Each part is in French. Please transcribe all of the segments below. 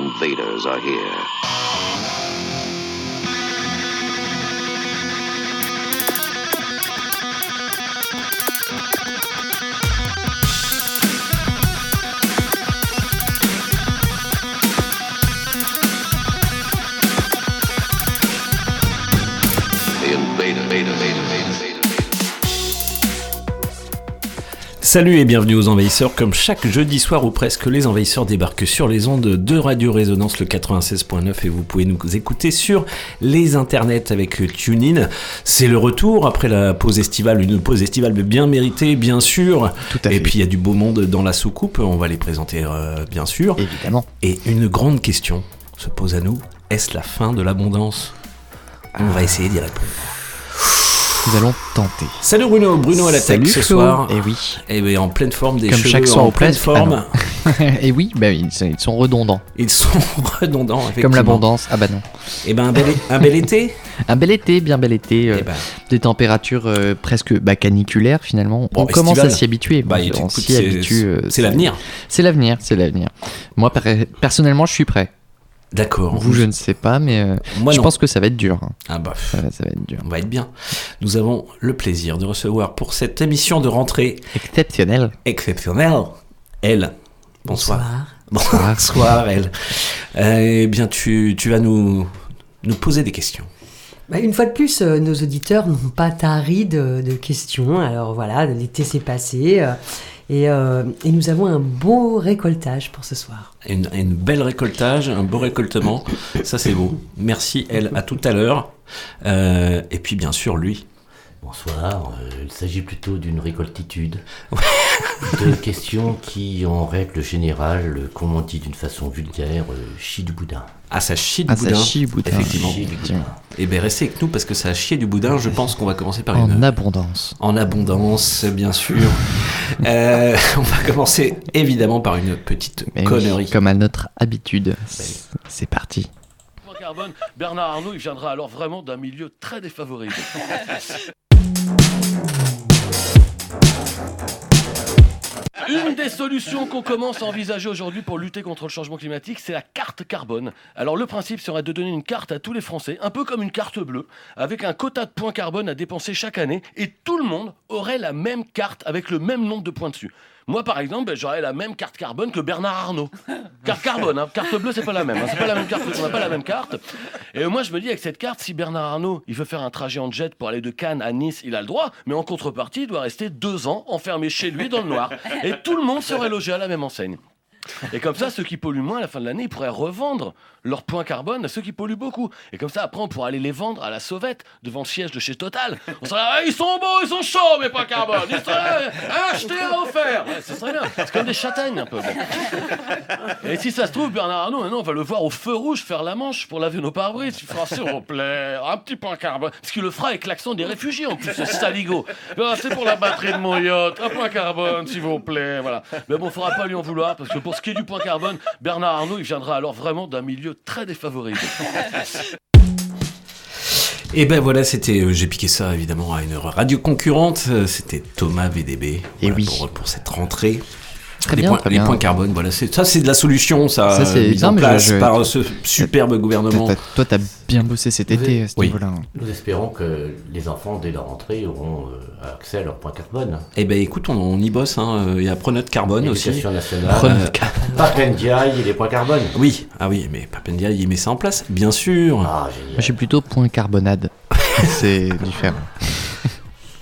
invaders are here. Salut et bienvenue aux Envahisseurs. Comme chaque jeudi soir ou presque, les Envahisseurs débarquent sur les ondes de Radio Résonance le 96.9 et vous pouvez nous écouter sur les internets avec TuneIn. C'est le retour après la pause estivale, une pause estivale bien méritée, bien sûr. Tout à et fait. puis il y a du beau monde dans la soucoupe, on va les présenter euh, bien sûr. Évidemment. Et une grande question se pose à nous est-ce la fin de l'abondance? On va essayer d'y répondre. Nous allons tenter. Salut Bruno, Bruno à la tech Salut ce Flo. soir. Et oui. Et bien en pleine forme, des Comme cheveux chaque soir en pleine forme. Ah Et oui, bah, ils, sont, ils sont redondants. Ils sont redondants, effectivement. Comme l'abondance. Ah bah non. Et ben un bel, un bel été. Un bel été, bien bel été. euh, Eh ben, Des températures euh, presque bah, caniculaires finalement. Bon, On commence à s'y habituer. bah, on s'y c'est- habitue. euh, c'est l'avenir. C'est l'avenir, c'est l'avenir. Moi, per- personnellement, je suis prêt. D'accord. Vous, je ne sais pas, mais euh, Moi je non. pense que ça va être dur. hein. Ah bah, Ça, va- ça va être dur. on va être bien. Nous avons le plaisir de recevoir pour cette émission de rentrée Exceptionnel. exceptionnelle, elle. Bonsoir. Bonsoir. Bonsoir, elle. Eh bien, tu, tu vas nous, nous poser des questions. Bah, une fois de plus, euh, nos auditeurs n'ont pas tari de, de questions. Alors voilà, l'été s'est passé euh, et, euh, et nous avons un beau récoltage pour ce soir. Une, une belle récoltage, un beau récoltement. Ça, c'est beau. Merci, elle. À tout à l'heure. Euh, et puis, bien sûr, lui. Bonsoir, euh, il s'agit plutôt d'une récoltitude de questions qui, en règle générale, euh, comme on dit d'une façon vulgaire, euh, chient du boudin. Ah, ça chie du Ah, ça boudin. chie du boudin. Effectivement. Chie du Effectivement. boudin. Et bien, restez avec nous parce que ça a chié du boudin. Je pense qu'on va commencer par En une. abondance. En abondance, bien sûr. Euh, on va commencer évidemment par une petite Mais oui, connerie. comme à notre habitude. C'est parti. Carbone, Bernard Arnault, il viendra alors vraiment d'un milieu très défavorisé. Une des solutions qu'on commence à envisager aujourd'hui pour lutter contre le changement climatique, c'est la carte carbone. Alors le principe serait de donner une carte à tous les Français, un peu comme une carte bleue, avec un quota de points carbone à dépenser chaque année, et tout le monde aurait la même carte avec le même nombre de points dessus. Moi, par exemple, ben, j'aurais la même carte carbone que Bernard Arnault. Carte carbone, hein. carte bleue, c'est pas la même. hein. C'est pas la même carte, on pas la même carte. Et moi, je me dis, avec cette carte, si Bernard Arnault, il veut faire un trajet en jet pour aller de Cannes à Nice, il a le droit, mais en contrepartie, il doit rester deux ans enfermé chez lui dans le noir. Et tout le monde serait logé à la même enseigne. Et comme ça, ceux qui polluent moins à la fin de l'année, ils pourraient revendre leurs points carbone à ceux qui polluent beaucoup. Et comme ça, après, on pourra aller les vendre à la sauvette devant le siège de chez Total. On serait là, ils sont beaux, ils sont chauds, mes points carbone. Ils seraient achetés à offert. Ouais, ce serait bien. C'est comme des châtaignes un peu. Et si ça se trouve, Bernard Arnault, maintenant, on va le voir au feu rouge faire la manche pour laver nos pare-brises. Il fera, s'il vous plaît, un petit point carbone. Parce qu'il le fera avec l'accent des réfugiés en plus, ce saligo. Ah, C'est pour la batterie de mon yacht. Un point carbone, s'il vous plaît. Voilà. Mais bon, faudra pas lui en vouloir parce que pour ce qui est du point carbone, Bernard Arnault, il viendra alors vraiment d'un milieu très défavorisé. Et ben voilà, c'était. euh, J'ai piqué ça évidemment à une radio concurrente. euh, C'était Thomas VDB. Voilà, oui. Pour, pour cette rentrée. Très les bien, points, très les bien. points carbone, voilà. c'est- Ça, c'est de la solution, ça. Ça, c'est- mise non, en je- place je- par ce superbe gouvernement. Toi, t'as bien bossé cet été à ce Oui. niveau-là. Nous espérons que les enfants, dès leur rentrée, auront euh, accès à leur point carbone. Eh ben écoute, on, on y bosse. hein, euh, Il y a Pronote Carbone aussi. Nationale, euh, Papendiaï et les points carbone. Oui, ah oui, mais Papendia, il met ça en place, bien sûr. Ah, Moi, génial. je suis plutôt point carbonade. C'est différent.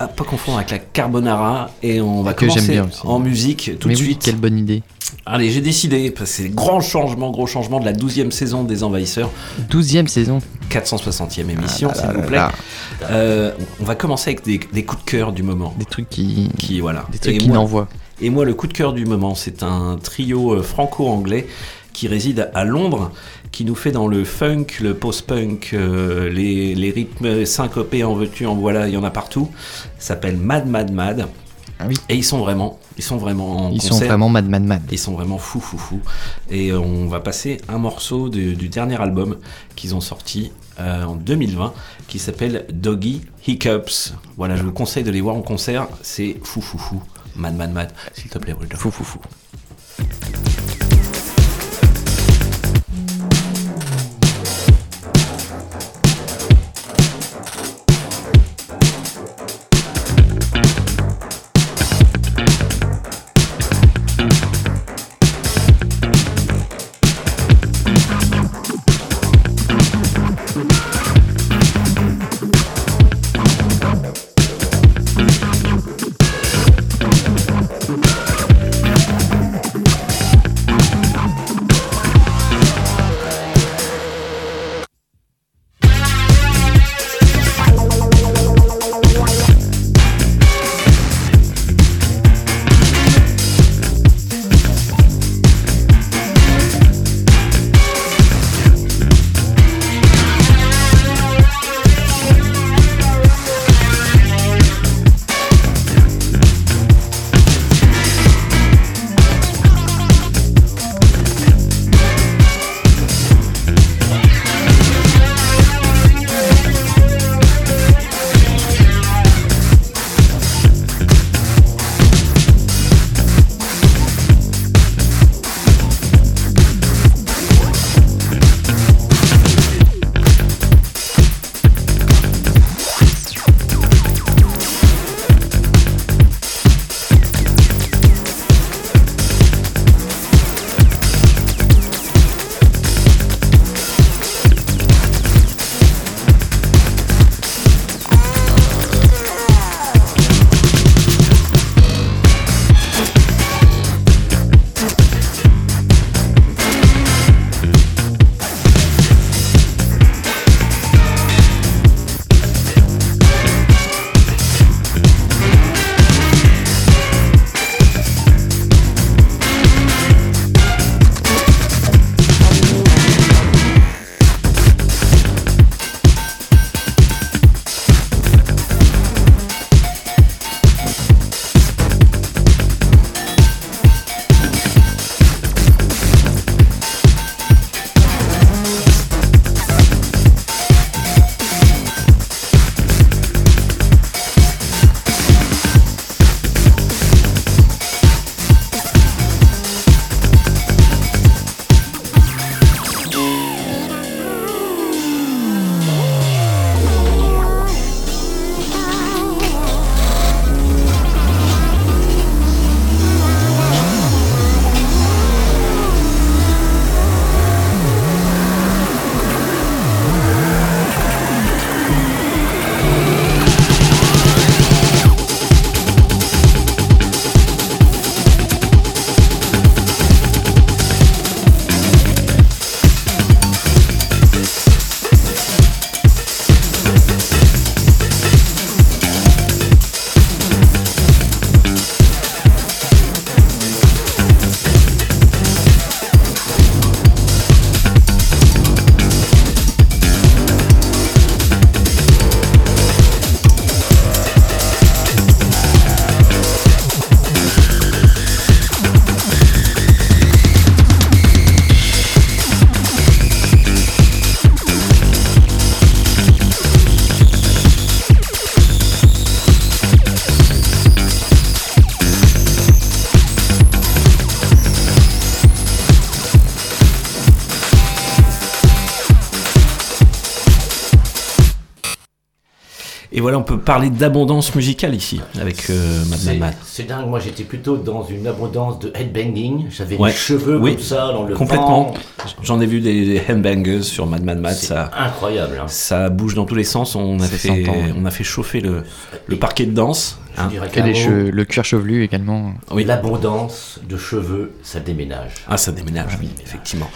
Ah, pas confondre avec la carbonara. Et on va Que j'aime commencer bien aussi. en musique tout Mais de oui, suite. quelle bonne idée. Allez, j'ai décidé, parce que c'est grand changement, gros changement de la 12e saison des Envahisseurs, 12 saison. 460e émission, Ah s'il vous plaît. là. Euh, on va commencer avec des, des coups de cœur du moment. Des trucs qui. Qui, voilà. Des trucs et, qui moi, n'envoient. et moi, le coup de cœur du moment, c'est un trio euh, franco-anglais qui réside à Londres, qui nous fait dans le funk, le post-punk, euh, les, les rythmes syncopés en veux-tu, en voilà, il y en a partout. S'appelle Mad Mad Mad. Ah oui. Et ils sont vraiment, ils sont vraiment en Ils sont vraiment mad, mad, mad. Ils sont vraiment fou fou fou. Et euh, on va passer un morceau de- du dernier album qu'ils ont sorti euh, en 2020 qui s'appelle Doggy Hiccups. Voilà, je vous conseille de les voir en concert. C'est fou fou fou. Mad mad mad. S'il te plaît, Bruno. Fou, fou, fou. Et voilà, on peut parler d'abondance musicale ici avec euh, Mad Mad C'est Mad. c'est dingue, moi j'étais plutôt dans une abondance de headbanging. J'avais Ouais. les cheveux Oui. comme ça dans le Complètement. J'en ai vu des, des handbangers sur Mad Mad Mad. Ça, incroyable. hein. ça bouge dans tous les sens. On a, fait, on a fait chauffer le, le parquet de danse. Je hein. dirais Et les qu'un cheveux- mot, le cuir chevelu également. Oui. L'abondance de cheveux, ça déménage. Ah, ça déménage, oui, effectivement.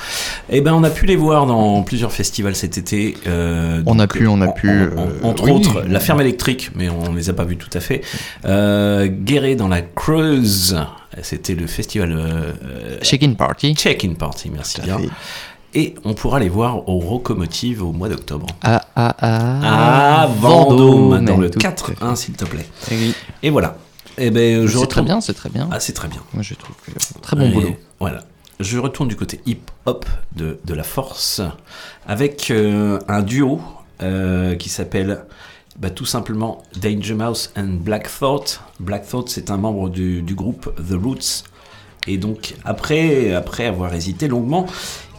Eh ben, on a pu les voir dans plusieurs festivals cet été. euh, On a pu, on a en- pu, en- euh, en- entre oui. autres, la ferme électrique, mais on les a pas vus tout à fait. Euh, Guéret dans la Creuse. C'était le festival euh, Check-in party. Check-in Party, merci bien. fait. Et on pourra les voir au Rocomotive au mois d'octobre. À, à, À Vendôme, dans le tout à fait. 4-1, s'il te plaît. Eh oui. Et voilà. Eh ben, je C'est très bien, c'est très bien. Ah, c'est très bien. Moi, je trouve que très bon Et boulot. Voilà. Je retourne du côté hip-hop de, de la force avec euh, un duo euh, qui s'appelle bah, tout simplement Danger Mouse and Black Thought. Black Thought, c'est un membre du, du groupe The Roots. Et donc, après, après avoir hésité longuement,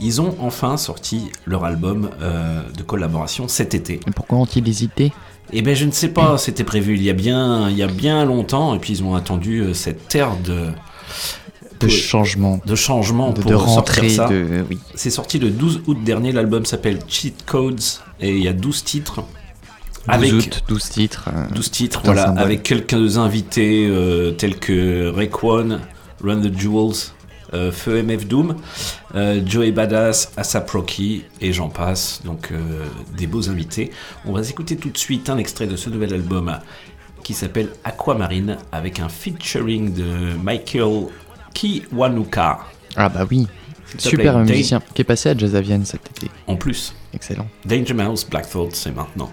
ils ont enfin sorti leur album euh, de collaboration cet été. Mais pourquoi ont-ils hésité? Eh ben je ne sais pas, c'était prévu il y a bien, il y a bien longtemps, et puis ils ont attendu euh, cette ère de, changement, de changement de, pour de rentrée, ça. de... Oui. C'est sorti le 12 août dernier, l'album s'appelle Cheat Codes, et il y a 12 titres. 12 Avec août, 12 titres. euh, 12 titres, voilà, avec quelques invités euh, tels que Rayquan, Run the Jewels, euh, Feu MF Doom, euh, Joey Badass, Asap Rocky et j'en passe. Donc euh, des beaux invités. On va écouter tout de suite un extrait de ce nouvel album qui s'appelle Aquamarine avec un featuring de Michael Kiwanuka Ah bah oui. Super plaît, musicien qui est passé à Jazz Avienne cet été. en plus. Excellent. Danger Mouse, Black Thought, c'est maintenant.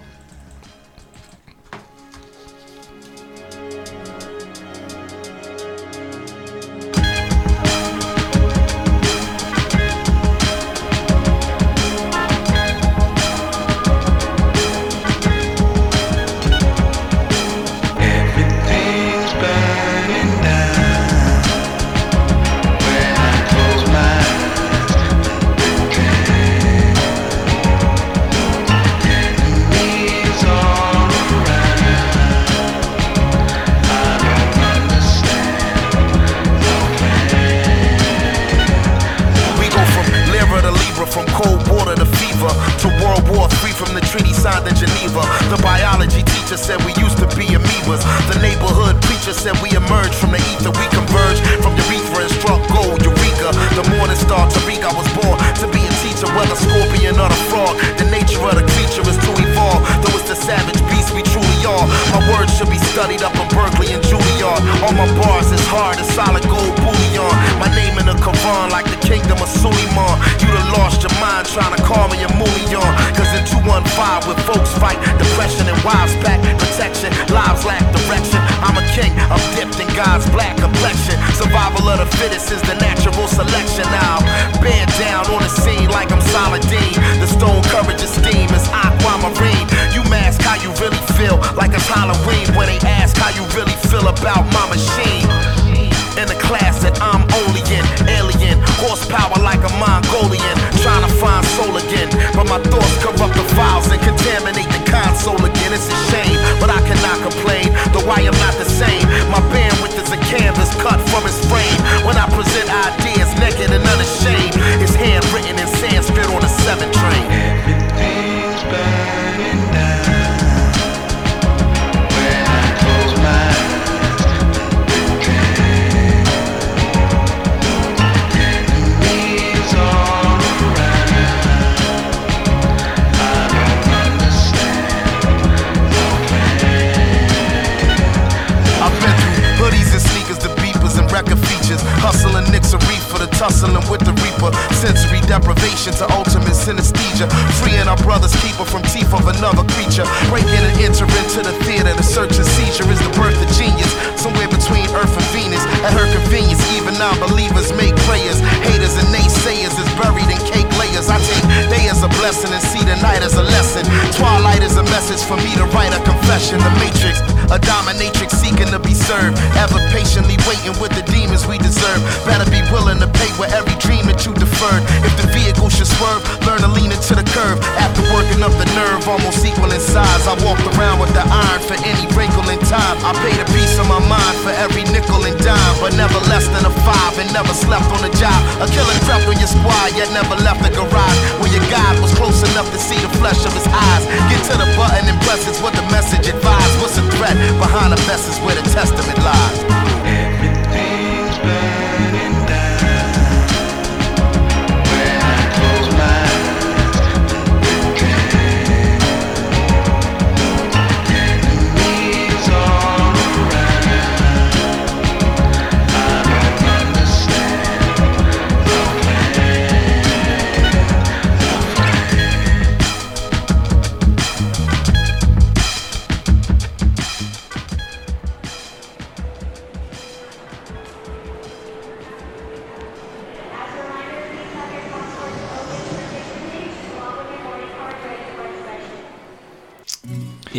Tussling with the reaper. Sensory deprivation to ultimate synesthesia. Freeing our brother's keeper from teeth of another creature. Breaking and entering to the theater, the search and seizure is the birth of genius. Somewhere between Earth and Venus. At her convenience, even non believers make prayers. Haters and naysayers is buried in cake layers. I take day as a blessing and see the night as a lesson. Twilight is a message for me to write a confession. The matrix, a dominatrix seeking to be served. Ever patiently waiting with the demons we deserve. Better be willing to pay with every dream that you deferred. If the vehicle should swerve, learn to lean into the curve. After working up the nerve, almost equal in size. I walked around with the iron for any wrinkle in time. I paid a piece of my mind for every nickel and dime, but never less than a five and never slept on a job. A killer crept on your squad, yet never left the garage. Where your guide was close enough to see the flesh of his eyes. Get to the button and press it's what the message advised. What's the threat behind the message where the testament lies?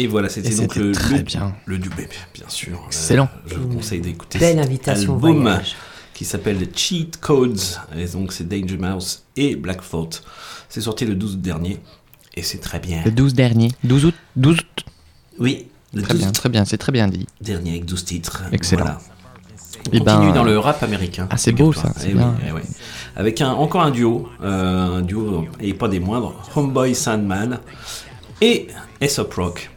Et voilà, c'était donc le, très le, bien. le du bébé, bien sûr. Euh, Excellent. je vous conseille d'écouter Belle cet invitation album voyage. qui s'appelle Cheat Codes. Et donc c'est Danger Mouse et Black Thought. C'est sorti le 12 août dernier et c'est très bien. Le 12 dernier. 12 août. 12 août. Oui, le Très 12 bien, très bien, c'est très bien dit. dernier avec 12 titres. Excellent. Voilà. On Eh continue ben, dans le rap américain. ah, c'est beau, ça, Eh bien. oui, eh oui. Avec un, encore un duo, euh, un duo et pas des moindres, Homeboy Sandman et Aesop Rock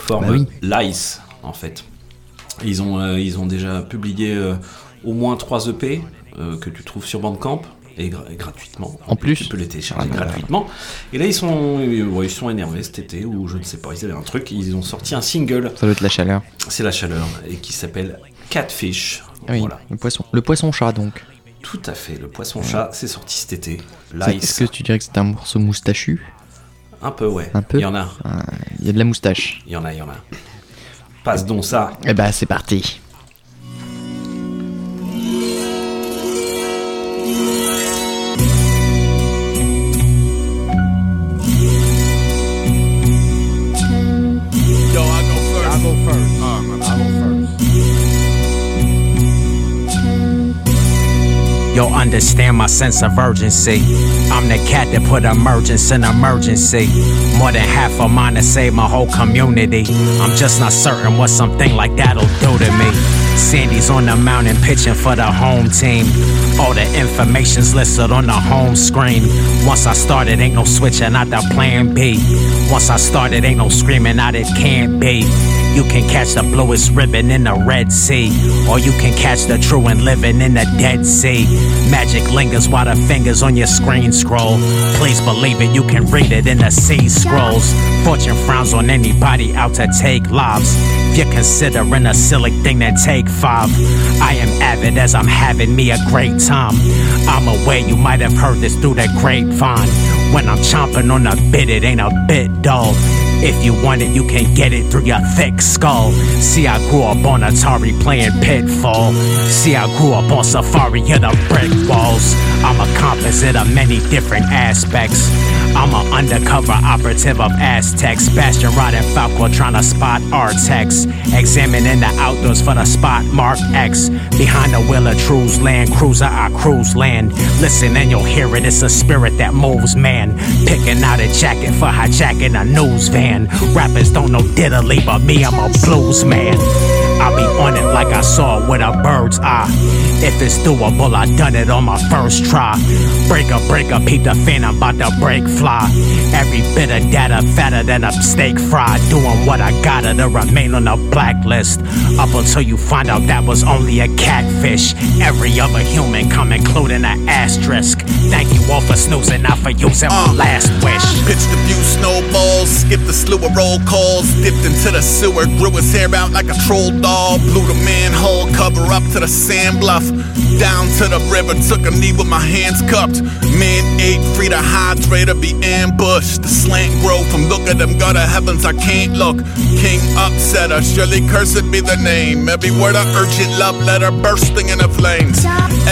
forment Bah oui. Lice en fait. Ils ont, euh, ils ont déjà publié euh, au moins 3 EP euh, que tu trouves sur Bandcamp et, gra- et gratuitement. En plus tu peux les télécharger Ah là. gratuitement. Et là ils sont, ils sont énervés cet été ou je ne sais pas, ils avaient un truc. Ils ont sorti un single, Ça doit être la chaleur. c'est la chaleur et qui s'appelle Catfish. Ah oui, Voilà. le poisson. Le poisson chat donc. Tout à fait, le poisson chat, c'est sorti cet été. Est-ce que tu dirais que c'est un morceau moustachu? Un peu ouais. Un peu Il y en a, Ah, Il y a de la moustache. il y en a, il y en a. Passe donc ça. Eh bah c'est parti. Yo, understand my sense of urgency. I'm the cat that put emergence in emergency. More than half of mine to save my whole community. I'm just not certain what something like that'll do to me. Sandy's on the mountain pitching for the home team. All the information's listed on the home screen. Once I started, ain't no switching out the plan B. Once I started, ain't no screaming out it can't be. You can catch the bluest ribbon in the Red Sea, or you can catch the true and living in the Dead Sea. Magic lingers while the fingers on your screen scroll. Please believe it, you can read it in the sea scrolls. Fortune frowns on anybody out to take lives. If you're considering a silly thing, to take five. I am avid as I'm having me a great time. I'm aware you might have heard this through the grapevine. When I'm chomping on the bit, it ain't a bit dull. If you want it, you can get it through your thick skull. See, I grew up on Atari playing Pitfall. See, I grew up on Safari in the brick walls. I'm a composite of many different aspects. I'm an undercover operative of Aztecs. Bastion Rod and Falco trying to spot Artex. Examining the outdoors for the spot mark X. Behind the wheel of True's Land Cruiser, I cruise land. Listen and you'll hear it, it's a spirit that moves man. Picking out a jacket for hijacking a news van. Rappers don't know diddly, but me, I'm a blues man. I'll be on it like I saw with a bird's eye. If it's doable, I done it on my first try. Break a break a peep the fan, I'm about to break fly. Every bit of data fatter than a steak fry. Doing what I gotta to remain on the blacklist. Up until you find out that was only a catfish. Every other human come including an asterisk. Thank you all for snoozing, not for using my last wish. Pitched a few snowballs, skipped a slew of roll calls, dipped into the sewer, grew his hair out like a troll doll, blew the manhole cover up to the sand bluff, down to the river, took a knee with my hands cupped. Man ate free to hydrate or be ambushed. The slant grow from look at them gutter heavens, I can't look. King upset, upsetter, surely cursed be the name. Every word a urgent love letter bursting in the flames.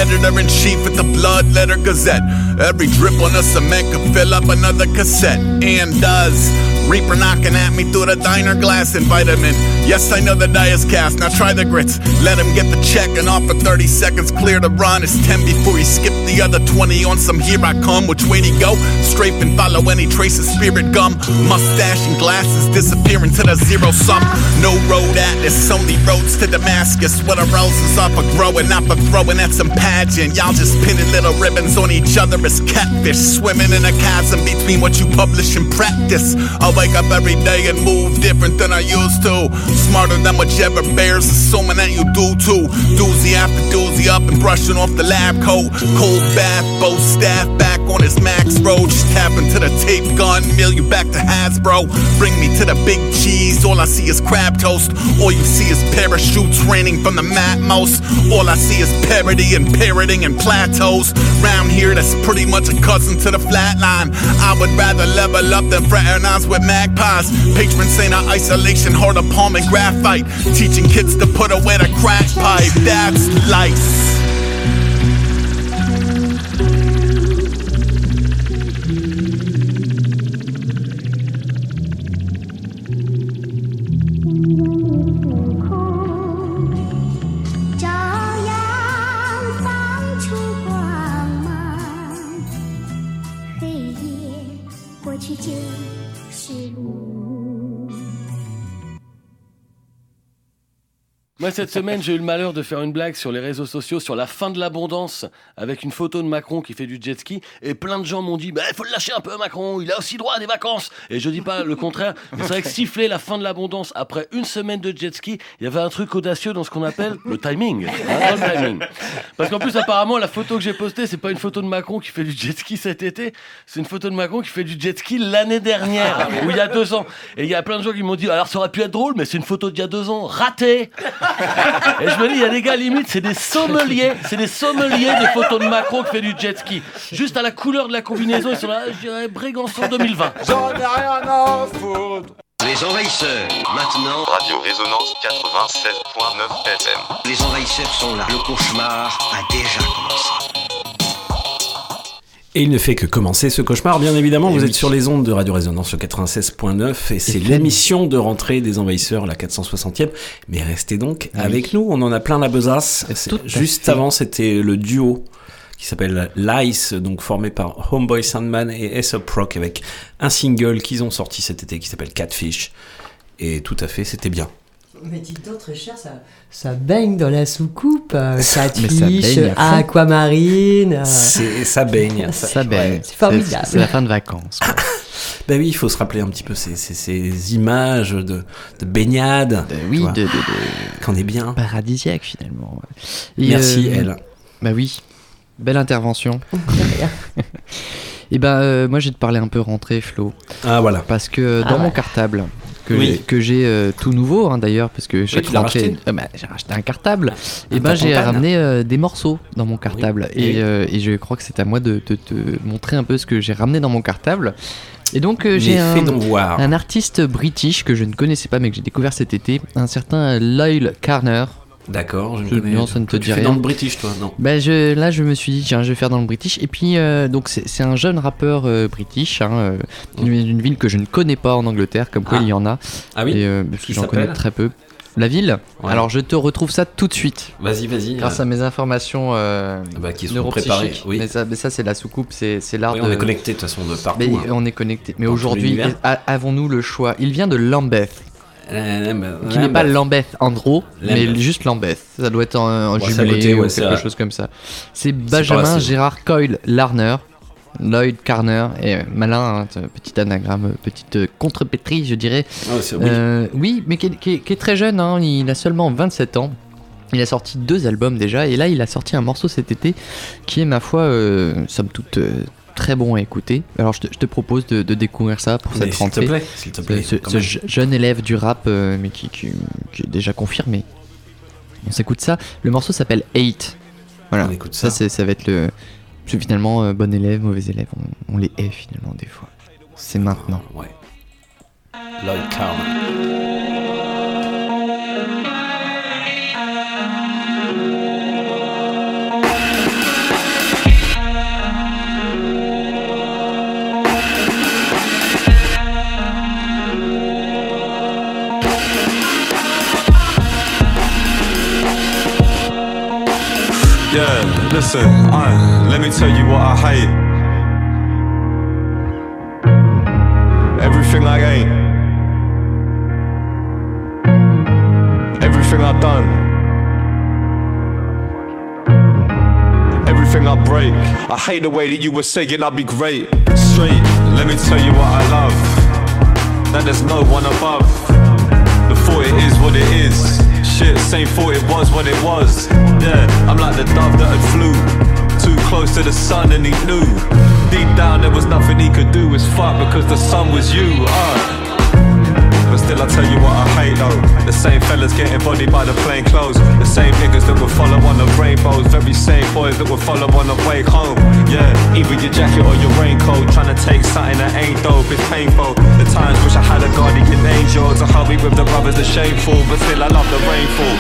Editor in chief at the Blood Letter Gazette. Every drip on the cement could fill up another cassette, and does. Reaper knocking at me through the diner glass and vitamin. Yes, I know the die is cast. Now try the grits. Let him get the check and off for 30 seconds. Clear the run. It's 10 before he skipped the other 20 on some here I come. Which way to go? Strafe and follow any trace of spirit gum. Mustache and glasses disappearing to the zero sum. No road atlas, only roads to Damascus. Where the roses are for growing, not for throwing at some pageant. Y'all just pinning little ribbons on each other as catfish. Swimming in a chasm between what you publish and practice. Wake up every day and move different than I used to. Smarter than whichever bears, assuming that you do too. Doozy after doozy up and brushing off the lab coat. Cold bath, both staff back on his max road. Just tap into the tape gun, mail you back to Hasbro. Bring me to the big cheese, all I see is crab toast. All you see is parachutes raining from the Matmos. All I see is parody and parroting and plateaus. Round here, that's pretty much a cousin to the flatline. I would rather level up than fraternize with magpies. Patron saint of isolation, hard of palm and graphite. Teaching kids to put away the crack pipe. That's life. Moi, cette semaine, j'ai eu le malheur de faire une blague sur les réseaux sociaux sur la fin de l'abondance avec une photo de Macron qui fait du jet ski. Et plein de gens m'ont dit, bah, il faut le lâcher un peu, Macron, il a aussi droit à des vacances. Et je dis pas le contraire. mais C'est vrai que siffler la fin de l'abondance après une semaine de jet ski, il y avait un truc audacieux dans ce qu'on appelle le timing. Hein, le timing. Parce qu'en plus, apparemment, la photo que j'ai postée, c'est pas une photo de Macron qui fait du jet ski cet été, c'est une photo de Macron qui fait du jet ski l'année dernière, ou il y a deux ans. Et il y a plein de gens qui m'ont dit, alors ça aurait pu être drôle, mais c'est une photo d'il y a deux ans, raté. Et je me dis, il y a des gars limite, c'est des sommeliers, c'est des sommeliers des photos de Macron qui fait du jet ski. Juste à la couleur de la combinaison, ils sont là, je dirais Brégançon 2020. J'en ai rien à foutre. Les envahisseurs, maintenant. Radio Résonance 96.9 FM. Les envahisseurs sont là. Le cauchemar a déjà commencé. Et il ne fait que commencer ce cauchemar, bien évidemment. Vous oui. êtes sur les ondes de Radio Résonance le 96.9 et c'est l'émission de rentrée des envahisseurs, la 460e. Mais restez donc avec nous, on en a plein la besace. Juste fait. avant, c'était le duo qui s'appelle Lice, donc formé par Homeboy Sandman et Aesop Rock avec un single qu'ils ont sorti cet été qui s'appelle Catfish. Et tout à fait, c'était bien. Mais dites donc, très cher, ça, ça baigne dans la soucoupe. euh, ça à fond. aquamarine. euh, C'est, ça baigne. Ça baigne. c'est formidable. C'est la fin de vacances. quoi. Bah oui, il faut se rappeler un petit peu ces, ces- ces images de, de baignade. Tu oui, de, de, de- Qu'on est bien. paradisiaque finalement. Et, Merci, euh, elle. Bah oui, belle intervention. Et ben euh, moi j'ai te parler un peu rentrée Flo Ah voilà. parce que Ah dans ouais. mon cartable que Oui. j'ai- euh, tout nouveau hein, d'ailleurs parce que chaque l'as rentrée racheté. Ah bah, j'ai racheté un cartable. Et Un ben j'ai ramené euh, des morceaux dans mon cartable. Oui. et, euh, je crois que c'est à moi de te montrer un peu ce que j'ai ramené dans mon cartable. Et donc euh, j'ai un, un artiste british que je ne connaissais pas mais que j'ai découvert cet été un certain Lyle Carner D'accord, je ne Je- connais non, ça ne te tu dit fais rien. dans le British, toi, non? Bah je, là je me suis dit tiens je vais faire dans le British et puis euh, donc c'est un jeune rappeur euh, British hein, euh, d'une d'une ville que je ne connais pas en Angleterre comme quoi Ah. il y en a Ah oui et, parce que j'en connais très peu. La ville Ouais. Alors je te retrouve ça tout de suite Vas-y, vas-y. grâce euh, à mes informations euh, bah, qui sont préparés. Oui, Mais ça, ça c'est la soucoupe, c'est l'art Oui, de. on est connecté de toute façon de partout. Mais hein. on est connecté. Mais aujourd'hui, avons-nous le choix? Il vient de Lambeth, Euh, qui n'est pas Lambeth Andro, mais juste Lambeth. Ça doit être en, en Ouais, jumelé ou ouais, quelque chose comme ça. C'est Benjamin Gérard Coyle Larner. Lloyd Carner, et euh, malin, hein, petit anagramme, euh, petite contrepétrie, je dirais. ah, oui. Euh, oui, mais qui est, qui est- qui est très jeune, hein, il a seulement 27 ans. Il a sorti deux albums déjà, et là il a sorti un morceau cet été qui est, ma foi, euh, somme toute euh, très bon à écouter. Alors je te, je te propose de, de découvrir ça pour Mais cette s'il te rentrée. plaît, s'il te plaît. Ce, jeune élève du rap, euh, mais qui, qui- qui est déjà confirmé. On s'écoute ça. Le morceau s'appelle Eight. Voilà. On écoute Ça, ça. c'est, ça va être le. finalement, euh, bon élève, mauvais élève, on, on les hait finalement des fois. C'est maintenant. Ouais. Lloyd Carner. Yeah, listen, uh, let me tell you what I hate. Everything I ain't. Everything I done. Everything I break. I hate the way that you were saying I'd be great. Straight, let me tell you what I love. That there's no one above. Thought it is what it is. Shit, same thought it was when it was. Yeah, I'm like the dove that had flew. Too close to the sun and he knew. Deep down there was nothing he could do. It's fuck because the sun was you. Uh. But still, I tell you what I hate though. The same fellas getting bodied by the plain clothes. The same niggas that would follow on the rainbows. Very same boys that would follow on the way home. Yeah, either your jacket or your raincoat. Trying to take something that ain't dope, it's painful. The times wish I had a guardian angel to help me with the brothers, the shameful. But still, I love the rainfall.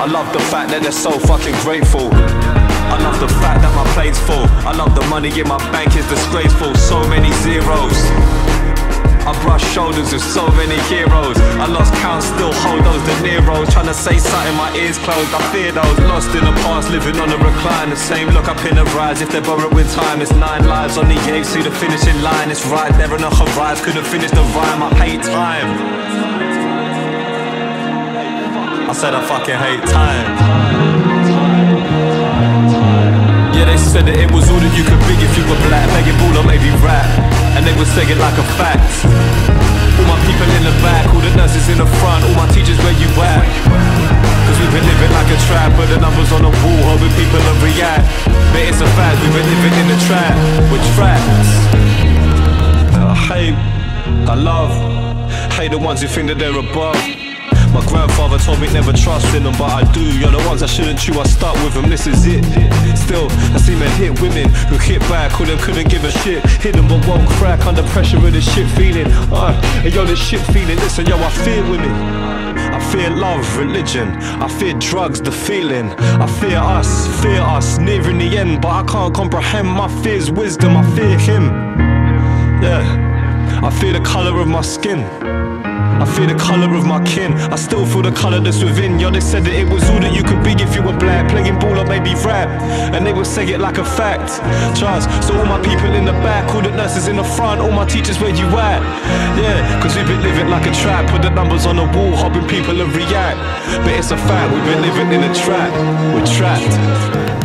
I love the fact that they're so fucking grateful. I love the fact that my plate's full. I love the money in my bank is disgraceful. So many zeros. I brush shoulders with so many heroes. I lost count, still hold those De Niro's. Trying to say something, my ears closed. I fear those lost in the past, living on a recline. The same look up in the rise. If they're borrowing time, it's nine lives on the eight. See the finishing line, it's right there on the horizon. Couldn't finish the rhyme, I hate time. I said I fucking hate time. Yeah, they said that it was all that you could be if you were black. Begging ball or maybe rap. And they would say it like a fact. All my people in the back, all the nurses in the front, all my teachers where you at. Cause we've been living like a trap, but the numbers on the wall, hoping people will react. But it's a fact, we've been living in a trap, with traps. I hate, I love, hate the ones who think that they're above. My grandfather told me never trust in them, but I do. You're the ones I shouldn't chew, I start with them, this is it. Still, I see men hit women who hit back, who them couldn't give a shit. Hit them but won't crack under pressure of this shit feeling. Uh, and yo, this shit feeling, listen, yo, I fear women. I fear love, religion. I fear drugs, the feeling. I fear us, fear us, nearing the end, but I can't comprehend my fears, wisdom. I fear him. Yeah, I fear the color of my skin. I fear the colour of my kin. I still feel the colour that's within. Yo, they said that it was all that you could be if you were black. Playing ball or maybe rap. And they would say it like a fact. Trust. So all my people in the back, all the nurses in the front, all my teachers where you at? Yeah, cause we've been living like a trap. Put the numbers on the wall, hoping people will react. But it's a fact, we've been living in a trap. We're trapped.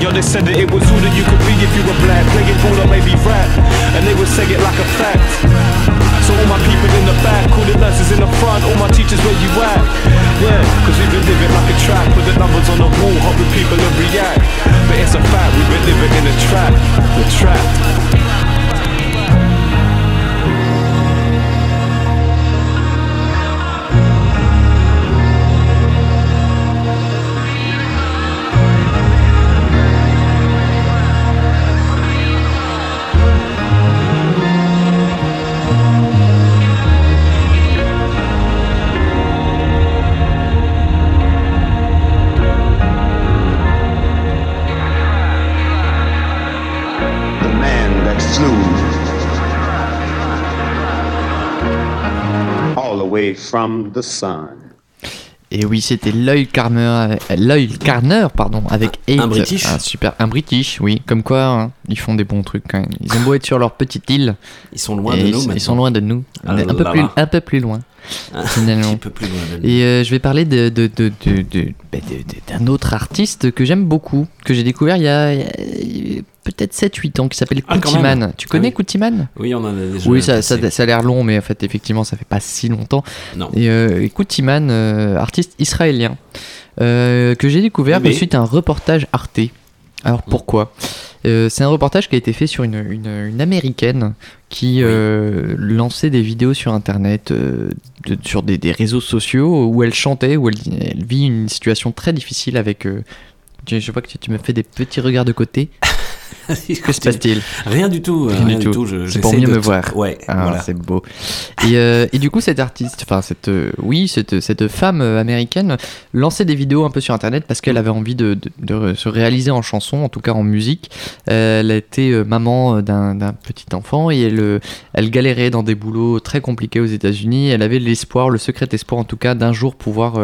Yo, they said that it was all that you could be if you were black. Playing ball or maybe rap. And they would say it like a fact. So all my people in the back, all the nurses in the front, all my teachers where you at? Yeah, cause we've been living like a trap, put the numbers on the wall, hoping people will react. But it's a fact, we've been living in a trap, we're trapped. From the sun. Et oui, c'était l'œil Carner, l'œil Carner, pardon, avec Eight, un British. un super, un British, oui. Comme quoi, hein, ils font des bons trucs quand même. Ils ont beau être sur leur petite île. Ils sont loin de nous ils sont loin de nous. Ah un peu là plus, un peu plus loin. Un finalement. petit peu plus loin de nous. Et euh, je vais parler de, de- de- de- de- bah, d'un autre artiste que j'aime beaucoup, que j'ai découvert il y a, peut-être 7-8 ans, qui s'appelle Ah. Koutiman. Tu connais Ah oui. Koutiman? Oui, on en a déjà. Oui, ça, passé. ça, ça a l'air long, mais en fait, effectivement, ça fait pas si longtemps. Non. Et, euh, et Koutiman, euh, artiste israélien, euh, que j'ai découvert suite à un reportage Arte. Alors pourquoi? Euh, C'est un reportage qui a été fait sur une, une- une américaine qui euh, lançait des vidéos sur internet, euh, de- sur des, des réseaux sociaux où elle chantait, où elle, elle vit une situation très difficile avec. je, je vois que tu, tu me fais des petits regards de côté. Que se passe-t-il Rien du tout. euh, Rien du tout. je- C'est pour mieux me voir. Ouais, Ah, voilà. c'est beau. Et, euh, et du coup, cette artiste, enfin cette, euh, oui, cette, cette femme américaine lançait des vidéos un peu sur Internet parce qu'elle avait envie de, de- de se réaliser en chanson, en tout cas en musique. Euh, elle a été euh, maman d'un petit enfant et elle, elle galérait dans des boulots très compliqués aux États-Unis. Elle avait l'espoir, le secret espoir en tout cas, d'un jour pouvoir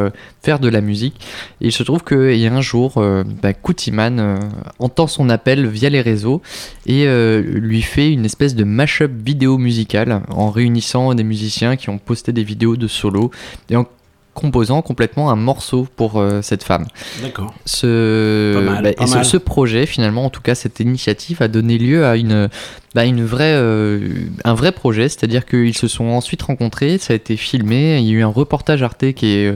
faire de la musique. Et il se trouve qu'il y a un jour, bah, Kutiman euh, entend son appel via les réseaux et euh, lui fait une espèce de mash-up vidéo musicale en réunissant des musiciens qui ont posté des vidéos de solo et en composant complètement un morceau pour euh, cette femme. D'accord. Ce, Pas mal, bah, pas et ce, projet, finalement, en tout cas, cette initiative a donné lieu à une, bah, une vraie, euh, un vrai projet, c'est-à-dire qu'ils se sont ensuite rencontrés, ça a été filmé, il y a eu un reportage Arte qui est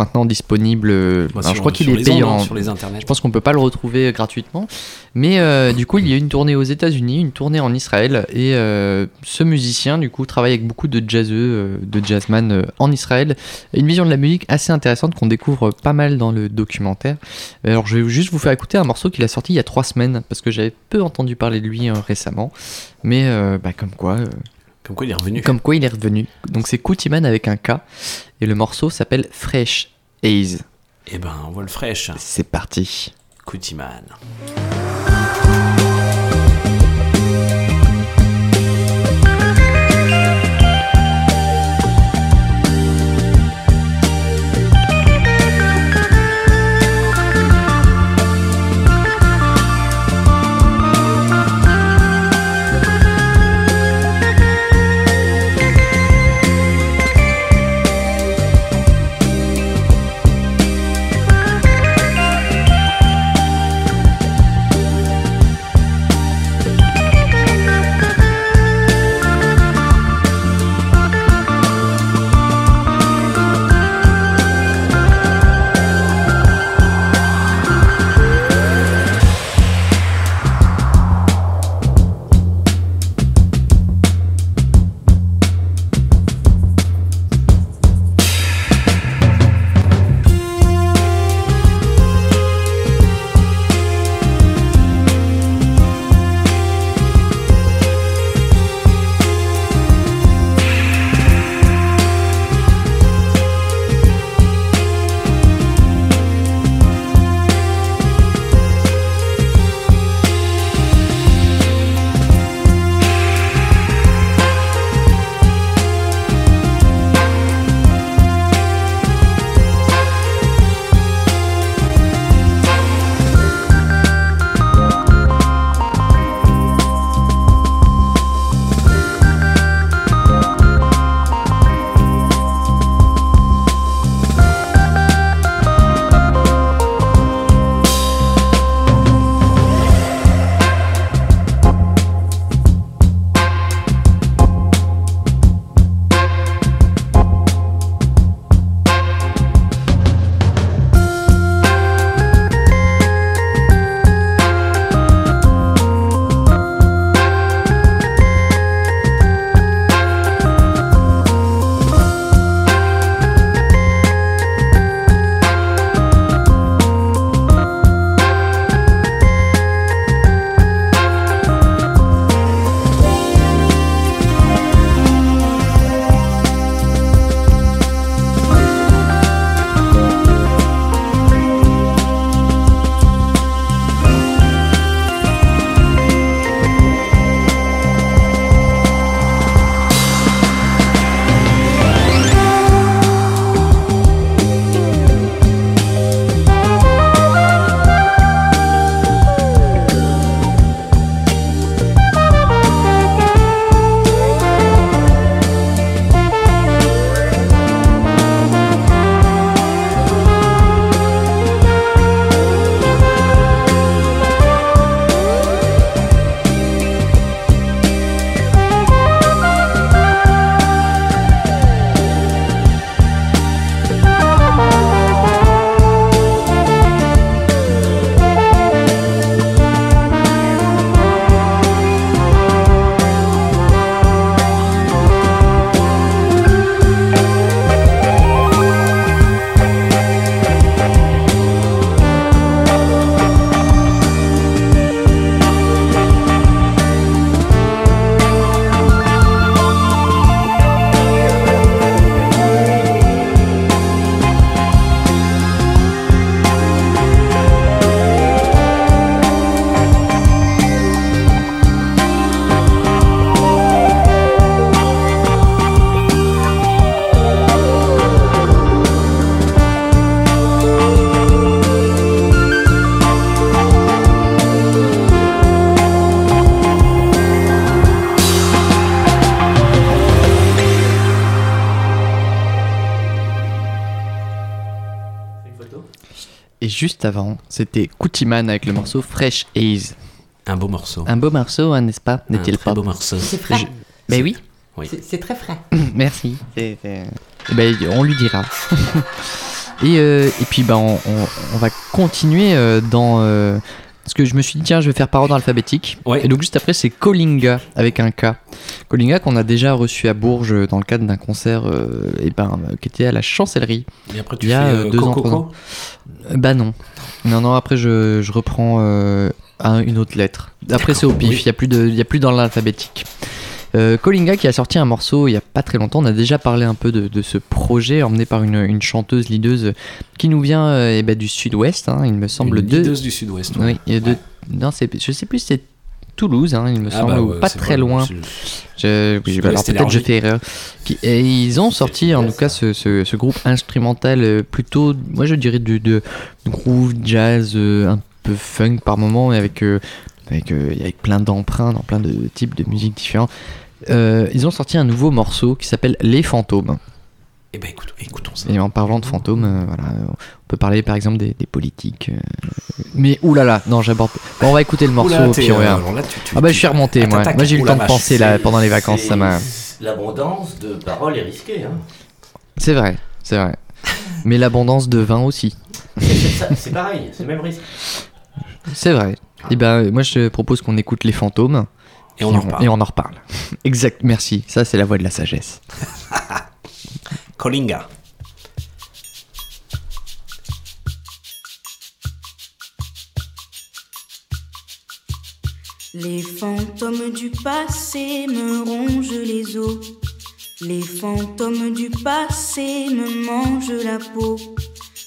maintenant disponible. euh, Bah, alors, sur- je crois qu'il est payant. ondes, sur les internets. Je pense qu'on peut pas le retrouver gratuitement, mais euh, du coup, il y a une tournée aux États-Unis, une tournée en Israël, et euh, ce musicien, du coup, travaille avec beaucoup de jazzeux, euh, de jazzman euh, en Israël. Une vision de la musique assez intéressante qu'on découvre pas mal dans le documentaire. Alors, je vais juste vous faire écouter un morceau qu'il a sorti il y a trois semaines, parce que j'avais peu entendu parler de lui euh, récemment, mais euh, bah, comme quoi. euh, Comme quoi il est revenu. Comme quoi il est revenu. Donc c'est Kutiman avec un K, et le morceau s'appelle Fresh Haze. Eh ben, on voit le fraîche. C'est parti. Kutiman. Juste avant, c'était Koutiman avec le morceau Fresh Haze. Un beau morceau. Un beau morceau, hein, n'est-ce pas? Un N'est-il pas? beau morceau. C'est frais. Je- Ben oui. Oui. C'est- très frais. Merci. C'est- Eh Ben, on lui dira. et, euh, et puis bah, on, on- on va continuer euh, dans... euh, parce que je me suis dit, tiens, je vais faire par ordre alphabétique. Ouais. Et donc juste après, c'est Kolinga avec un K. Kolinga qu'on a déjà reçu à Bourges dans le cadre d'un concert euh, eh ben, qui était à la chancellerie. Et après, tu Il y a fais deux ans, Coco trois ans. Euh, Bah non. Non, non, après je, je reprends euh, un- une autre lettre. Après c'est au pif, il oui. n'y a, plus de- il y a plus dans l'alphabétique. Euh, Kolinga qui a sorti un morceau il y a pas très longtemps, on a déjà parlé un peu de, de ce projet emmené par une, une chanteuse leaduse qui nous vient euh, eh ben, du sud-ouest, hein, il me semble. Une de... leaduse du sud-ouest, ouais. Oui, et de... non, c'est... je sais plus si c'est Toulouse, hein, il me Ah semble, bah ouais, pas très loin. Je, oui, alors peut-être je fais erreur. Et ils ont sorti en tout cas ce, ce- ce groupe instrumental euh, plutôt, moi je dirais du de, de groove jazz euh, un peu funk par moment, avec euh, avec, euh, avec plein d'emprunts dans plein de types de musique différents. Ils ont sorti un nouveau morceau qui s'appelle Les Fantômes. Eh ben écoute, écoutons ça. Et en parlant de fantômes, euh, voilà, on peut parler par exemple des, des politiques. euh, mais oulala, non, j'aborde. Bon, on va écouter le morceau. Oula, t'es, puis on verra. alors là, tu- tu- ah bah je suis remonté, moi. Moi j'ai eu le temps de vache, penser là pendant les vacances, ça m'a. L'abondance de paroles est risquée. Hein. C'est vrai, c'est vrai. Mais l'abondance de vin aussi. C'est- pareil, c'est le même risque. C'est vrai. Et ben euh, moi je te propose qu'on écoute les fantômes. Et on en reparle. Et on en reparle. exact, merci. Ça c'est la voix de la sagesse. Les fantômes du passé me rongent les os. Les fantômes du passé me mangent la peau.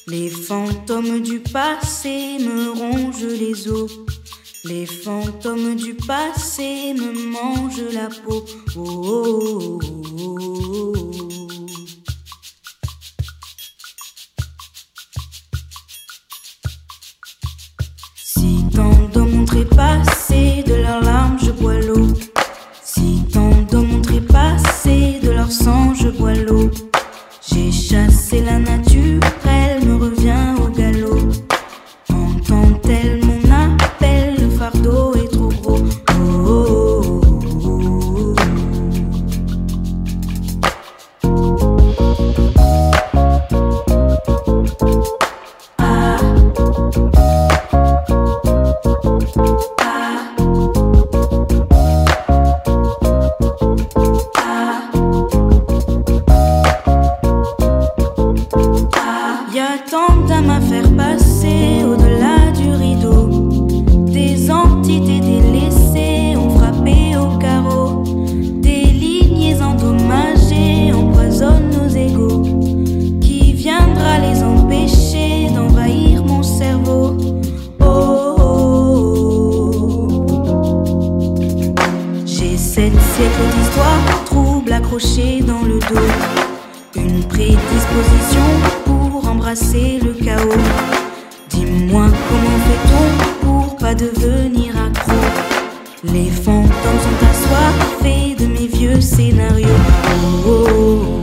Les fantômes du passé me rongent les os. Les fantômes du passé me mangent la peau. Oh, oh, oh, je bois l'eau. Si tant de mon trépassé de leur sang je bois l'eau. J'ai chassé la nature, elle dans le dos. Une prédisposition pour embrasser le chaos. Dis-moi comment fait-on pour pas devenir accro? Les fantômes sont assoiffés de mes vieux scénarios. Oh, oh, oh,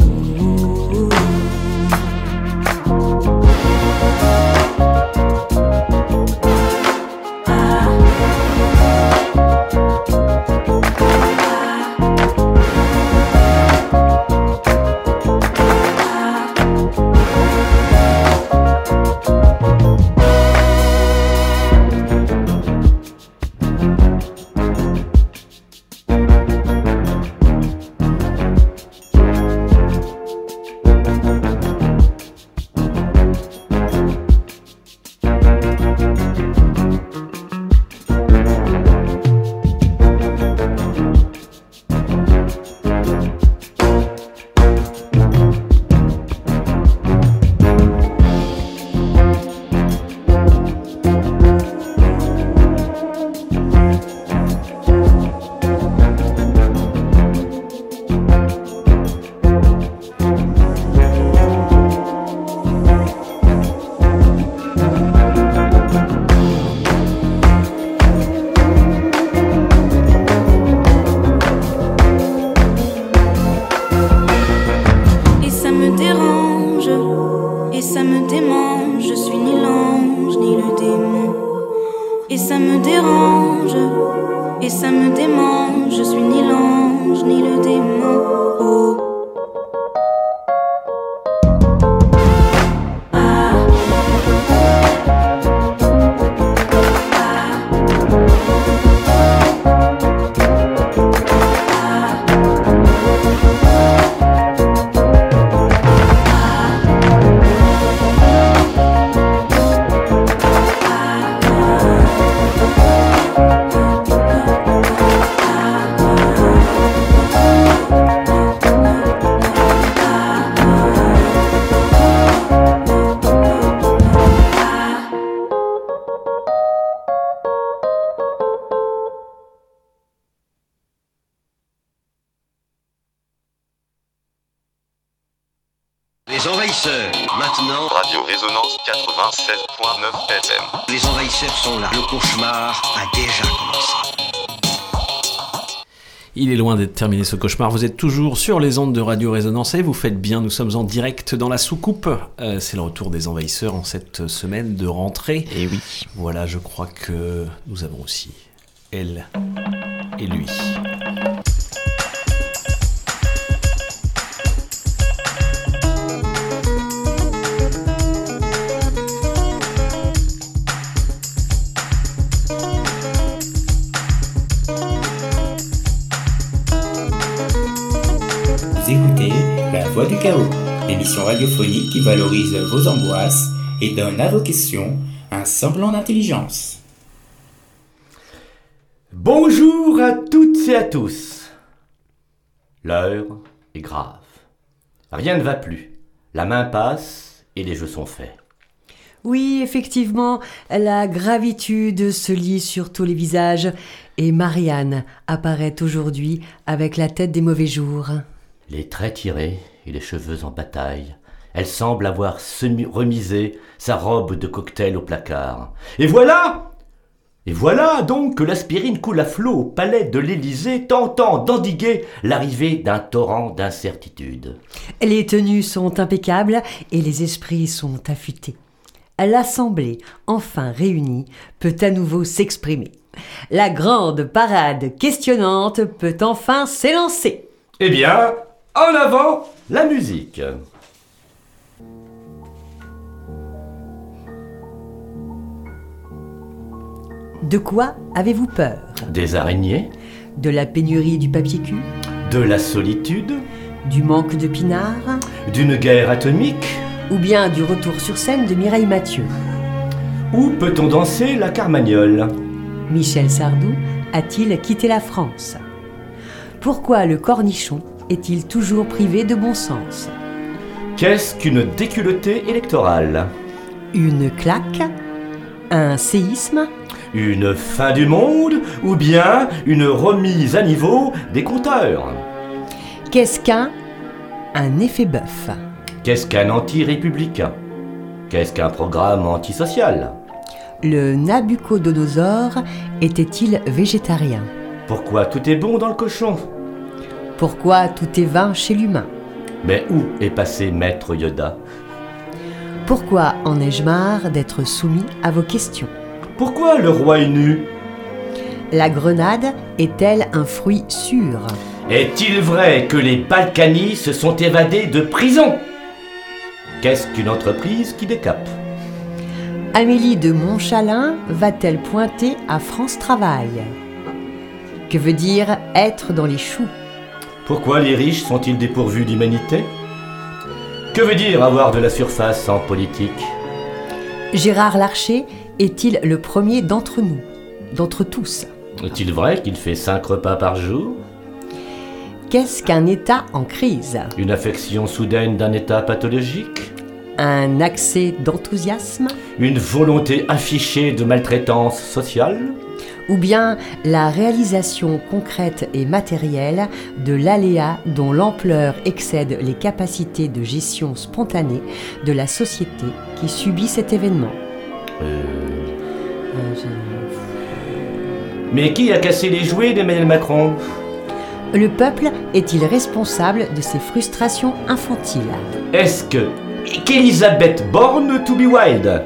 sont là. Le cauchemar a déjà commencé. Il est loin d'être terminé ce cauchemar. Vous êtes toujours sur les ondes de Radio Résonance et vous faites bien. Nous sommes en direct dans la soucoupe. Euh, c'est le retour des envahisseurs en cette semaine de rentrée. Et oui. Voilà, je crois que nous avons aussi elle et lui. Voix du Chaos, l'émission radiophonique qui valorise vos angoisses et donne à vos questions un semblant d'intelligence. Bonjour à toutes et à tous. L'heure est grave. Rien ne va plus. La main passe et les jeux sont faits. Oui, effectivement, la gravitude se lit sur tous les visages et Marianne apparaît aujourd'hui avec la tête des mauvais jours. Les traits tirés et les cheveux en bataille. Elle semble avoir semi- remisé sa robe de cocktail au placard. Et voilà Et voilà donc que l'aspirine coule à flot au palais de l'Élysée, tentant d'endiguer l'arrivée d'un torrent d'incertitude. Les tenues sont impeccables et les esprits sont affûtés. L'Assemblée, enfin réunie, peut à nouveau s'exprimer. La grande parade questionnante peut enfin s'élancer. Eh bien, en avant la musique. De quoi avez-vous peur? Des araignées. De la pénurie du papier cul? De la solitude. Du manque de pinard? D'une guerre atomique. Ou bien du retour sur scène de Mireille Mathieu? Où peut-on danser la carmagnole? Michel Sardou a-t-il quitté la France? Pourquoi le cornichon? Est-il toujours privé de bon sens Qu'est-ce qu'une déculottée électorale Une claque Un séisme Une fin du monde Ou bien une remise à niveau des compteurs Qu'est-ce qu'un Un effet bœuf Qu'est-ce qu'un anti-républicain Qu'est-ce qu'un programme antisocial Le Nabucodonosor était-il végétarien Pourquoi tout est bon dans le cochon Pourquoi tout est vain chez l'humain. Mais où est passé Maître Yoda? Pourquoi en ai-je marre d'être soumis à vos questions? Pourquoi le roi est nu? La grenade est-elle un fruit sûr? Est-il vrai que les Balkany se sont évadés de prison? Qu'est-ce qu'une entreprise qui décape? Amélie de Montchalin va-t-elle pointer à France Travail? Que veut dire être dans les choux? Pourquoi les riches sont-ils dépourvus d'humanité? Que veut dire avoir de la surface en politique? Gérard Larcher est-il le premier d'entre nous, d'entre tous? Est-il vrai qu'il fait cinq repas par jour? Qu'est-ce qu'un État en crise? Une affection soudaine d'un état pathologique? Un accès d'enthousiasme? Une volonté affichée de maltraitance sociale? Ou bien la réalisation concrète et matérielle de l'aléa dont l'ampleur excède les capacités de gestion spontanée de la société qui subit cet événement. Euh, Euh, Mais qui a cassé les jouets d'Emmanuel Macron? Le peuple est-il responsable de ces frustrations infantiles? Est-ce que qu'Elisabeth Born to be wild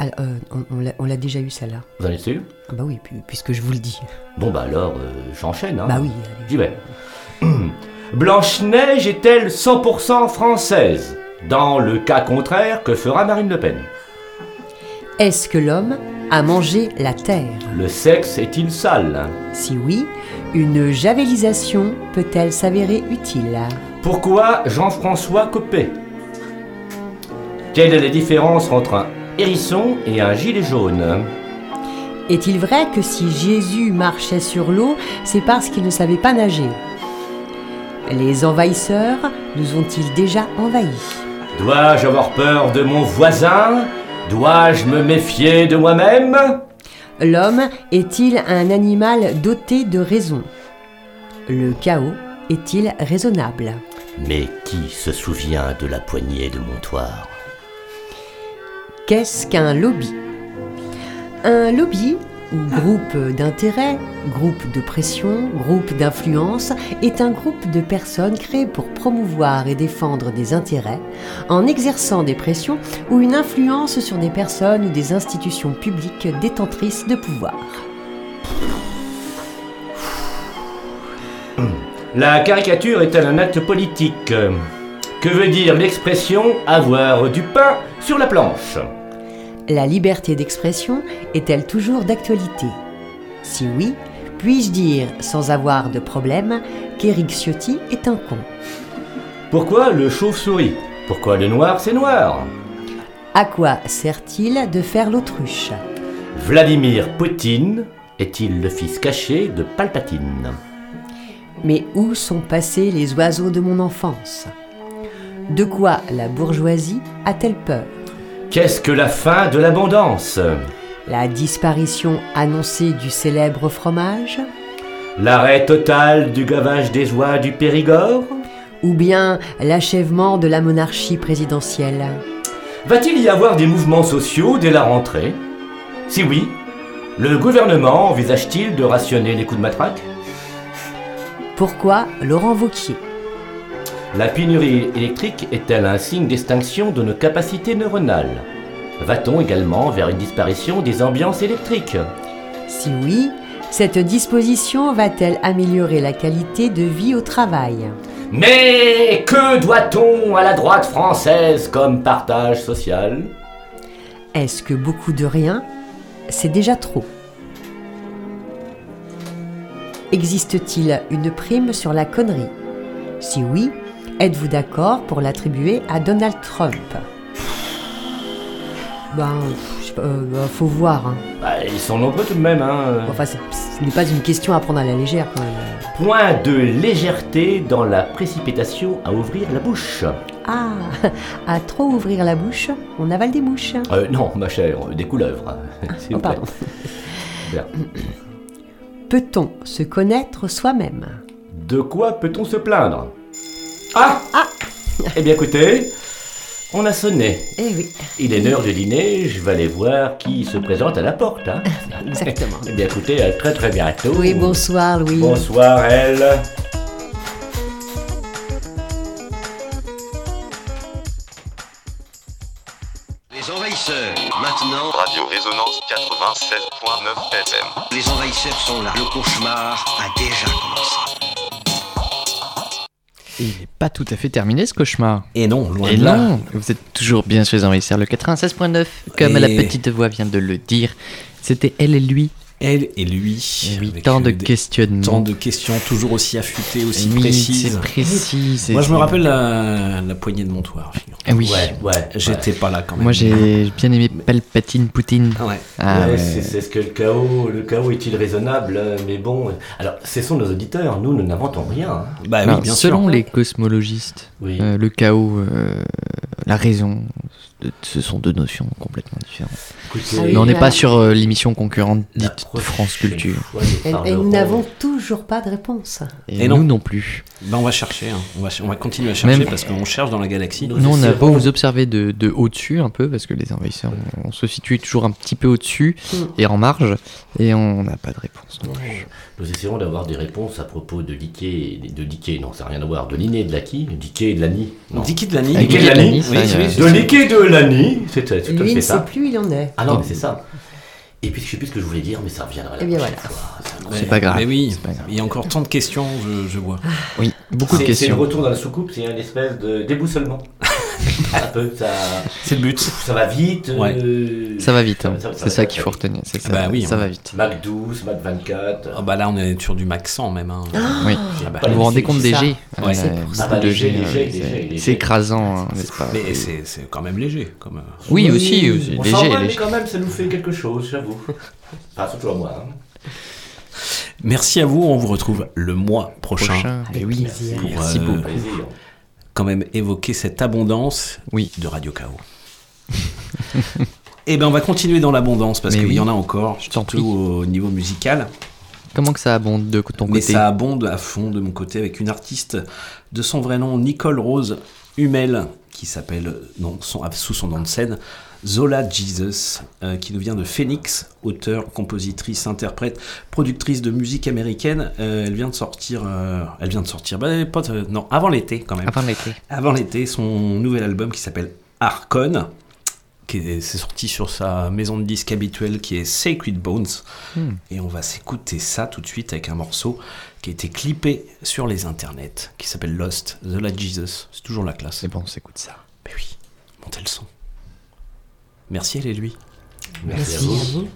Alors, euh, on- on l'a- déjà eu celle-là. Vous en êtes sûr Ah bah oui, pu- puisque je vous le dis. Bon bah alors, euh, j'enchaîne. Hein. Bah oui, J'y vais. Blanche-Neige est-elle 100% française? Dans le cas contraire, que fera Marine Le Pen? Est-ce que l'homme a mangé la terre? Le sexe est-il sale? Si oui, une javélisation peut-elle s'avérer utile? Pourquoi Jean-François Copé? Quelle est la différence entre un hérisson et un gilet jaune. Est-il vrai que si Jésus marchait sur l'eau, c'est parce qu'il ne savait pas nager? Les envahisseurs nous ont-ils déjà envahis? Dois-je avoir peur de mon voisin? Dois-je me méfier de moi-même? L'homme est-il un animal doté de raison? Le chaos est-il raisonnable? Mais qui se souvient de la poignée de Montoire Qu'est-ce qu'un lobby? Un lobby, ou groupe d'intérêt, groupe de pression, groupe d'influence, est un groupe de personnes créées pour promouvoir et défendre des intérêts en exerçant des pressions ou une influence sur des personnes ou des institutions publiques détentrices de pouvoir. La caricature est-elle un acte politique? Que veut dire l'expression avoir du pain sur la planche? La liberté d'expression est-elle toujours d'actualité? Si oui, puis-je dire, sans avoir de problème, qu'Éric Ciotti est un con? Pourquoi le chauve-souris? Pourquoi le noir c'est noir? À quoi sert-il de faire l'autruche? Vladimir Poutine est-il le fils caché de Palpatine? Mais où sont passés les oiseaux de mon enfance? De quoi la bourgeoisie a-t-elle peur? Qu'est-ce que la fin de l'abondance? La disparition annoncée du célèbre fromage? L'arrêt total du gavage des oies du Périgord? Ou bien l'achèvement de la monarchie présidentielle? Va-t-il y avoir des mouvements sociaux dès la rentrée? Si oui, le gouvernement envisage-t-il de rationner les coups de matraque? Pourquoi Laurent Vauquier? La pénurie électrique est-elle un signe d'extinction de nos capacités neuronales? Va-t-on également vers une disparition des ambiances électriques? Si oui, cette disposition va-t-elle améliorer la qualité de vie au travail? Mais que doit-on à la droite française comme partage social? Est-ce que beaucoup de rien, c'est déjà trop. Existe-t-il une prime sur la connerie? Si oui, êtes-vous d'accord pour l'attribuer à Donald Trump? Ben, je sais pas, euh, bah, faut voir. hein. Bah, Ils sont nombreux tout de même. Hein. Enfin, c'est- ce n'est pas une question à prendre à la légère quand même. Point de légèreté dans la précipitation à ouvrir la bouche. Ah, à trop ouvrir la bouche, on avale des mouches. Euh, non, ma chère, des couleuvres. s'il oh, vous plaît. pardon. Bien. Peut-on se connaître soi-même? De quoi peut-on se plaindre? Ah Eh bien écoutez, on a sonné. Eh oui. Il est l'heure du dîner, je vais aller voir qui se présente à la porte. Hein. Exactement. eh bien écoutez, à très très bientôt. Oui, bonsoir Louis. Bonsoir elle. Les envahisseurs, maintenant. Radio Résonance 96.9 FM. Les envahisseurs sont là. Le cauchemar a déjà commencé. Et il n'est pas tout à fait terminé ce cauchemar. Et non, loin Et de là. non, vous êtes toujours bien chez les envahisseurs, le 96.9, comme Et- la petite voix vient de le dire. C'était elle et lui. Elle et lui. Oui, avec, tant de euh, questionnements. Tant de questions toujours aussi affûtées, aussi Oui, précises. précis, Moi, je me rappelle la, la poignée de Montoire. Ah oui. Ouais, ouais. J'étais pas là quand même. Moi j'ai bien aimé Palpatine Poutine. Ouais. Ah, Ouais, ouais. c'est- ce que le chaos, le chaos est-il raisonnable euh, Mais bon, alors ce sont nos auditeurs, nous nous n'inventons rien. hein. Bah Alors, oui, bien selon sûr. les cosmologistes, Oui. euh, le chaos, euh, la raison, ce sont deux notions complètement différentes. Écoutez, Ah oui, Mais on n'est pas sur euh, l'émission concurrente dite de France Culture. Et, et nous n'avons toujours pas de réponse. Et, Et nous non. non plus. Bah, on va chercher. hein. On, va, ch- on va continuer à chercher Même- parce qu'on cherche dans la galaxie. Nous Nous, on a beau vous observer de, de au-dessus un peu, parce que les envahisseurs, on, on se situe toujours un petit peu au-dessus Mm. et en marge, et on n'a pas de réponse. non plus. Nous essaierons d'avoir des réponses à propos de Dickey, de Dickey, non, ça n'a rien à voir, de Linné et de Laki, Dickey et de Lani. De. Ah, Dickey de Lani, de Nickey de C'est tout à Lui ne ça. sait plus où il en est. Ah non, mais c'est ça. Et puis je sais plus ce que je voulais dire, mais ça reviendra la Eh bien, prochaine voilà. fois. C'est pas grave. Mais oui, C'est pas grave. il y a encore tant de questions, je, je vois. Oui, beaucoup de C'est c'est le questions. retour dans la soucoupe, c'est une espèce de déboussolement. un peu, ça, C'est le but. ça va vite. Ouais. euh, Ça va vite, hein. c'est ça qu'il faut retenir. c'est Ça, Bah oui, ça hein. va vite. Mac 12, Mac 24. Ah bah là, on est sur du Max 100 même. hein. Oui. Ah bah, Pas Vous vous rendez compte c'est des. G Ouais. euh, C'est. Ah euh, écrasant, n'est-ce pas Mais c'est quand même léger. Comme... euh, Oui, aussi, aussi, On léger, mais quand même, ça nous fait quelque chose, j'avoue. Enfin, surtout à moi. Merci à vous, on vous retrouve le mois prochain. Oui, pour, merci euh, beaucoup. Quand même évoquer cette abondance Oui. de Radio Chaos. Eh ben on va continuer dans l'abondance parce Mais qu'il oui. y en a encore, Je surtout prie. au niveau musical. Comment que ça abonde de ton Mais côté ça abonde à fond de mon côté avec une artiste de son vrai nom, Nicole Rose Hummel, qui s'appelle non, son- sous son nom de scène Zola Jesus, euh, qui nous vient de Phoenix, auteure, compositrice, interprète, productrice de musique américaine. Euh, elle vient de sortir, euh, elle vient de sortir, bah, pas, non, avant l'été quand même. Avant l'été. Avant l'été, son nouvel album qui s'appelle Arcon, qui est, c'est sorti sur sa maison de disques habituelle qui est Sacred Bones. Hmm. Et on va s'écouter ça tout de suite avec un morceau qui a été clippé sur les internets, qui s'appelle Lost, The La Jesus. C'est toujours la classe. C'est bon, on s'écoute ça. Mais oui, montez le son. Merci elle et lui. Merci à vous.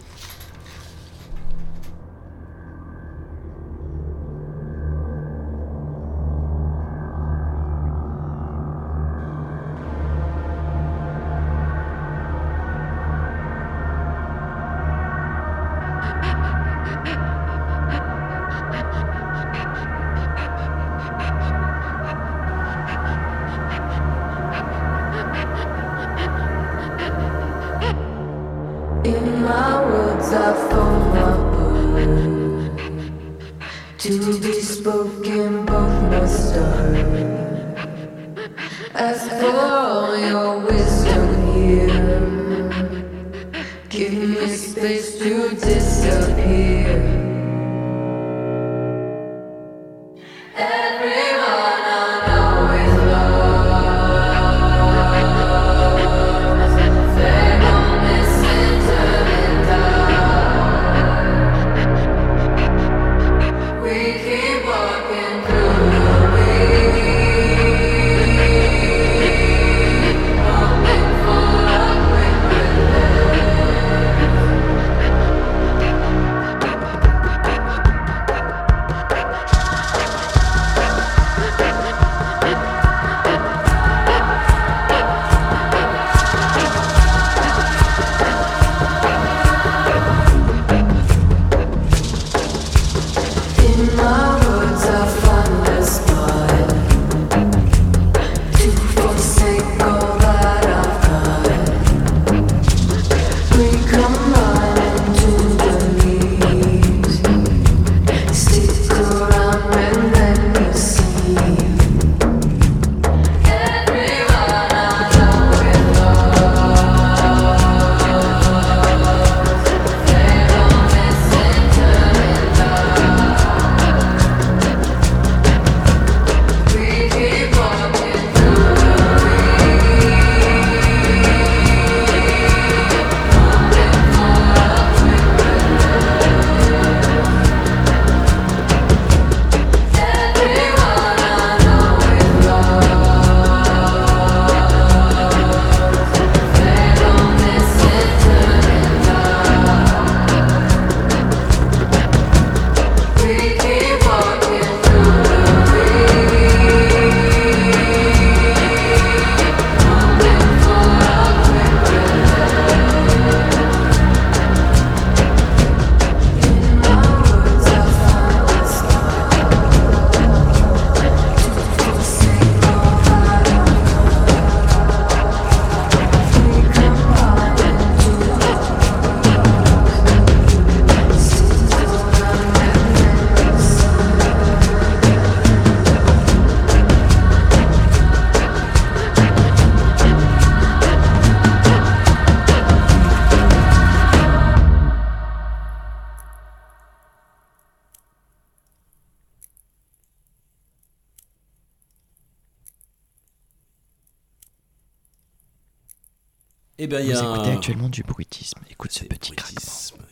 Ben, y Vous a écoutez un- actuellement du bruitisme. Écoute ce petit craquement.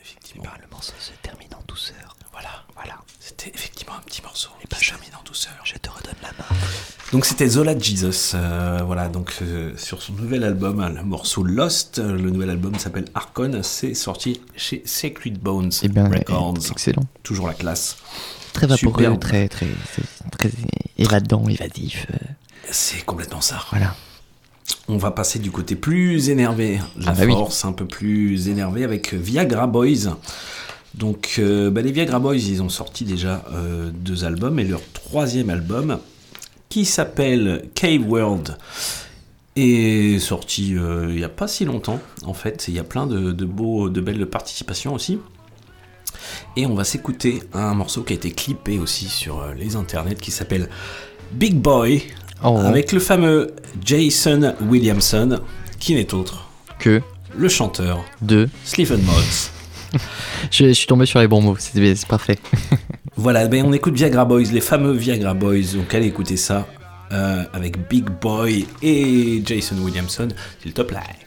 effectivement. le morceau se termine en douceur. Voilà, voilà. C'était effectivement un petit morceau. Et pas termine en douceur. Je te redonne la main. Donc c'était Zola Jesus, euh, voilà, donc euh, sur son nouvel album, hein, le morceau Lost, euh, le nouvel album s'appelle Arcon, c'est sorti chez Sacred Bones Eh bien, Records. excellent. Toujours la classe. Très vaporeux, Superbe. très, très, très évadant, évadif. euh. C'est complètement ça. Voilà. On va passer du côté plus énervé, la Ah bah oui. force un peu plus énervé avec Viagra Boys. Donc euh, bah, les Viagra Boys, ils ont sorti déjà euh, deux albums et leur troisième album, qui s'appelle Cave World, est sorti euh, il n'y a pas si longtemps en fait. Il y a plein de, de beaux, de belles participations aussi. Et on va s'écouter un morceau qui a été clippé aussi sur euh, les internets qui s'appelle Big Boy Oh. avec le fameux Jason Williamson qui n'est autre Que le chanteur de Sleaford Mods. je, je suis tombé sur les bons mots, c'est c'est parfait. Voilà, ben on écoute Viagra Boys, les fameux Viagra Boys. Donc allez écouter ça euh, avec Big Boy et Jason Williamson, s'il te plaît. I'm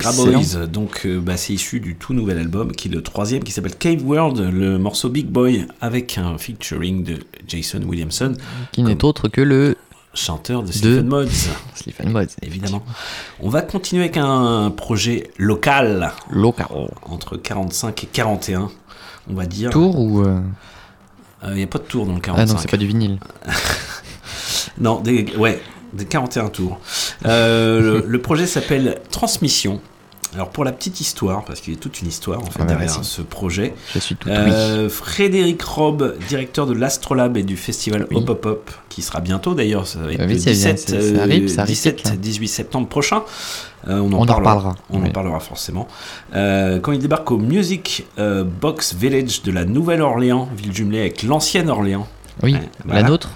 Viagra. Boys. Donc, euh, bah, c'est issu du tout nouvel album, qui est le troisième, qui s'appelle Cave World, le morceau Big Boy, avec un featuring de Jason Williamson, Qui n'est autre que le chanteur de De- Stephen Mods. Stephen Mods. Évidemment. On va continuer avec un projet local. Local. Entre 45 et 41, on va dire. Tour ou. euh, Il n'y a pas de tour dans le 45. Ah non, c'est pas du vinyle. Non, des, ouais, des 41 tours. Euh, le, le projet s'appelle Transmission. Alors pour la petite histoire, parce qu'il y a toute une histoire en fait Ah derrière ce projet. Je suis tout Euh, Frédéric Robe, directeur de l'Astrolabe et du festival Oui. Hop Hop Hop, qui sera bientôt d'ailleurs, ça va être Ah oui, le c'est bien, 17, c'est- ça arrive, ça arrive 17, vite, là. 18 septembre prochain. Euh, on en On en parlera. On en parlera forcément. Euh, quand il débarque au Music Box Village de la Nouvelle-Orléans, ville jumelée avec l'ancienne Orléans. Oui, Euh, la nôtre.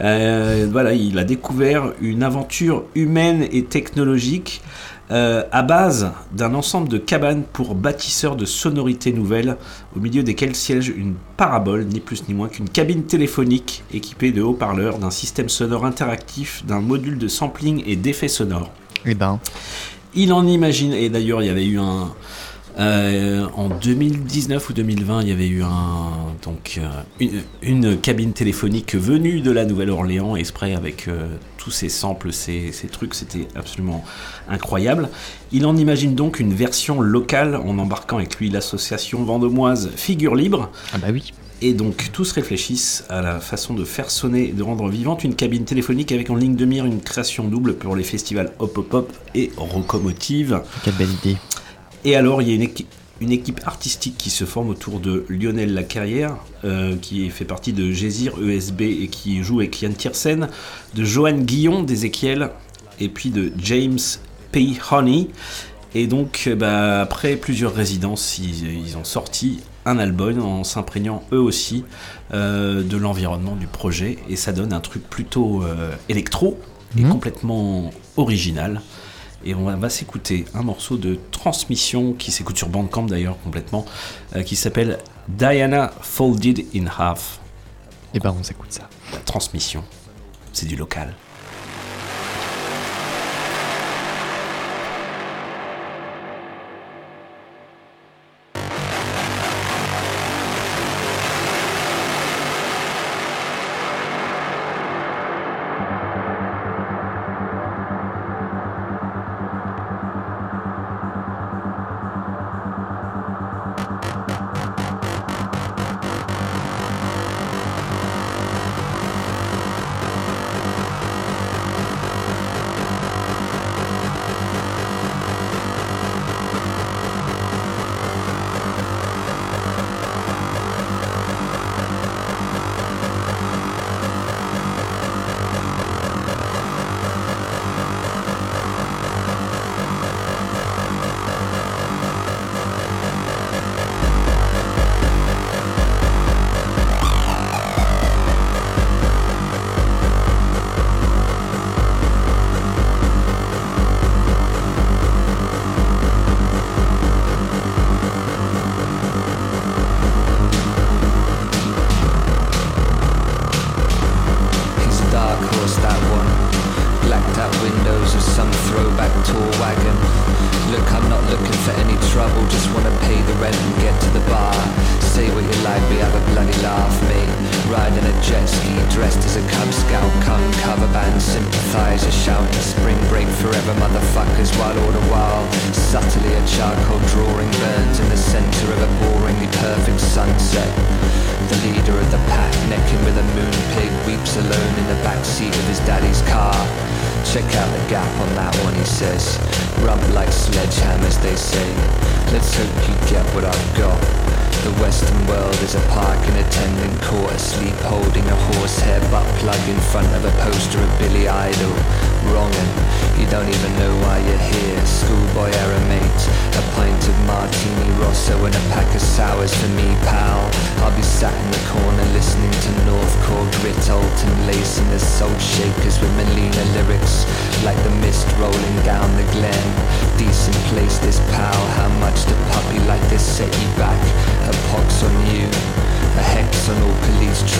Euh, voilà, il a découvert une aventure humaine et technologique euh, à base d'un ensemble de cabanes pour bâtisseurs de sonorités nouvelles, au milieu desquelles siège une parabole, ni plus ni moins qu'une cabine téléphonique équipée de haut-parleurs, d'un système sonore interactif, d'un module de sampling et d'effets sonores. Eh ben. Il en imagine, et d'ailleurs il y avait eu un... euh, en 2019 ou 2020, il y avait eu un, donc, euh, une, une cabine téléphonique venue de la Nouvelle-Orléans, exprès avec euh, tous ces samples, ces, ces trucs, c'était absolument incroyable. Il en imagine donc une version locale en embarquant avec lui l'association vendomoise Figure Libre. Ah bah oui. Et donc tous réfléchissent à la façon de faire sonner de rendre vivante une cabine téléphonique avec en ligne de mire une création double pour les festivals Hop Hop Hop et Rocomotive. Quelle belle idée. Et alors il y a une équipe, une équipe artistique qui se forme autour de Lionel Lacarrière, euh, qui fait partie de Gésir ESB et qui joue avec Yann Tiersen, de Johan Guillon d'Ezekiel, et puis de James P. Honey. Et donc, euh, bah, après plusieurs résidences, ils, ils ont sorti un album en s'imprégnant eux aussi euh, de l'environnement du projet. Et ça donne un truc plutôt euh, électro et Mhm. complètement original. Et on va, s'écouter un morceau de transmission qui s'écoute sur Bandcamp d'ailleurs complètement, euh, qui s'appelle Diana Folded in Half. Et ben on s'écoute ça. La transmission, c'est du local.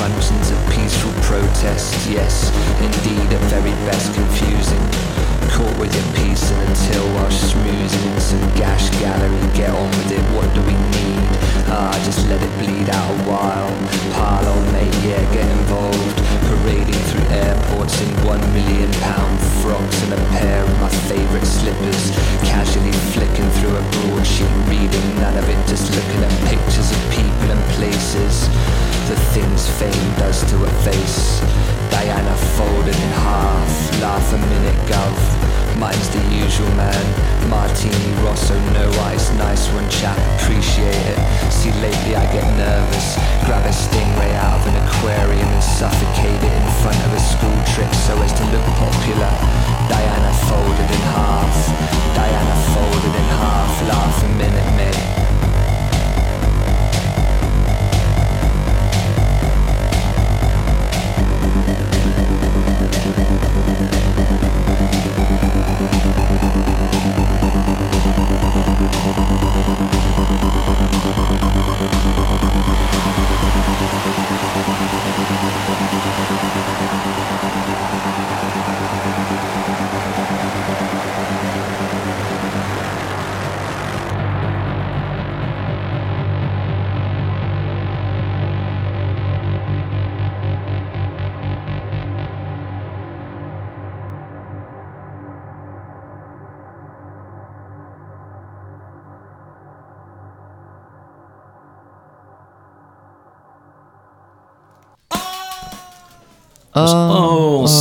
Truncheons of peaceful protest, yes, indeed at very best confusing. Caught with your piece a till while schmoozing in some gash gallery. Get on with it, what do we need? Ah, just let it bleed out a while. Pile on, mate, yeah, get involved. Parading through airports in one million pound frocks and a pair of my favourite slippers. Casually flicking through a broadsheet, reading none of it, just looking at pictures of people and places. The things fame does to a face. Diana folded in half, laugh a minute, gov. Mine's the usual man. Martini Rosso, no ice, nice one, chap, appreciate it. See, lately I get nervous. Grab a stingray out of an aquarium and suffocate it in front of a school trip so as to look popular. Diana folded in half. Diana folded in half, laugh a minute, mate. On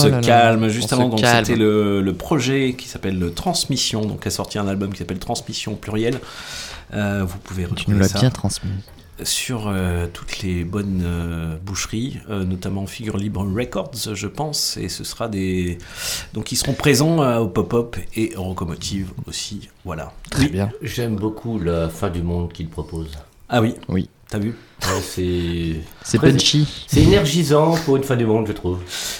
se là là, calme. Juste on avant, donc c'était le, le projet qui s'appelle le Transmission, donc a sorti un album qui s'appelle Transmission pluriel. Euh, vous pouvez Tu retrouver nous l'as ça bien transmis. sur euh, toutes les bonnes euh, boucheries, euh, notamment Figure Libre Records, je pense, et ce sera des donc ils seront présents euh, au Pop-Up et Rocomotive aussi. Voilà. Très Oui. bien. J'aime beaucoup la fin du monde qu'il propose. Ah oui. Oui. T'as vu? Ouais, c'est. Punchy. C'est énergisant pour une fin du monde, je trouve.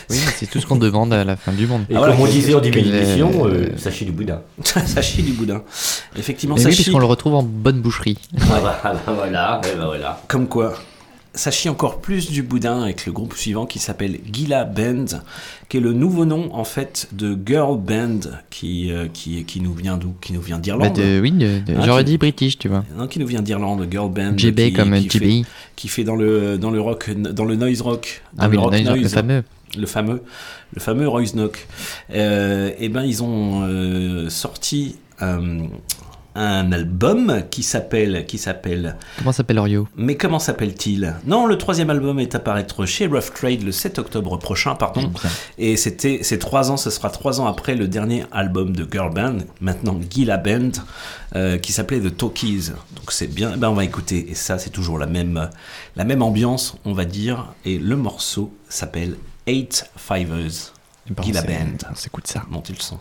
Oui, c'est tout ce qu'on demande à la fin du monde. Et Ah, voilà, comme on disait en début d'émission, euh, sachez du boudin. Sachez du boudin. Effectivement, Et oui, sachez. puisqu'on le retrouve en bonne boucherie. Ah bah, voilà, eh bah voilà. Comme quoi, sachez encore plus du boudin avec le groupe suivant qui s'appelle Gila Band, qui est le nouveau nom en fait de Girl Band qui, euh, qui, qui nous vient d'où? Qui nous vient Bah, d'Irlande. de, oui, Hein, j'aurais dit british, tu vois. Non, qui nous vient d'Irlande, Girl Band. Qui- comme qui fait, qui fait dans le dans le rock, dans le noise rock, dans Ah le oui, le rock noise rock, le fameux. le fameux, le fameux Royce Knock. Euh, et ben ils ont euh, sorti euh, un album qui s'appelle qui s'appelle Comment s'appelle Orio? Mais comment s'appelle-t-il? Non, le troisième album est à paraître chez Rough Trade le 7 octobre prochain, pardon. Et c'était, c'est trois ans, ce sera trois ans après le dernier album de Girl Band, maintenant Gila Band, euh, qui s'appelait The Talkies. Donc c'est bien, ben on va écouter. Et ça, c'est toujours la même, la même ambiance, on va dire. Et le morceau s'appelle Eight Fivers. Eh ben, Gila c'est- Band. On s'écoute ça. Montez le son.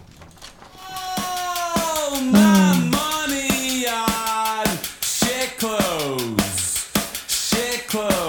money club.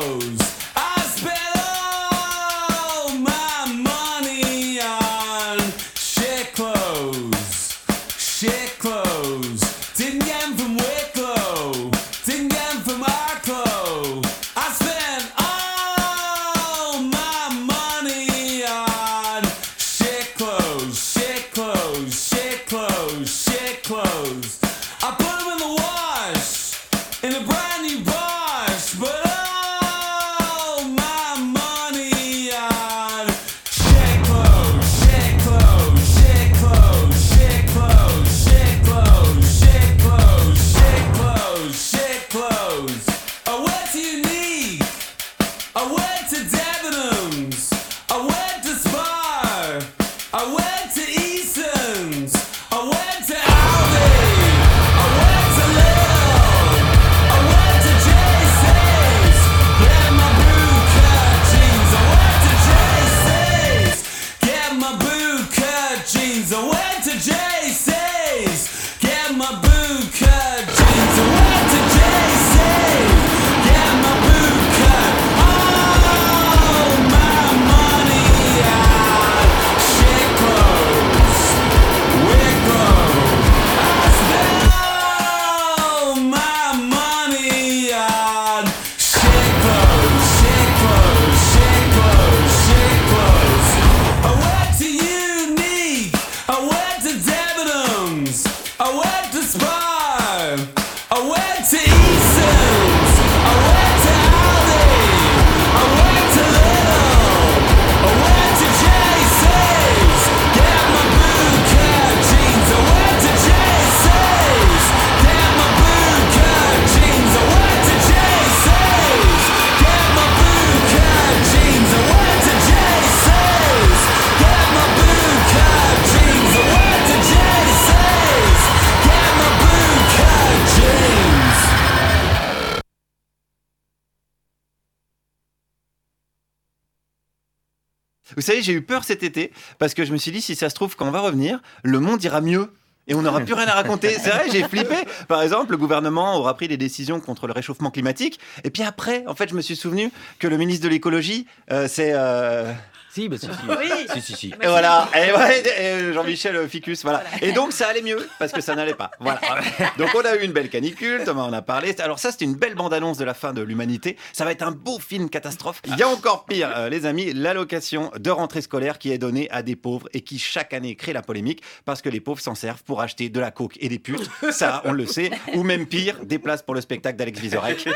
Savez, j'ai eu peur cet été parce que je me suis dit, si ça se trouve, quand on va revenir, le monde ira mieux. Et on n'aura plus rien à raconter. C'est vrai, j'ai flippé. Par exemple, le gouvernement aura pris des décisions contre le réchauffement climatique. Et puis après, en fait, je me suis souvenu que le ministre de l'écologie, euh, c'est. euh, Si, bah si, si. Oui. Si, si, si. Et voilà, et ouais, et Jean-Michel Ficus, voilà. Et donc ça allait mieux parce que ça n'allait pas. Voilà. Donc on a eu une belle canicule, Thomas en a parlé. Alors ça, c'était une belle bande-annonce de la fin de l'humanité. Ça va être un beau film catastrophe. Il y a encore pire, euh, les amis, l'allocation de rentrée scolaire qui est donnée à des pauvres et qui chaque année crée la polémique parce que les pauvres s'en servent pour acheter de la coke et des putes. Ça, on le sait. Ou même pire, des places pour le spectacle d'Alex Vizorek.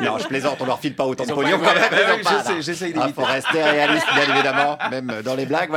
Non, je plaisante, on leur file pas autant de pognon quand même. Bah là. j'essaie Ah, d'éviter. faut rester réaliste, bien évidemment, même dans les blagues.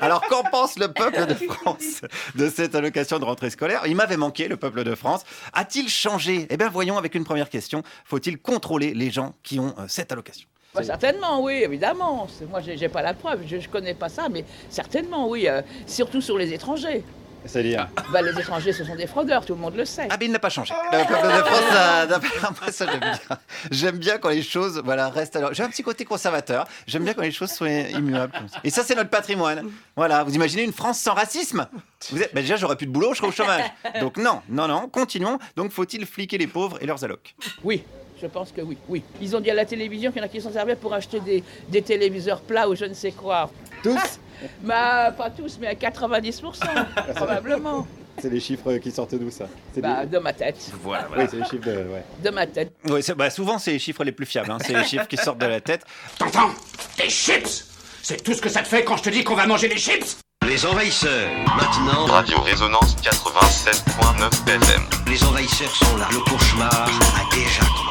Alors, qu'en pense le peuple de France de cette allocation de rentrée scolaire? Il m'avait manqué, le peuple de France. A-t-il changé? Eh bien, voyons avec une première question. Faut-il contrôler les gens qui ont euh, cette allocation? Bah, certainement, oui, évidemment. Moi, j'ai j'ai pas la preuve, je, je connais pas ça, mais certainement, oui. euh, surtout sur les étrangers. C'est-à-dire Bah, les étrangers, ce sont des fraudeurs, tout le monde le sait. Ah, mais il n'a pas changé. Le peuple de France, moi, ça, j'aime bien. J'aime bien quand les choses voilà, restent alors. J'ai un petit côté conservateur. J'aime bien quand les choses sont immuables. Et ça, c'est notre patrimoine. Voilà. Vous imaginez une France sans racisme? Vous êtes... bah, Déjà, j'aurais plus de boulot, je serais au chômage. Donc, non, non, non, continuons. Donc, faut-il fliquer les pauvres et leurs allocs? Oui, je pense que oui, oui. Ils ont dit à la télévision qu'il y en a qui s'en servaient pour acheter des, des téléviseurs plats ou je ne sais quoi. Tous Bah, pas tous, mais à 90%, probablement. C'est les chiffres qui sortent d'où, ça Bah, de ma tête. Voilà, Oui, c'est les chiffres de. Ouais. De ma tête. Ouais, c'est- bah, souvent, c'est les chiffres les plus fiables. hein. C'est les chiffres qui sortent de la tête. T'entends? Des chips C'est tout ce que ça te fait quand je te dis qu'on va manger des chips Les envahisseurs, maintenant. Radio Résonance 87.9 FM. Les envahisseurs sont là. Le cauchemar a déjà commencé.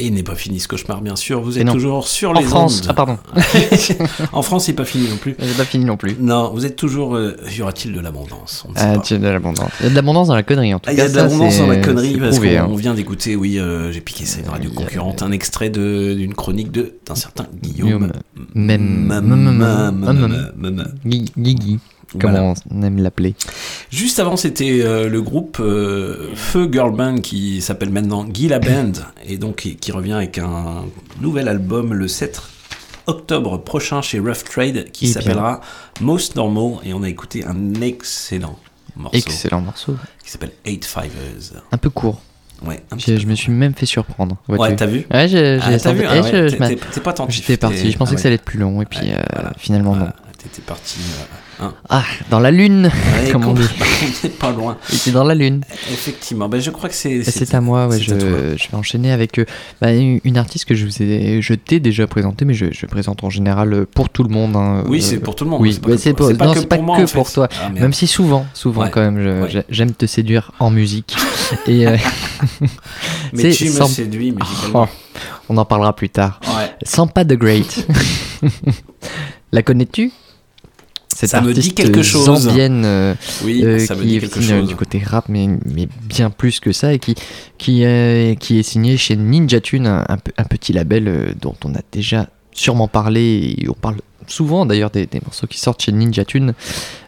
Et n'est pas fini ce cauchemar, bien sûr. Vous êtes toujours sur En les France. ondes. Ah, pardon. en France, c'est pas fini non plus. C'est pas fini non plus. Non, vous êtes toujours. euh, y aura-t-il de l'abondance? On ne sait pas. tu as de l'abondance. Il y a de l'abondance dans la connerie en tout Ah, Il y cas. a de l'abondance dans la connerie parce qu'on hein. on vient d'écouter, oui, euh, j'ai piqué ça, une radio concurrente, un extrait de- d'une chronique de d'un certain Guillaume. Guillaume. Même. Mam- Gui- Guigui, comme Voilà. on aime l'appeler. Juste avant, c'était euh, le groupe euh, Feu Girl Band qui s'appelle maintenant Gila Band et donc qui, qui revient avec un nouvel album le 7 octobre prochain chez Rough Trade qui Et s'appellera Most Normal et on a écouté un excellent morceau. Excellent morceau. Qui s'appelle Eight Fivers. Un peu court. Ouais, Je, me suis même fait surprendre. Ouais, t'as vu Ouais, j'ai. Ah, senti- vu Ah eh, ouais, t'es- pas attentif, J'étais parti. Je pensais ah que ça allait être plus long et puis euh, finalement non. T'étais parti. Hein. Ah, dans la lune, Ouais, comme on dit. on pas loin. Il était dans la lune. Effectivement, ben, je crois que c'est. Et C'est à moi, ouais, c'est je, à toi. je vais enchaîner avec euh, bah, une artiste que je vous ai, je t'ai déjà présentée, mais je, je présente en général euh, pour tout le monde. hein, Oui, euh, c'est pour tout le monde, Oui, c'est pas bah, que c'est pour- pour, c'est pas non, que c'est pas pour moi, que en fait. pour toi, Ah, même si souvent, souvent Ouais, quand même, j'aime te séduire en musique. Et euh, Mais c'est tu me sans- séduis musicalement. Oh, on en parlera plus tard. Ouais. Sampa the Great. La connais-tu? Cette Ça me dit artiste quelque chose. zambienne euh, Oui, euh, ça me qui dit est quelque signée, chose. du côté rap mais, mais bien plus que ça et qui qui, euh, qui est signé chez Ninja Tune un, un pe- un petit label dont on a déjà sûrement parlé et on parle souvent d'ailleurs des, des morceaux qui sortent chez Ninja Tune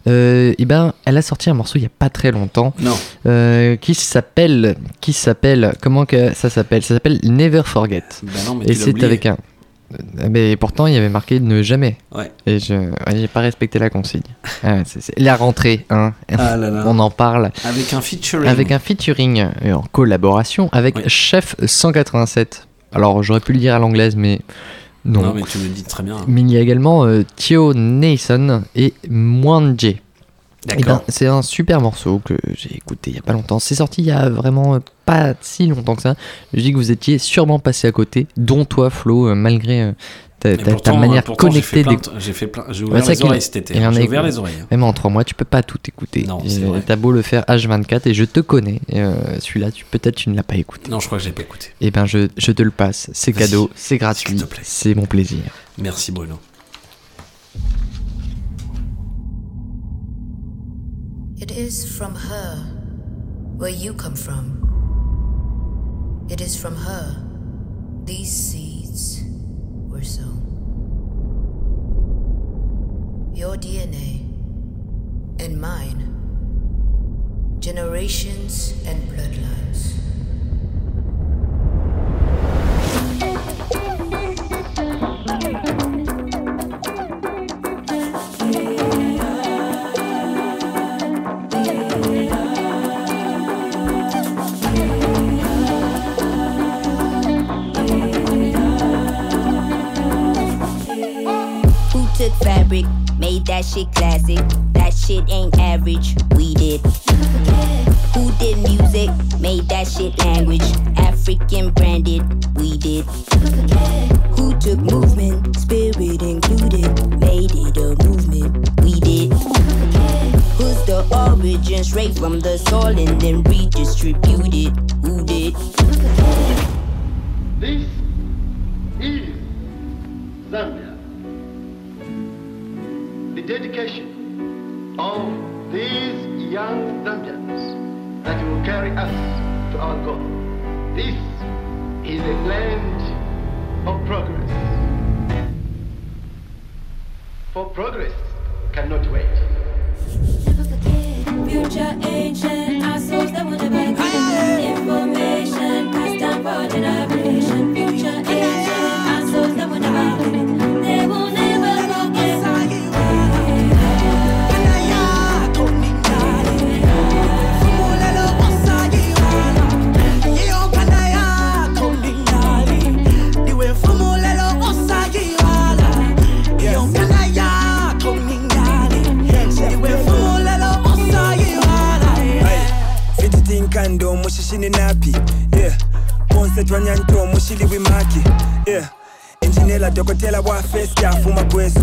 et ben elle a sorti un morceau il y a pas très longtemps Non. qui s'appelle qui s'appelle comment que ça s'appelle? Ça s'appelle Never Forget Ben non, mais et c'est avec un mais pourtant il y avait marqué ne jamais Ouais. et je j'ai pas respecté la consigne Ah la rentrée hein Ah là là. on en parle Avec un featuring. avec un featuring euh, en collaboration avec Chef 187 alors j'aurais pu le dire à l'anglaise mais non, Non, mais tu me dis très bien. mais il y a également euh, Tio Nason et Mwanje. Eh D'accord. ben, c'est un super morceau que j'ai écouté il y a pas longtemps. C'est sorti il y a vraiment euh, pas si longtemps que ça. Je dis que vous étiez sûrement passé à côté, dont toi Flo, euh, malgré euh, ta, manière pourtant, j'ai fait connectée j'ai fait plein- j'ai Ouais, ouvert c'est les qu'il- oreilles cet été, j'ai a ouvert les oreilles. Même en trois mois, tu peux pas tout écouter. Non. T'as beau le faire H24 et je te connais. euh, Celui-là, tu peut-être tu ne l'as pas écouté. Non, je crois que je l'ai pas écouté. Eh ben, je, je te le passe. C'est Vas-y, cadeau, c'est gratuit, s'il te plaît. c'est mon plaisir. Merci Bruno. It is from her where you come from. It is from her these seeds were sown. Your DNA and mine, generations and bloodlines. Took fabric, made that shit classic? That shit ain't average. We did. Who did music, made that shit language? African branded. We did. Who took movement, spirit included, made it a movement? We did. Who's the origin, straight from the soil and then redistributed? Who did? This is Zambia. Dedication of these young Zambians that will carry us to our goal. This is a land of progress. For progress cannot wait. Future ancient, our souls that will never information passed down for generation. mushini napi yeah. Bonse twanyanto mushili wimaki. Yeah. Injinela dokotela wafe syafuma kwesu.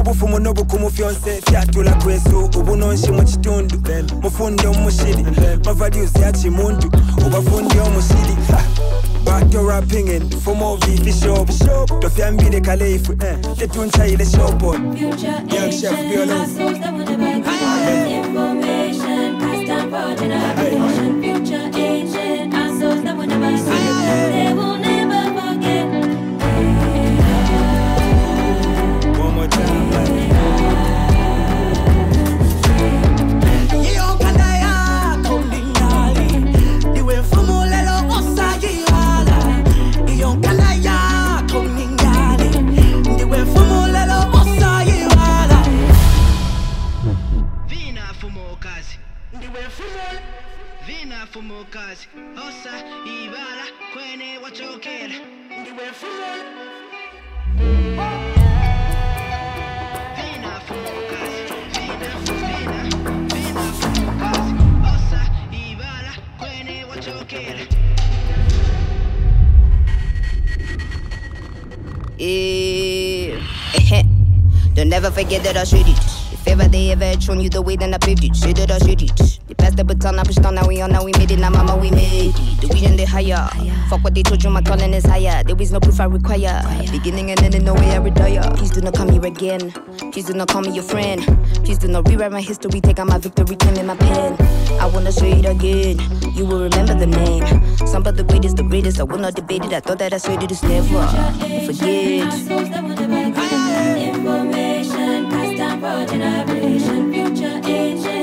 Ubufumu n'obukumu fyonse fyatula kwesu. Ubunonshi mu kitundu mufundi omushiri ya eh. Information, for generation. Don't forget that I should it. If ever they ever shown you the way, then I paved it. Shit that I should it. They passed the baton, I pushed on, now we on, now we made it, now mama, we made it. The vision they higher. Fuck what they told you, my calling is higher. There is no proof I require. Beginning and ending, no way I retire. Please do not come here again. Please do not call me your friend. Please do not rewrite my history, take out my victory, claim in my pen. I wanna say it again. You will remember the name. Some of the greatest, the greatest. I will not debate it. I thought that I said it is never. Forget backward in vision, future aging.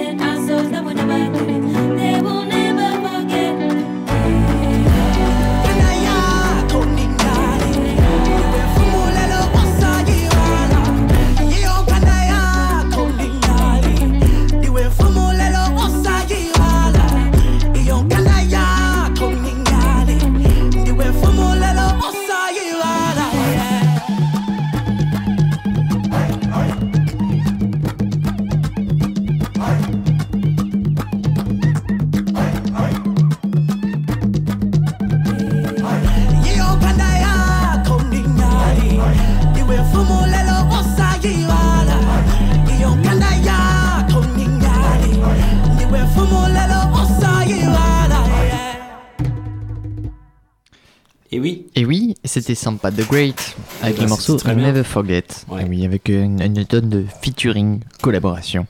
C'était Sampa the Great avec bah, le morceau bien. Never Forget. Et oui, avec une, une tonne de featuring, collaboration.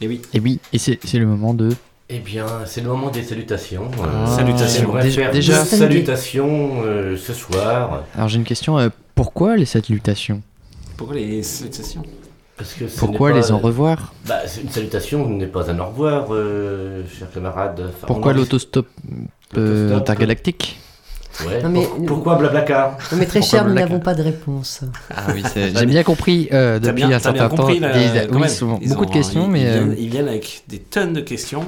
Et oui. Et oui, et c'est le moment de. Eh bien, c'est le moment des salutations. Ah, Salutations. On va Déjà- déjà- salutations euh, ce soir. Alors j'ai une question, euh, pourquoi les salutations? Pourquoi les salutations? Parce que Pourquoi les au revoir? bah, Une salutation n'est pas un au revoir, euh, chers camarades. Enfin, Pourquoi euh, L'autostop. intergalactique? Ouais, Non, mais- pour- pourquoi Blablacar Non, mais très Pourquoi cher, nous n'avons pas de réponse. Ah oui, c'est- j'ai bien compris euh, depuis bien- un certain temps. compris, là, oui, même. souvent, beaucoup ont- de questions, ils- mais Ils euh, viennent, ils viennent avec des tonnes de questions.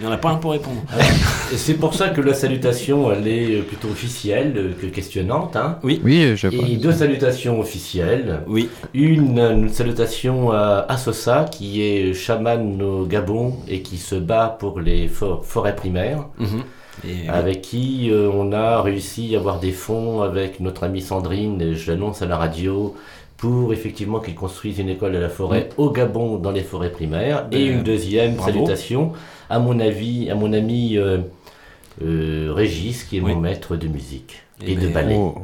Il n'y en a pas un pour répondre. Et c'est pour ça que la salutation, elle est euh, plutôt officielle que questionnante. Hein. Oui. Oui, je vois. Et deux salutations officielles. Oui. Une, une salutation à Assosa, qui est chaman au Gabon et qui se bat pour les for- forêts primaires. Mhm. Et, Avec qui euh, on a réussi à avoir des fonds avec notre amie Sandrine, et je l'annonce à la radio, pour effectivement qu'ils construisent une école de la forêt au Gabon dans les forêts primaires. Et Ben, une deuxième bravo. salutation à mon avis, à mon ami euh, euh, Régis, qui est Oui. mon maître de musique Eh et, de ben, ballet. Oh,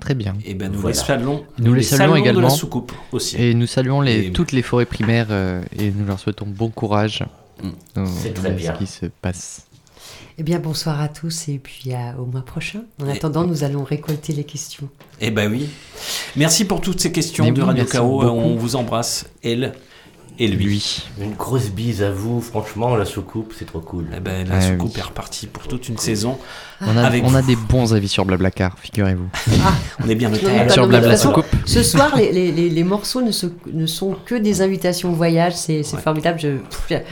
très bien. Et ben nous Voilà. les saluons. Nous les saluons de également. la soucoupe aussi. Et nous saluons les, Et- toutes les forêts primaires euh, et nous leur souhaitons bon courage dans, C'est très dans bien. ce qui se passe. Eh bien, bonsoir à tous et puis à- au mois prochain. En attendant, nous allons récolter les questions. Eh ben oui. Merci pour toutes ces questions Mais de oui, Radio Chaos. beaucoup. On vous embrasse, elle et lui. Une grosse bise à vous, franchement, la soucoupe, c'est trop cool. Eh ben, la Ah soucoupe oui. est repartie pour toute une saison. On a, Avec on a des bons avis sur Blablacar, figurez-vous. On est bien noté. Sur Blabla Soucoupe. Ce soir, les, les- les- les morceaux ne, se- ne sont que des invitations au voyage. C'est formidable. Je... pff,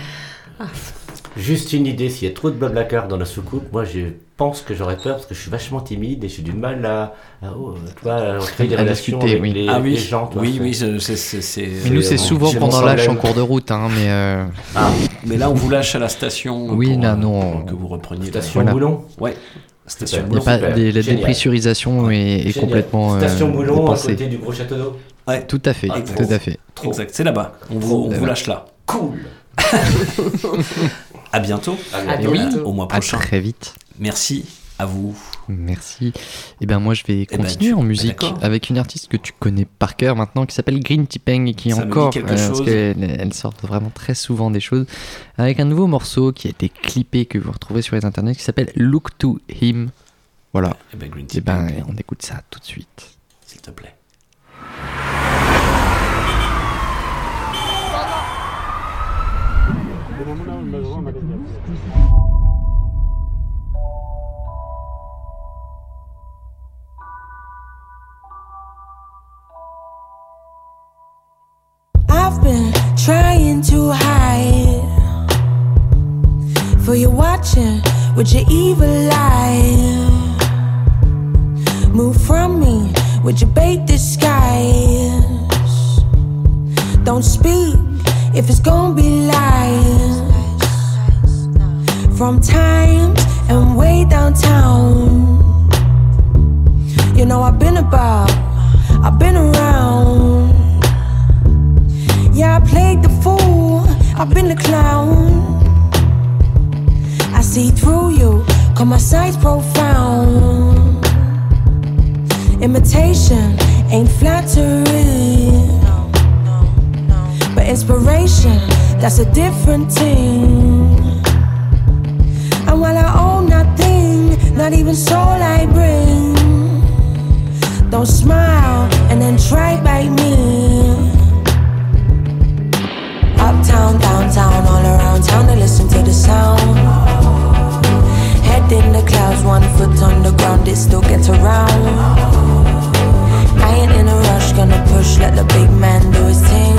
Juste une idée, s'il y a trop de blablacar dans la soucoupe, moi je pense que j'aurais peur parce que je suis vachement timide et j'ai du mal à, à, oh, à créer des À relations discuter, avec oui. les, ah oui, les gens. oui, oui, c'est- Mais nous, c'est souvent pendant lâche en cours de route, hein, mais euh, Ah, Mais là, on vous lâche à la station. Oui, pour, là, euh, non. pour que vous repreniez. station Voilà. Boulon Ouais. Station Boulon. pas, la génial. dépressurisation est, est complètement euh, Station Boulon à côté du gros château d'eau. Ouais. Tout à fait, Ah, tout à fait. Exact, c'est là-bas. On vous, lâche là. Cool. À bientôt. À bientôt. Et oui, Au mois à prochain. très vite. Merci à vous. Merci. Et ben moi je vais ben, continuer tu- en musique avec une artiste que tu connais par cœur maintenant qui s'appelle Green Tipeng et qui est me dit encore quelque parce chose. qu'elle elle sort vraiment très souvent des choses avec un nouveau morceau qui a été clippé que vous retrouvez sur les internets qui s'appelle Look to Him. Voilà. Eh ben, Green Et ben on écoute ça tout de suite. s'il te plaît. Trying to hide for you watching with your evil eye. Move from me with your bait disguise. Don't speak if it's gonna be lies. From times and way downtown. You know I've been about, I've been around. Yeah, I played the fool, I've been the clown. I see through you, cause my sight's profound. Imitation ain't flattery, but inspiration, that's a different thing. And while I own nothing, not even soul I bring, don't smile and then try bite me. Uptown, downtown, all around town to listen to the sound. Head in the clouds, one foot on the ground, it still gets around. I ain't in a rush, gonna push, let the big man do his thing.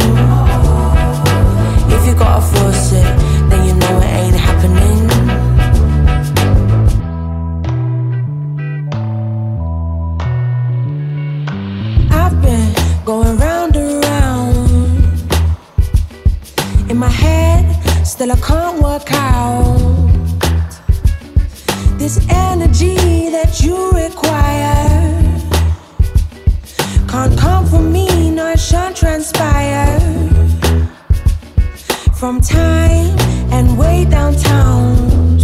If you gotta force it, then you know it ain't happening. In my head, still I can't work out this energy that you require. Can't come from me, no, it shan't transpire. From time and way downtown,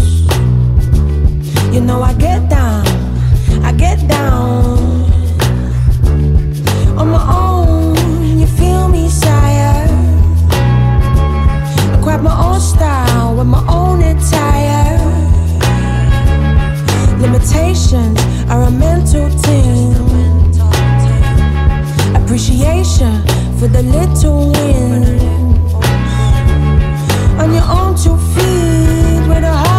you know I get down, my own style with my own attire. Limitations are a mental thing. Appreciation for the little wins. On your own two feet with a heart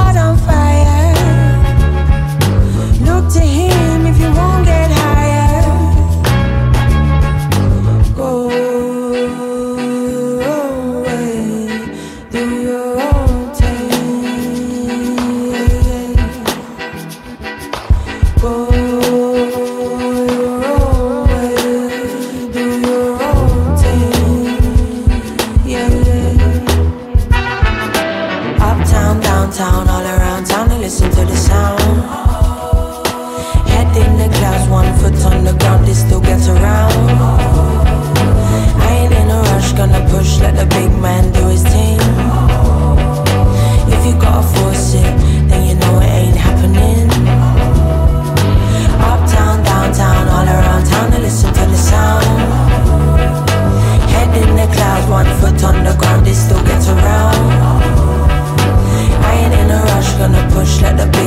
push, let the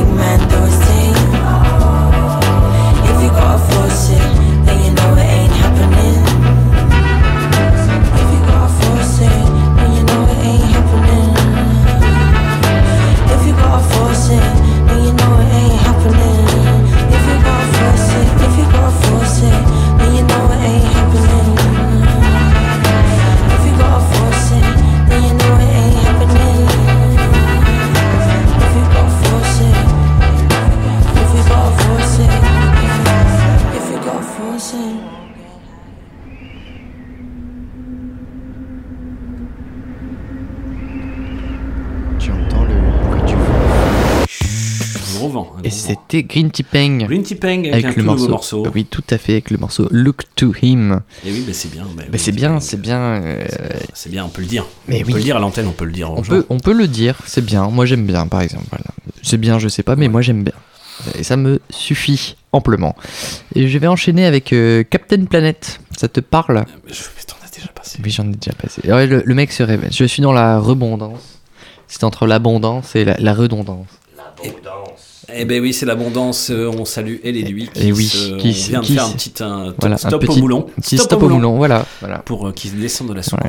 c'était Green Tea Peng. Green avec, un le tout morceau. Oui, tout à fait, avec le morceau Look to Him. Et oui, bah, c'est bien. bah, Bah, c'est bien, c'est bien. euh, C'est bien, on peut le dire. Mais on oui. peut le dire à l'antenne, on peut le dire aux on, gens. peut, on peut le dire, c'est bien. Moi j'aime bien, par exemple. Voilà. C'est bien, je sais pas, mais moi j'aime bien. Et ça me suffit amplement. Et je vais enchaîner avec euh, Captain Planet. Ça te parle? Je mais t'en as déjà passé. Oui, j'en ai déjà passé. Ouais, le, le mec se révèle. Je suis dans la rebondance. C'est entre l'abondance et la, la redondance. Eh ben oui, c'est l'abondance. euh, On salue elle et lui. Et oui, se- qui on vient de qui faire se- un petit un voilà, un stop petit- au moulon. petit stop au moulon, voilà, voilà. Pour euh, qu'ils descendent de la soucoupe.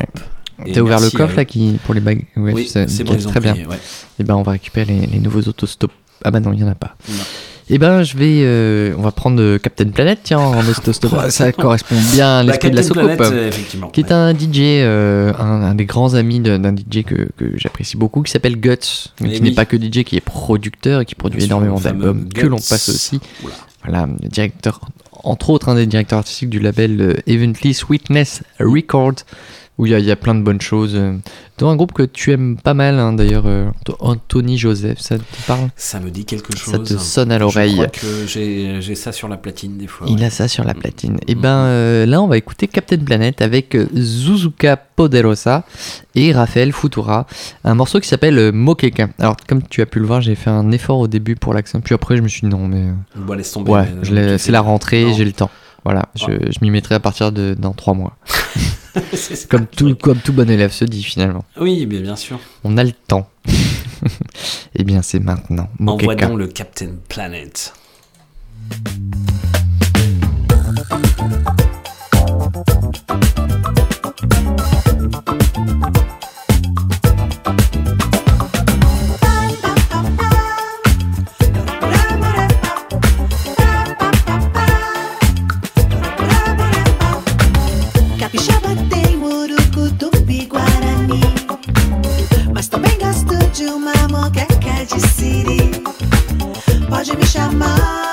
Et T'as ouvert le coffre là qui, pour les bagues Ouais, Oui, c'est bon, très bien. ouais. Et ben on va récupérer les, les nouveaux autostop. Ah bah non, il y en a pas. Non. Et ben je vais, euh, on va prendre euh, Captain Planet tiens en ça correspond bien à Bah, l'esprit de la Captain soucoupe. Planet, euh, effectivement, Qui est un DJ, euh, un, un des grands amis de- d'un DJ que, que j'apprécie beaucoup, qui s'appelle Guts, mais Eh qui n'est pas que DJ, qui est producteur et qui produit Bien sûr, énormément le fameux d'albums que Guts. l'on passe aussi. Oula. Voilà, le directeur, entre autres, un des directeurs artistiques du label euh, Evenly Sweetness Records, où il y, a- il y a plein de bonnes choses. euh, Dans un groupe que tu aimes pas mal, hein, d'ailleurs, euh, Anthony Joseph, ça te parle? Ça me dit quelque chose. Ça te sonne à l'oreille. Je crois que j'ai j'ai ça sur la platine des fois. Il ouais. a ça sur la platine. Et ben euh, là, on va écouter Captain Planet avec euh, Suzuka Poderosa et Raphaël Futura. Un morceau qui s'appelle euh, Mokeka. Alors, comme tu as pu le voir, j'ai fait un effort au début pour l'accent. Puis après, je me suis dit non, mais. euh, Bon, laisse tomber. Ouais, euh, c'est la rentrée, j'ai le temps. Voilà, je, m'y mettrai à partir de dans trois mois. Comme, tout, comme tout bon élève se dit finalement. Oui, mais bien sûr. On a le temps. Eh bien, c'est maintenant. Envoie donc le Captain Planet. Cidade City. Pode me chamar.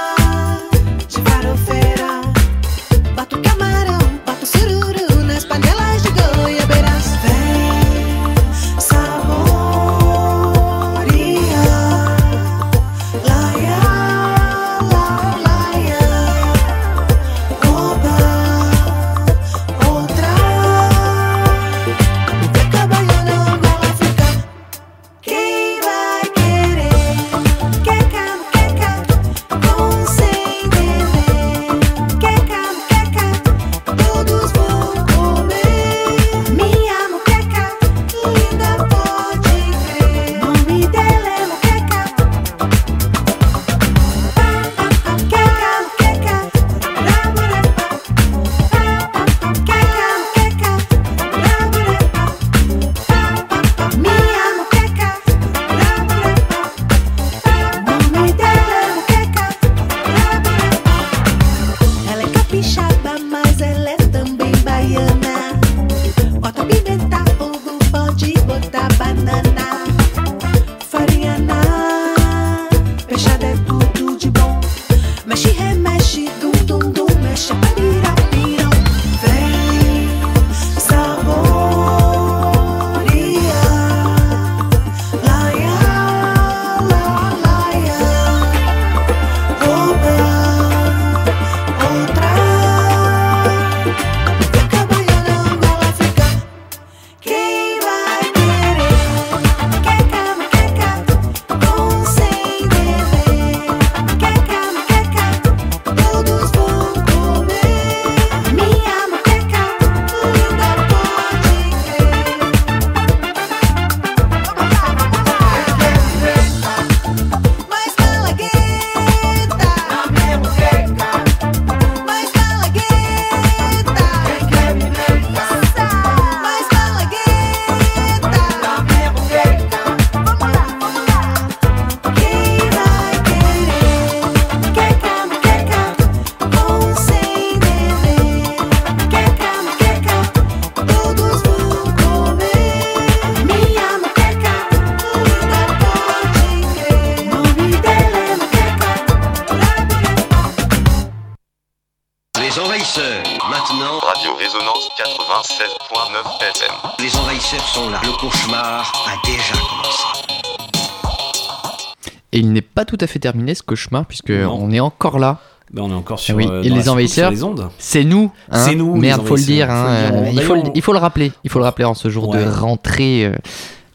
Tout à fait terminé ce cauchemar, puisque Non. on est encore là. Ben, on est encore sur, oui. euh, Et les envahisseurs, c'est nous. hein. C'est nous, Merde, faut le dire. hein. faut. Il, faut le, D'ailleurs, il faut le rappeler. Il faut le rappeler en ce jour de rentrée. euh,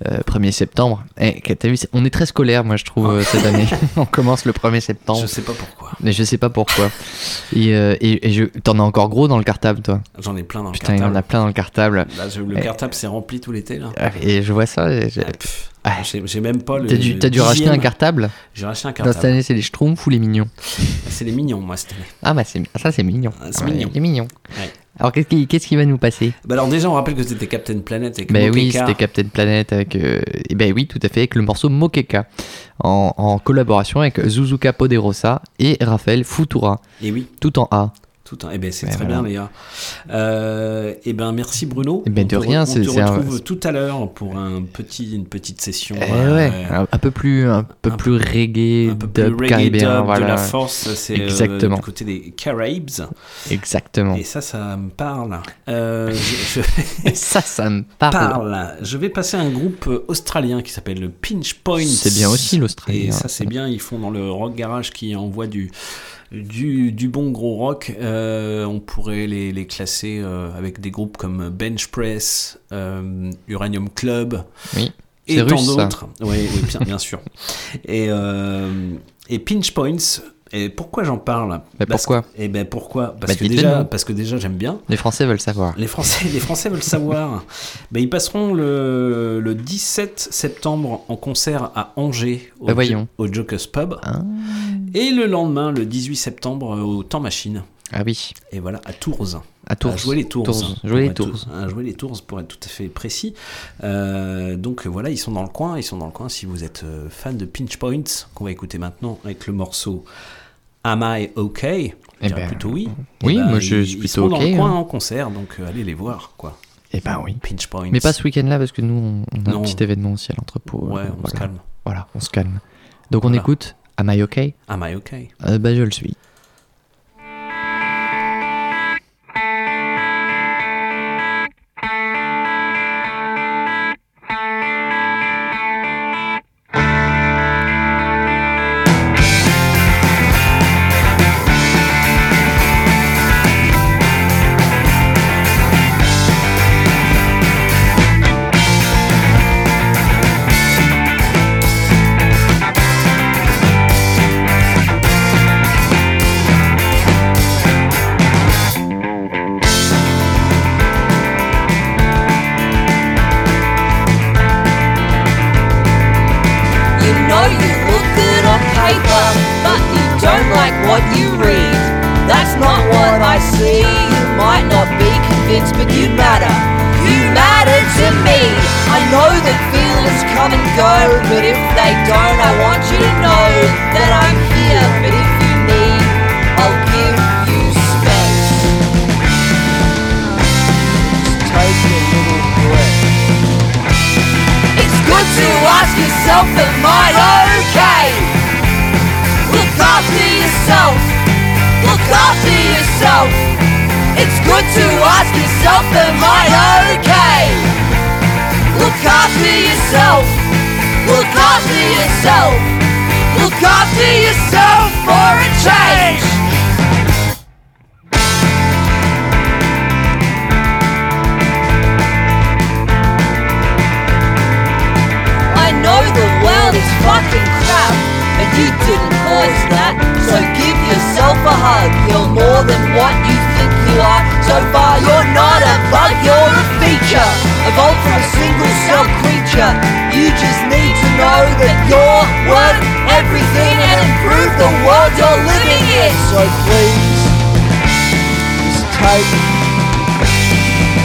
euh, 1er septembre. Eh, t'as vu, c'est- on est très scolaire, moi, je trouve, euh, cette année. on commence le 1er septembre. Je sais pas pourquoi. Mais je sais pas pourquoi. et euh, et, et je... t'en as encore gros dans le cartable, toi? J'en ai plein dans le Putain, il cartable. en a plein dans le cartable. Là, je- le cartable s'est rempli tout l'été là. Ah, Et je vois ça. et j'ai- Ah, J'ai j'ai même pas le. T'as dû, dû racheter un cartable J'ai racheté un Dans cette cartable. année, c'est les Schtroumpfs ou les mignons C'est les mignons, moi, cette année. Ah, bah c'est, ça, c'est mignon. Ah, c'est Ouais, mignon. Il est mignon. Ouais. Alors, qu'est-ce qui, qu'est-ce qui va nous passer? Bah alors déjà, on rappelle que c'était Captain Planet avec Bah oui, c'était Captain Planet avec. euh, et ben oui, tout à fait, avec le morceau Mokeka. En, en collaboration avec Zuzuka Poderosa et Raphaël Futura. Et oui. Tout en A. Tout un... Eh ben c'est très voilà. bien les gars. Euh, eh ben merci Bruno. Eh ben, On de te rien, c'est- On te un- retrouve tout à l'heure pour un petit, une petite session. Eh euh, ouais, un, un peu plus, un peu plus reggae, un peu plus dub reggae caribéen, dub voilà. de la force, c'est euh, Exactement. du côté des Caribes. Exactement. Et ça, ça me parle. Euh, je, je- ça, ça me parle. Je vais passer à un groupe euh, australien qui s'appelle le Pinch Point. C'est bien aussi, l'Australie, Et hein. ça, c'est bien. Ils font dans le rock garage qui envoie du. Du, du bon gros rock, Euh, on pourrait les, les classer euh, avec des groupes comme Bench Press, euh, Uranium Club, Oui. et tant d'autres. Oui, oui, bien, bien sûr. Et, euh, et Pinch Points. Et pourquoi j'en parle? Mais Parce- pourquoi? Eh ben pourquoi? Parce, Bah, que déjà, parce que déjà j'aime bien. Les Français veulent savoir. Les Français, les Français veulent savoir. Ben, ils passeront le, le 17 septembre en concert à Angers au, Bah, voyons. au Jokers Pub. Ah. Et le lendemain, le 18 septembre, au Temps Machine. Ah oui. Et voilà, à Tours. À Tours. jouer les Tours. Tours. Jouer les Tours. à jouer les Tours pour être tout à fait précis. Euh, donc voilà, ils sont dans le coin. Ils sont dans le coin. Si vous êtes euh, fan de Pinch Points, qu'on va écouter maintenant avec le morceau Am I OK? Eh ben, plutôt oui. oui, Eh ben, moi, je ils- suis Ils plutôt sont dans OK, le coin hein. en concert, donc euh, allez les voir, quoi. Eh ben oui. Pinch Points. Mais pas ce week-end-là parce que nous, on a Non. un petit événement aussi à l'entrepôt. Ouais, on se calme. Voilà, on se calme. Donc on Voilà. écoute Am I OK? Am I OK? Euh, Bah je le suis. You matter. You matter to me. I know that feelings come and go, but if they don't, I want you to know that I'm here. But if you need, I'll give you space. Just take a little breath. It's good to ask yourself, am I okay? Look after yourself. Look after yourself. It's good to ask yourself, am I okay? Look after yourself. Look after yourself. Look after yourself for a change. I know the world is fucking crap, and you didn't cause that. So give yourself a hug. You're more than what you are. So far, you're not a bug, you're a feature. Evolved from a single cell creature. You just need to know that you're worth everything and improve the world you're living in. So please, just take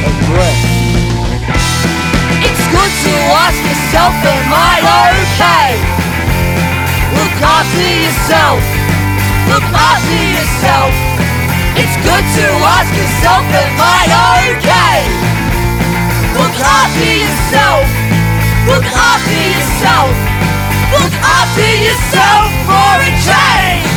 a breath. It's good to ask yourself, am I okay? Look after yourself. Look after yourself. It's good to ask yourself, am I okay? Look after yourself. Look after yourself. Look after yourself for a change.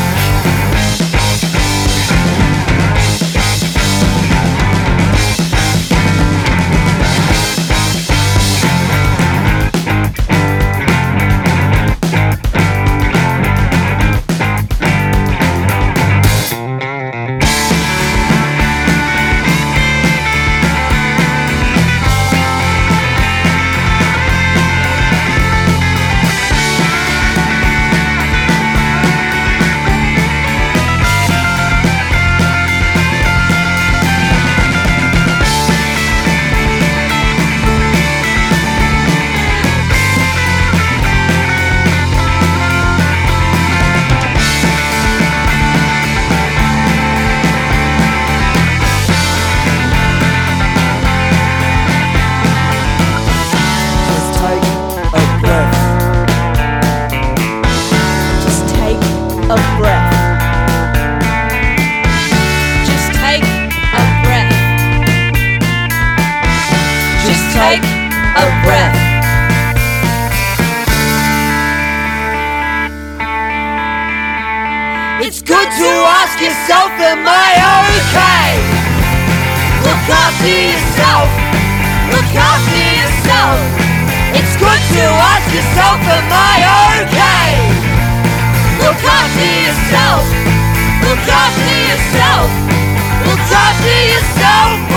After yourself. Look after yourself. It's good to ask yourself, am I okay? Look after yourself. Look after yourself. Look after yourself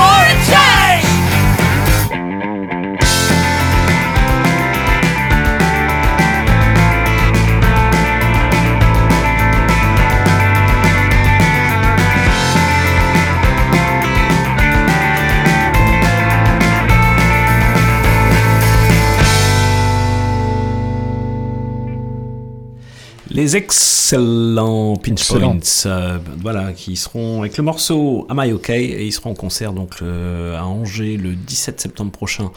Les excellents Pinch Excellent. Points, euh, voilà, qui seront avec le morceau Am I OK? Et ils seront en concert donc le- à Angers le 17 septembre prochain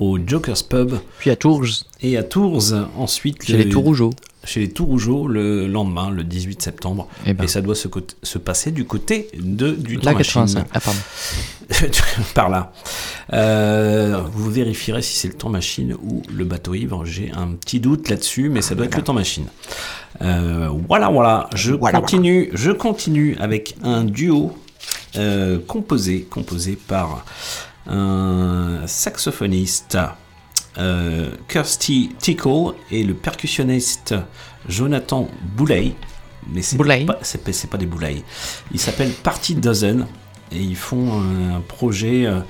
au Joker's Pub. Puis à Tours. Et à Tours ensuite. Chez les Tourougeaux. Chez les Tourougeaux le lendemain, le 18 septembre. Eh ben. Et ça doit se, passer du côté de, du La temps machine. 85. Ah, pardon. Par là. Euh, vous vérifierez si c'est le temps machine ou le bateau ivre. J'ai un petit doute là-dessus, mais ça doit être le temps machine. Euh, voilà, voilà. Je continue. Je continue avec un duo euh, composé, composé par un saxophoniste. euh, Kirsty Tickle et le percussionniste Jonathan Boulay. Mais c'est pas, c'est pas, des boulay. Ils s'appellent Party Dozen et ils font un projet euh,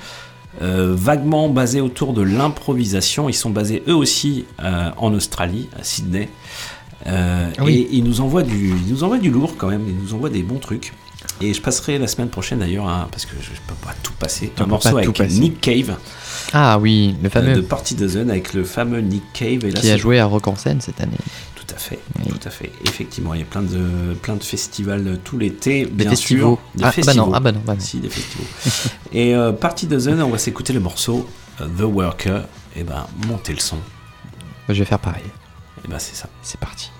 euh, vaguement basé autour de l'improvisation. Ils sont basés eux aussi euh, en Australie, à Sydney. Ah oui. Et ils nous, envoient du, ils nous envoient du lourd quand même, ils nous envoient des bons trucs. Et je passerai la semaine prochaine d'ailleurs, un- parce que je ne peux pas tout passer, Tu un morceau avec passer. Nick Cave. Ah oui, le fameux. euh, de Party Dozen avec le fameux Nick Cave. Et là, qui a joué à Rock en scène cette année. tout à fait, tout à fait. Effectivement, il y a plein de, plein de festivals tout l'été, Des bien festivals. sûr. Des Ah, bah festivals. non, ah bah non, bah non. Si, des festivals. Et euh, Party Dozen, on va s'écouter le morceau euh, The Worker. Et ben, montez le son. Je vais faire pareil. Et ben, c'est ça. C'est parti.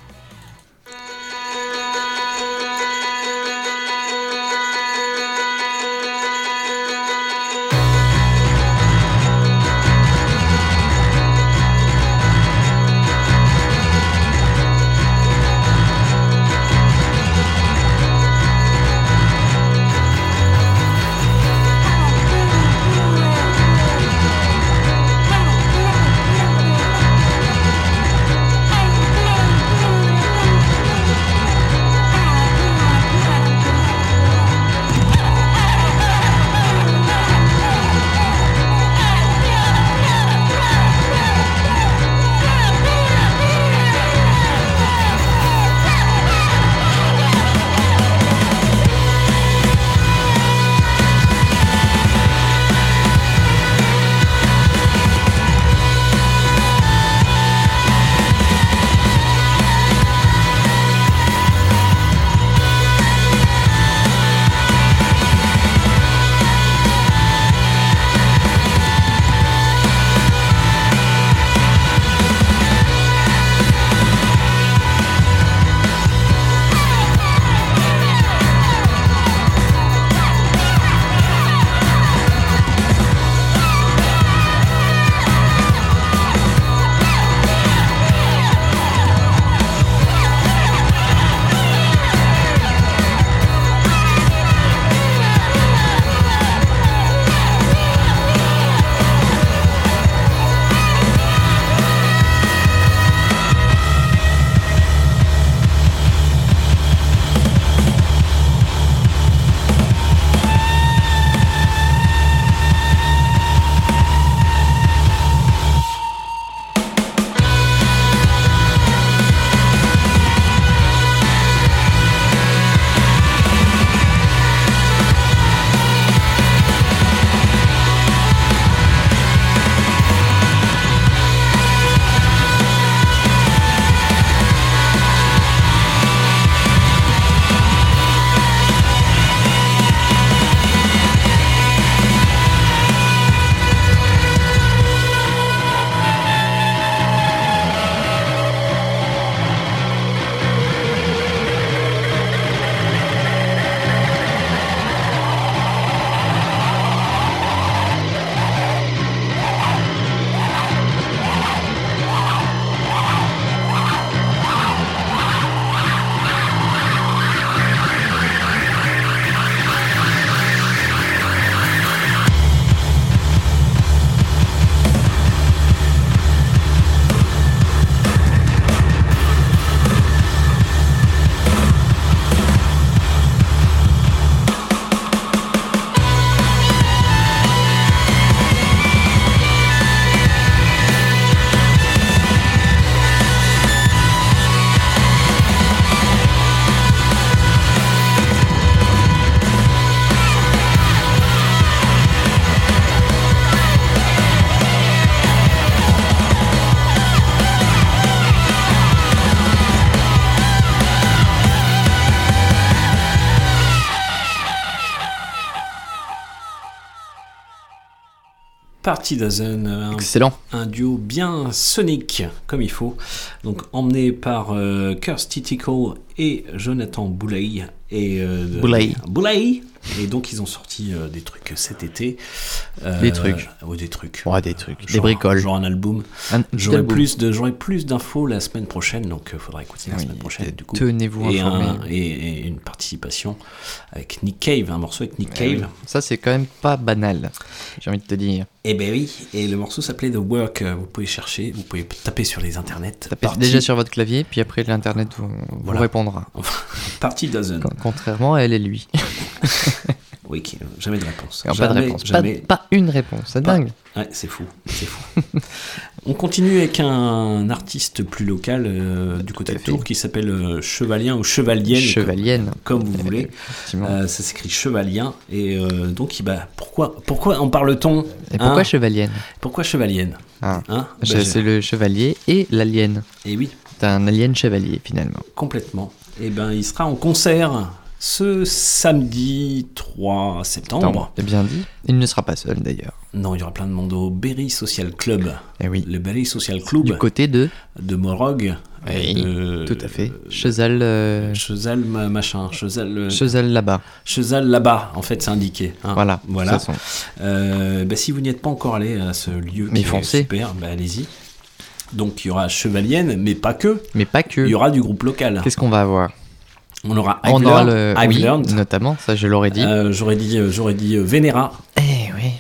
Party Dozen. Un, Excellent. Un duo bien sonique, comme il faut. Donc emmené par euh, Kirsty Tickle et Jonathan Boulay. Et, euh, Boulay. Boulay. Et donc ils ont sorti euh, des trucs cet été. Euh, Des trucs. Ouais, des trucs. Ouais, des trucs. Des bricoles. Genre un album. J'aurai plus de j'aurai plus d'infos la semaine prochaine, donc il faudra écouter la Oui, semaine prochaine du coup. tenez-vous et, un- et, et une participation avec Nick Cave, un morceau avec Nick Eh Cave. oui. Ça, c'est quand même pas banal, j'ai envie de te dire. Et ben oui, et le morceau s'appelait The Work. Vous pouvez chercher, vous pouvez taper sur les internets. Tapez déjà sur votre clavier, puis après l'internet vous, vous Voilà. Répondra. Party Contrairement à elle et lui. Oui, qui- jamais de réponse. Alors, pas de Jamais, réponse. Pas, jamais. pas une réponse, c'est Pas- dingue. Ouais, c'est fou, c'est fou. On continue avec un artiste plus local euh, du côté de Tours qui s'appelle euh, Chevalien ou Chevalienne. Chevalienne. Comme, comme vous voulez. Euh, ça s'écrit Chevalien. Et euh, donc, bah, pourquoi, pourquoi en parle-t-on Et pourquoi hein? Chevalienne? Pourquoi Chevalienne? Ah. Hein? Je- C'est le chevalier et l'alien. Et oui. Un alien chevalier finalement. Complètement. Et ben, il sera en concert ce samedi 3 septembre. T'as bien dit. Il ne sera pas seul d'ailleurs. Non, il y aura plein de monde au Berry Social Club. Eh oui. Le Berry Social Club. Du côté de de Morog. Oui, de- tout à fait. Chezal, euh, Chezal ma- machin. Chezal. euh, Chezal là-bas. Chezal là-bas, en fait, c'est indiqué. hein. Voilà, voilà. de toute façon. Euh, bah, si vous n'y êtes pas encore allé à ce lieu Mais qui est super, bah, allez-y. Donc il y aura Chevalienne, mais pas que. Mais pas que. Il y aura du groupe local. Qu'est-ce qu'on va avoir? On aura On I've aura Learned- le. I've oui, Learned. notamment, ça je l'aurais dit. Euh, j'aurais dit, euh, j'aurais dit euh, Vénéra. Eh oui.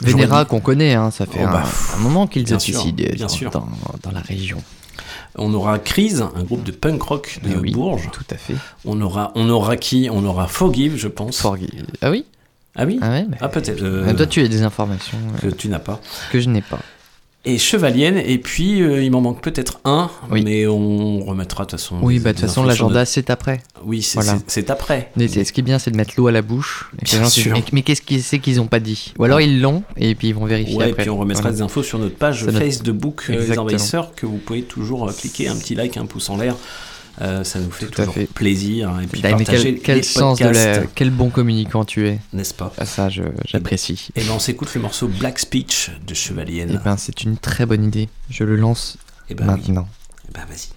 Vénéra qu'on connaît, hein, ça fait Oh, un, bah, un moment qu'ils sûr, des- bien dans, sûr. Dans, dans la région. On aura Crise, un groupe de punk rock de Eh oui, Bourges. Tout à fait. On aura, on aura qui? On aura Forgive, je pense. Forgive. Ah oui? Ah oui? Ah ouais bah, Ah peut-être. euh, euh, Toi, tu as des informations que euh, tu n'as pas. que je n'ai pas. Et Chevalienne, et puis euh, il m'en manque peut-être un, Oui. mais on remettra de toute façon. Oui, bah de toute façon, l'agenda, notre- c'est après. Oui, c'est Voilà. après. Mais ce qui est bien, c'est de mettre l'eau à la bouche. Et que Bien sûr. mais, qu'est-ce qu'ils c'est qu'ils ont pas dit? Ou alors ils l'ont, et puis ils vont vérifier Ouais, et puis on remettra Voilà. des infos sur notre page Facebook euh, Les. Envahisseurs que vous pouvez toujours euh, cliquer un petit like, un pouce en l'air. Euh, ça nous fait Tout à toujours fait. plaisir. Et puis partager quel, quel les sens de podcasts, la, quel bon communicant tu es. n'est-ce pas Ah, ça, j'apprécie. Et ben on s'écoute le morceau Black Speech de Chevalienne. Eh ben, c'est une très bonne idée. Je le lance Eh ben oui. maintenant. Eh ben vas-y.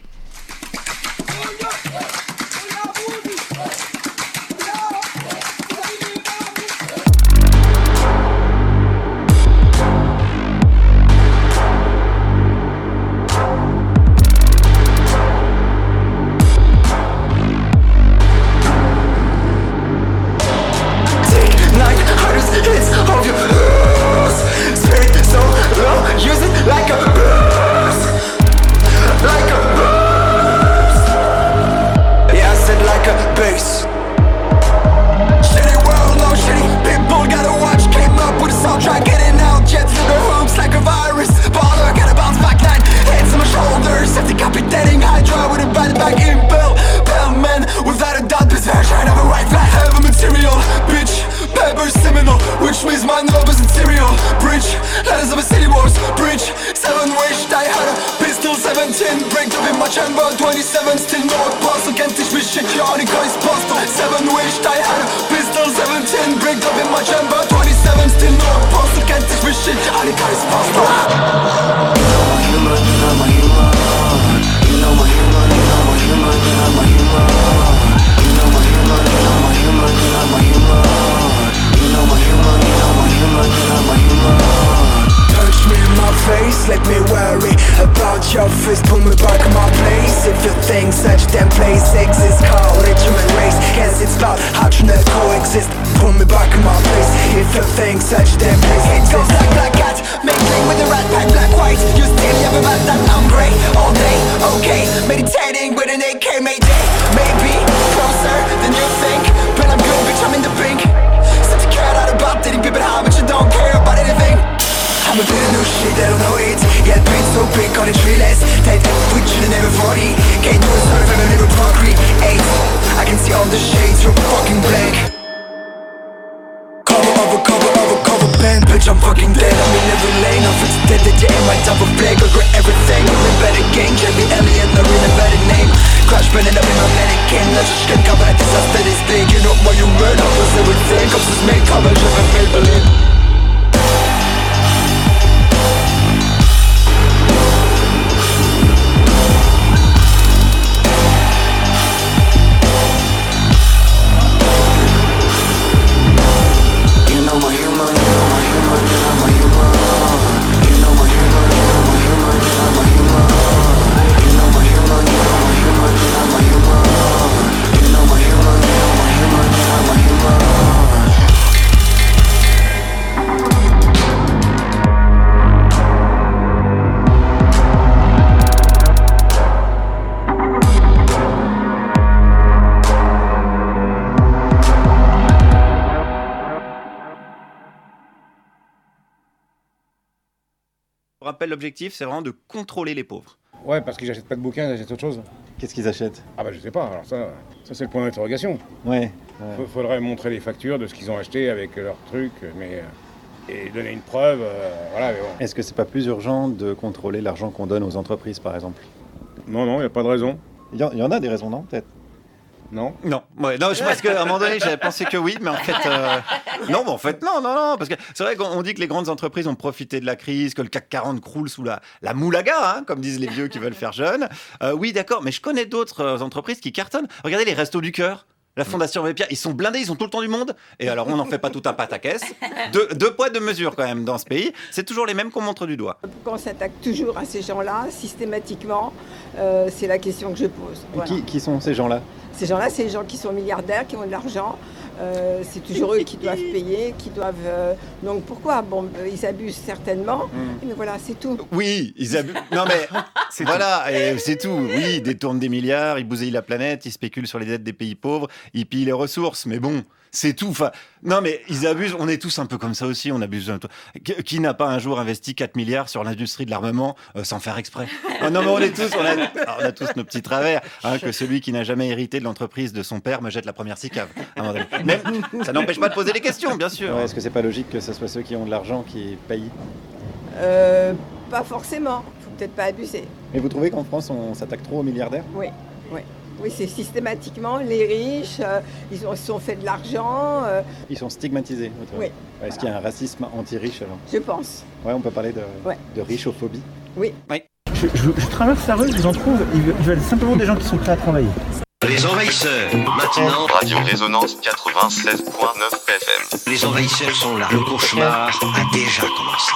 Bridge with my novels in cereal Bridge, letters of a city wars. Bridge, seven wish, die harder Pistol 17, break up in my chamber. 27, still no apostle Can't teach me shit, you only got his postal Seven wish, die harder Pistol 17, break up in my chamber. 27, still no apostle Can't teach me shit, you only got his postal Human, I'm a human You know my human, you know my human, you know my human You know my human, you know my human, you know my human Touch me in my face, let me worry about your face Put me back in my place. If you think such damn place exists Call it human race Guess it's about how to not coexist? Put me back in my place. If you think such damn place exists It goes like black cat. Mingling with the rat pack black white. You still have about that I'm grey All day, okay. Meditating the shades are fucking black. Cover of a cover of a cover band. Bitch, I'm fucking dead, I'm in every lane I'm fixed dead, that you ain't my type of flag Regret everything, I'm in better game Jamie Elliott, not in a better name. Crash burning up in my mannequin Leżyszkę kawałek, disaster is big You know what you murder, was everything Comes to me, cover, żeby Maybelline. Rappelle, l'objectif, c'est vraiment de contrôler les pauvres. Ouais, parce qu'ils n'achètent pas de bouquins, ils achètent autre chose. Qu'est-ce qu'ils achètent? Ah bah je sais pas, alors ça, ça c'est le point d'interrogation. Ouais. Fa- Faudrait montrer les factures de ce qu'ils ont acheté avec leurs trucs, mais... euh, et donner une preuve, euh, voilà, mais bon. Est-ce que c'est pas plus urgent de contrôler l'argent qu'on donne aux entreprises, par exemple? Non, non, il n'y a pas de raison. Il y, en- il y en a des raisons, non Peut-être? Non Non, ouais, non, je pense qu'à un moment donné, j'avais pensé que oui, mais en fait, euh, non, mais en fait, non, non, non, parce que c'est vrai qu'on on dit que les grandes entreprises ont profité de la crise, que le CAC 40 croule sous la, la moulaga, hein, comme disent les vieux qui veulent faire jeune. Euh, oui, d'accord, mais je connais d'autres euh, entreprises qui cartonnent. Regardez les Restos du Cœur. La Fondation Abbé Pierre, ils sont blindés, ils ont tout le temps du monde. Et alors, on n'en fait pas tout un pataquès. Deux, deux poids, deux mesures quand même dans ce pays. C'est toujours les mêmes qu'on montre du doigt. Pourquoi on s'attaque toujours à ces gens-là, systématiquement Euh, C'est la question que je pose. Voilà. Qui, qui sont ces gens-là? Ces gens-là, c'est les gens qui sont milliardaires, qui ont de l'argent. Euh, c'est toujours eux qui doivent payer, qui doivent. euh, Donc pourquoi? Bon, euh, ils abusent certainement, mais voilà, c'est tout. Oui, ils abusent. Non mais voilà, c'est tout. Oui, ils détournent des milliards, ils bousillent la planète, ils spéculent sur les dettes des pays pauvres, ils pillent les ressources. Mais bon, c'est tout. Enfin, non mais ils abusent. On est tous un peu comme ça aussi. On abuse. un peu. Qui, n'a pas un jour investi 4 milliards sur l'industrie de l'armement euh, sans faire exprès? Ah Non mais on est tous. On a, alors, on a tous nos petits travers. hein, que celui qui n'a jamais hérité de l'entreprise de son père me jette la première cicave. Même, ça n'empêche pas de poser des questions, bien sûr. Est-ce que c'est pas logique que ce soit ceux qui ont de l'argent qui payent? Euh, pas forcément. Faut peut-être pas abuser. Et vous trouvez qu'en France, on s'attaque trop aux milliardaires? Oui, oui. Oui, c'est systématiquement les riches, euh, ils ont, se sont fait de l'argent, euh, Ils sont stigmatisés. Oui, Ouais, Est-ce qu'il y a un racisme anti-riche alors je pense. Ouais, on peut parler de, Ouais. de richophobie. Oui. Je, je- je traverse la rue, je vous en trouve, ils veulent, ils veulent simplement des gens qui sont prêts à travailler. Les envahisseurs, maintenant. Radio Résonance 96.9 FM. Les envahisseurs sont là. Le cauchemar a déjà commencé.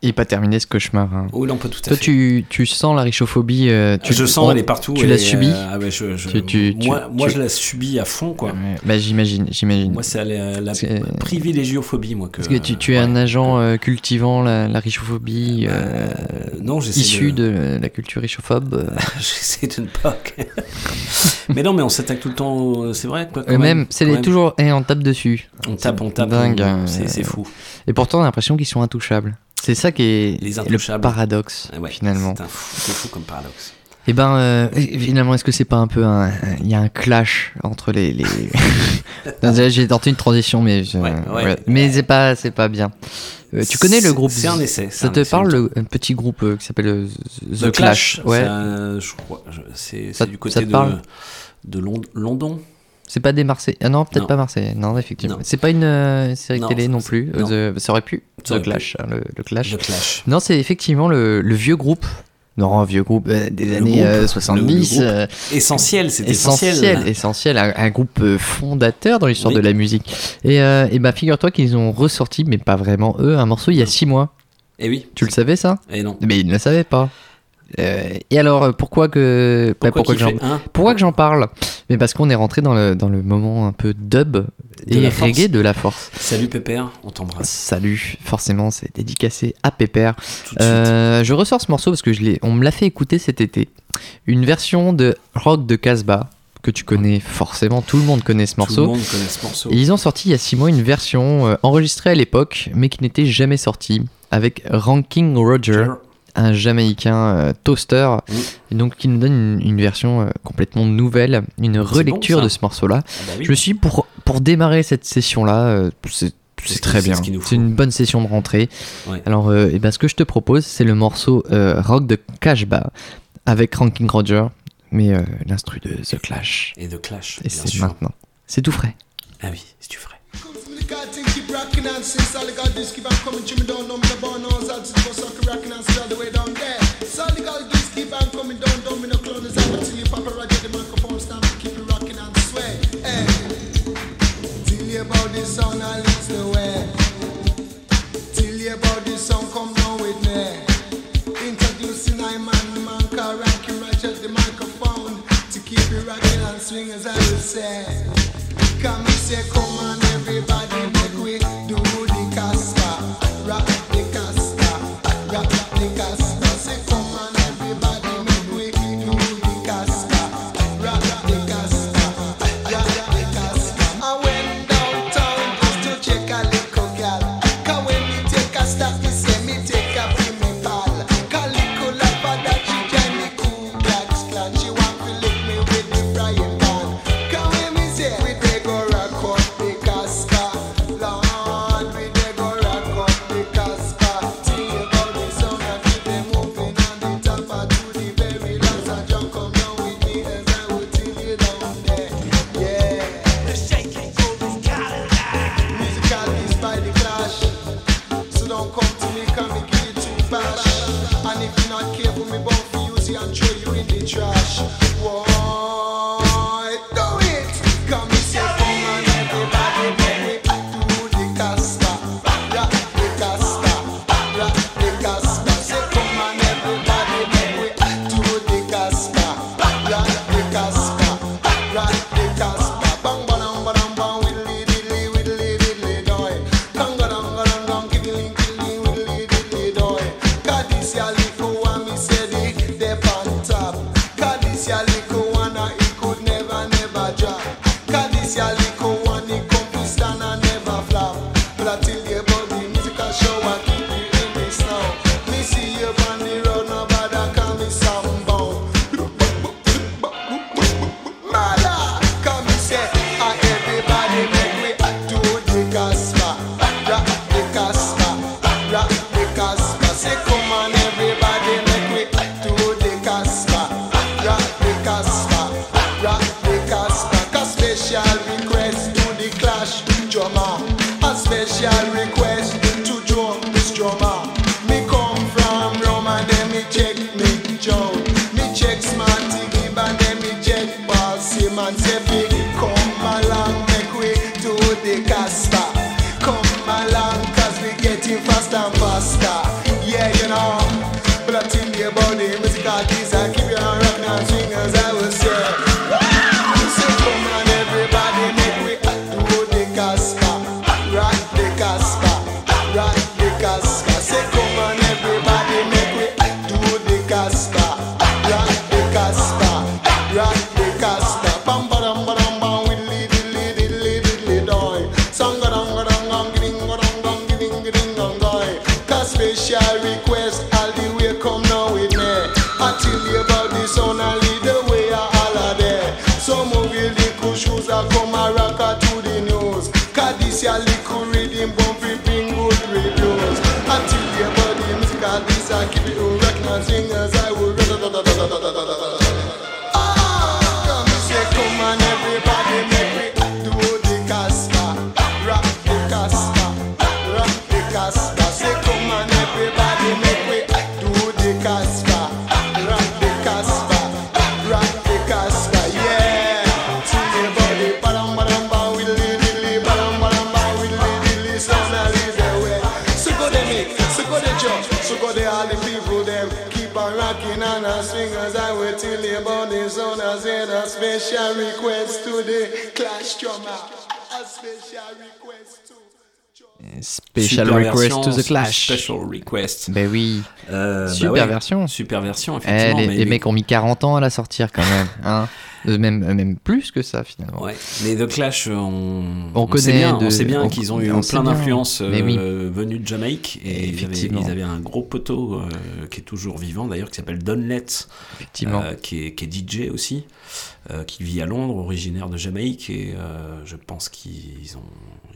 Et pas terminé ce cauchemar. hein. Tout à Toi, fait. tu, tu sens la richophobie euh, tu, je sens, on- elle est partout. Tu l'as subie euh, ah ouais, je- je- Tu- moi, moi je la subis à fond, quoi. Bah, j'imagine, j'imagine. Moi, c'est la, la privilégiophobie, moi. Que, Parce que tu, tu es un agent euh, cultivant la, la richophobie euh, non, j'essaie issu de- de... la culture richophobe. J'essaie de ne pas. mais non, mais on s'attaque tout le temps. C'est vrai, quoi. quand même, c'est même. toujours. Et on tape dessus. On tape, on tape, Dingue. hein, c'est fou. Et pourtant, on a l'impression qu'ils sont intouchables. C'est ça qui est Les le paradoxe, Ah ouais, finalement. C'est fou, fou comme paradoxe. Et ben, euh, finalement, est-ce que c'est pas un peu un. Il y a un clash entre les. les... J'ai tenté une transition, mais. je- ouais. Mais c'est pas, c'est pas bien. Euh, tu connais le groupe c'est un essai, Ça un te essai, parle, le le, un petit groupe euh, qui s'appelle euh, The, The Clash, Ouais. c'est un- je crois, je- c'est Ça- du ça côté te de, parle de Lond- London. C'est pas des Marseillais. Ah non, peut-être pas Marseillais. Non, effectivement. C'est pas une euh, série Non, télé non plus. Euh, The- ça aurait pu. Ça aurait The Clash. hein, le, le Clash. The Clash. Non, c'est effectivement le, le vieux groupe. Non, un vieux groupe euh, des Le années groupe, euh, le- 70. le groupe euh, essentiel, c'est essentiel. essentiel. Essentiel, un, un groupe fondateur dans l'histoire Oui. de la musique. Et, et bah, figure-toi qu'ils ont ressorti, mais pas vraiment eux, un morceau il y a six mois. Et oui. Tu le savais ça? Et non. Mais ils ne le savaient pas. Euh, et alors, euh, pourquoi que bah, Pourquoi pourquoi, que j'en fait un pourquoi que j'en parle? Mais parce qu'on est rentré dans le, dans le moment un peu dub De et reggae de la force. Salut Pépère, on t'embrasse. Salut, forcément, c'est dédicacé à Pépère. Euh, je ressors ce morceau parce que je l'ai, on me l'a fait écouter cet été. Une version de Rock de Casbah que tu connais forcément, tout le monde connaît ce morceau. Tout le monde connaît ce morceau. Et ils ont sorti il y a six mois une version enregistrée à l'époque, mais qui n'était jamais sortie, avec Ranking Roger, un Jamaïcain euh, toaster, et donc qui nous donne une, une version euh, complètement nouvelle, une relecture bon, de ce morceau-là. Ah bah oui. Je me suis dit, pour, pour démarrer cette session-là, euh, c'est c'est ce très c'est bien. ce. C'est une bonne session de rentrée. Ouais. Alors, euh, eh ben, ce que je te propose, c'est le morceau euh, Rock de Cashba avec Ranking Roger, mais euh, l'instru de The Clash. Et de Clash, Et c'est maintenant. C'est tout frais. Ah oui, si tu ferais. The God thing keep rocking and since all the God this keep on coming to me down, no me no born no as to go suck rocking and all the way down there. So all the God this keep on coming down, down me no clown is out till you pop a roger the microphone stand to keep it rocking and sway. Hey, tell you about this sound and leads the way. Tell you about this song, come down with me. Introducing I man, the man called Rocky Roger the microphone to keep it rocking and swing as I would say. Come and say, come on, the Special Super request version, to the Clash. Special request. Ben oui. Euh, bah Super ouais, version. Super version, Eh, effectivement. les, mais les mecs ont mis 40 ans à la sortir quand même. Hein. Euh, même, euh, même plus que ça finalement. Ouais. Mais The Clash, on, On sait connaît bien, de- on sait bien on- qu'ils ont eu on sait plein bien. d'influences Mais oui. euh, venues de Jamaïque et ils avaient, ils avaient un gros poteau euh, qui est toujours vivant d'ailleurs qui s'appelle Don Letts, Effectivement. euh, qui, est, qui est DJ aussi, euh, qui vit à Londres, originaire de Jamaïque et euh, je pense qu'ils ont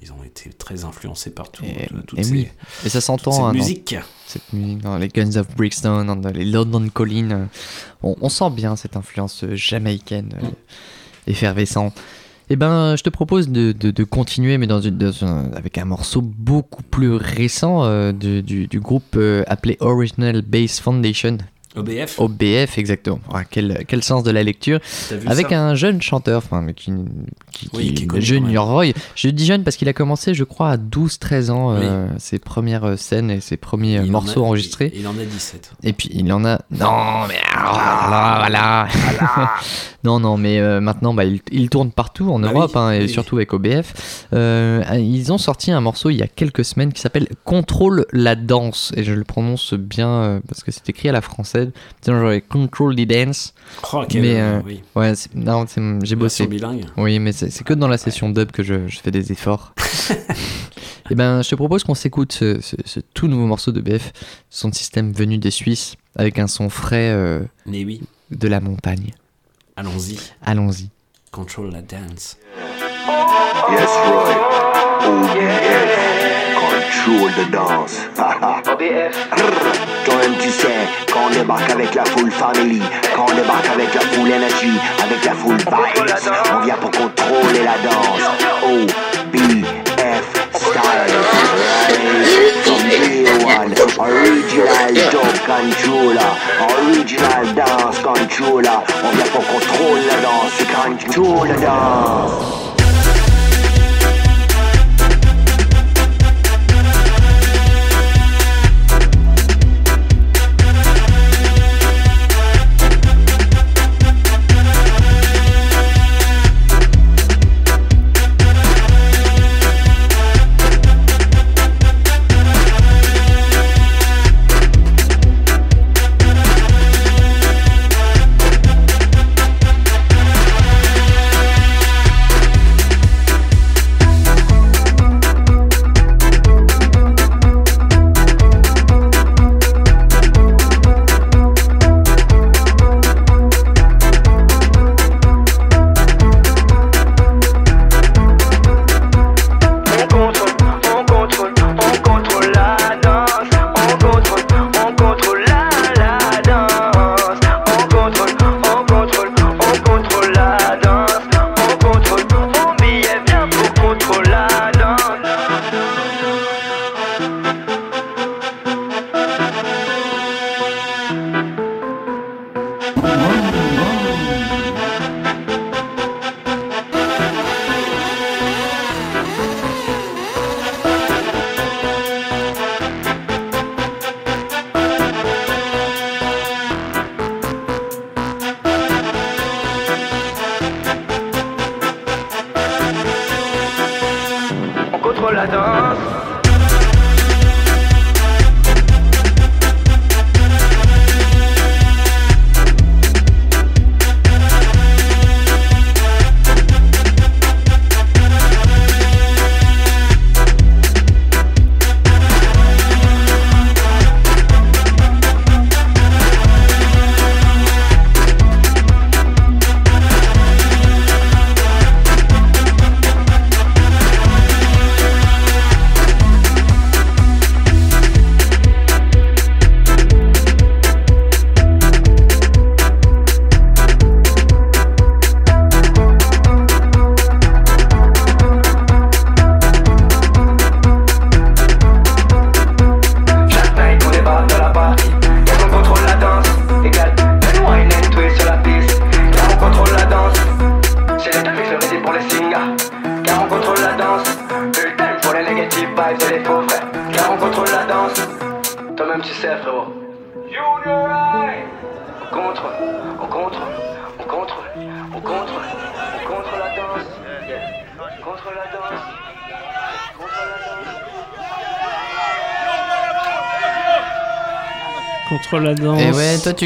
ils ont été très influencés par tout, Et, tout- toutes et ces, oui. Et ça s'entend. cette hein, dans musique. Cette musique dans les Guns of Brixton, dans les London Calling. euh, On, on sent bien cette influence euh, jamaïcaine euh, effervescente. Eh ben, je te propose de, de- de continuer, mais dans une, dans un- avec un morceau beaucoup plus récent euh, du, du groupe euh, appelé Original Bass Foundation. OBF OBF, exactement. Ah, quel, quel sens de la lecture. Avec un jeune chanteur, enfin, qui, qui, Oui, qui est Junior Roy. Je dis jeune parce qu'il a commencé, je crois, à 12-13 ans, euh, ses premières scènes et ses premiers euh, en morceaux a- enregistrés. Il, il en a 17. Et puis il en a. Non, mais alors, là, voilà. non, non, mais euh, maintenant, bah, il, il tourne partout en Bah oui, Europe, hein, et surtout avec OBF. Euh, ils ont sorti un morceau il y a quelques semaines qui s'appelle Contrôle la danse. Et je le prononce bien parce que c'est écrit à la française. Genre Control the dance. Oh, quel- mais euh, oui. ouais, non, j'ai bossé. Bilingue. Oui, mais c'est que dans la session dub que je, je fais des efforts. Et ben, je te propose qu'on s'écoute ce, ce- ce tout nouveau morceau de BF, son système venu des Suisses, avec un son frais euh, Mais oui. de la montagne. Allons-y. Allons-y. Control la dance. Yes, Roy. OBF. Control the dance. OBF. Toi-même, tu sais, quand on débarque avec la full family, quand on débarque avec la full energy, avec la full vibes, on vient pour contrôler la danse. OBF style. Right? From day one, original dub controller, original dance controller. On vient pour contrôler la danse, control la danse.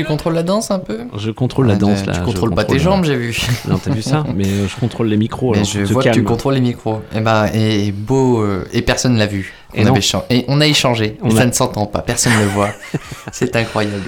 Tu contrôles la danse un peu Je contrôle la danse tu là. je contrôles pas contrôle- tes jambes, j'ai vu. Non, t'as vu ça Mais euh, je contrôle les micros. Mais alors je vois que tu contrôles les micros. Et bah, et, et beau, euh, et personne l'a vu. Et On non. avait et on a échangé. On et a- ça ne s'entend pas, personne ne le voit. C'est incroyable.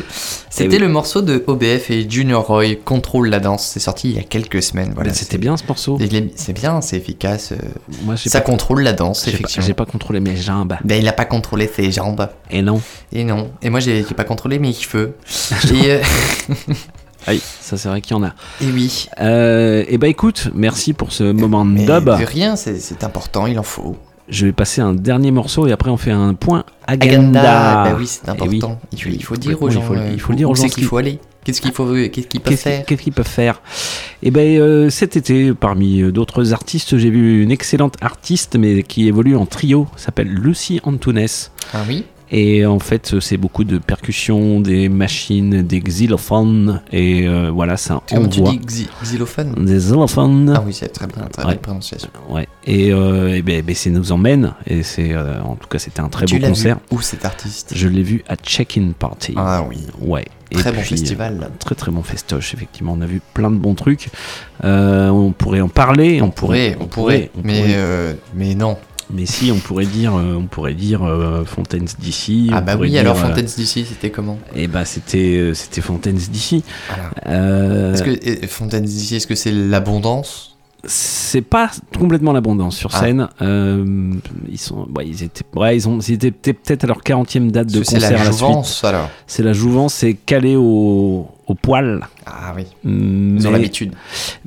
C'était oui. le morceau de OBF et Junior Roy, Contrôle la danse. C'est sorti il y a quelques semaines. Voilà, c'était bien ce morceau. C'est bien, c'est efficace. euh, Moi, ça pas- contrôle la danse, J'ai pas- effectivement. J'ai pas contrôlé mes jambes. Ben, il a pas contrôlé ses jambes. Et non. Et non. Et moi, j'ai pas contrôlé mes cheveux. et, euh, Aïe, ça c'est vrai qu'il y en a. et oui. Euh, et bah écoute, merci pour ce moment de Mais dub. de rien, c'est important, il en faut. Je vais passer un dernier morceau et après on fait un point agenda. Agenda, bah oui, c'est Eh important. oui. Il, faut, il faut Oui, dire aux gens. il faut, euh, il faut le dire où aux gens. qu'il qui- faut aller. Qu'est-ce qu'il faut, qu'est-ce qu'ils peuvent faire qu'est-ce qu'ils peuvent faire? Et ben euh, cet été, parmi euh, d'autres artistes, j'ai vu une excellente artiste, mais qui évolue en trio, s'appelle Lucy Antunes. Ah oui? Et en fait, c'est beaucoup de percussions, des machines, des xylophones, et euh, voilà, ça Comment tu dis xy- xylophone Des xylophones. Ah oui, c'est très bien, très Ouais. belle prononciation. Ouais. Et, euh, et ben, ben, c'est nous emmène, et c'est euh, en tout cas c'était un très Tu beau l'as vu concert. où cet artiste? Je l'ai vu à Check-in Party. Ah oui. Ouais. Très bon festival. très très bon festoche, effectivement. On a vu plein de bons trucs. Euh, on pourrait en parler. On, pourrait, on pourrait, on mais, pourrait. euh, mais non. Mais si, on pourrait dire, euh, on pourrait dire euh, Fontaines d'ici. Ah bah oui, dire, alors euh, Fontaines d'ici, c'était comment Et bah c'était euh, c'était Fontaines d'ici. Voilà. Euh, Est-ce que Fontaines d'ici, est-ce que c'est l'abondance c'est pas complètement l'abondance sur Ah. scène. Euh, ils sont, ouais, ils étaient, ouais, ils ont, ils étaient peut-être à leur 40e date de concert c'est la la jouvence, alors C'est la jouvence, c'est calé au, au poil. Ah oui. Mais, Ils ont l'habitude.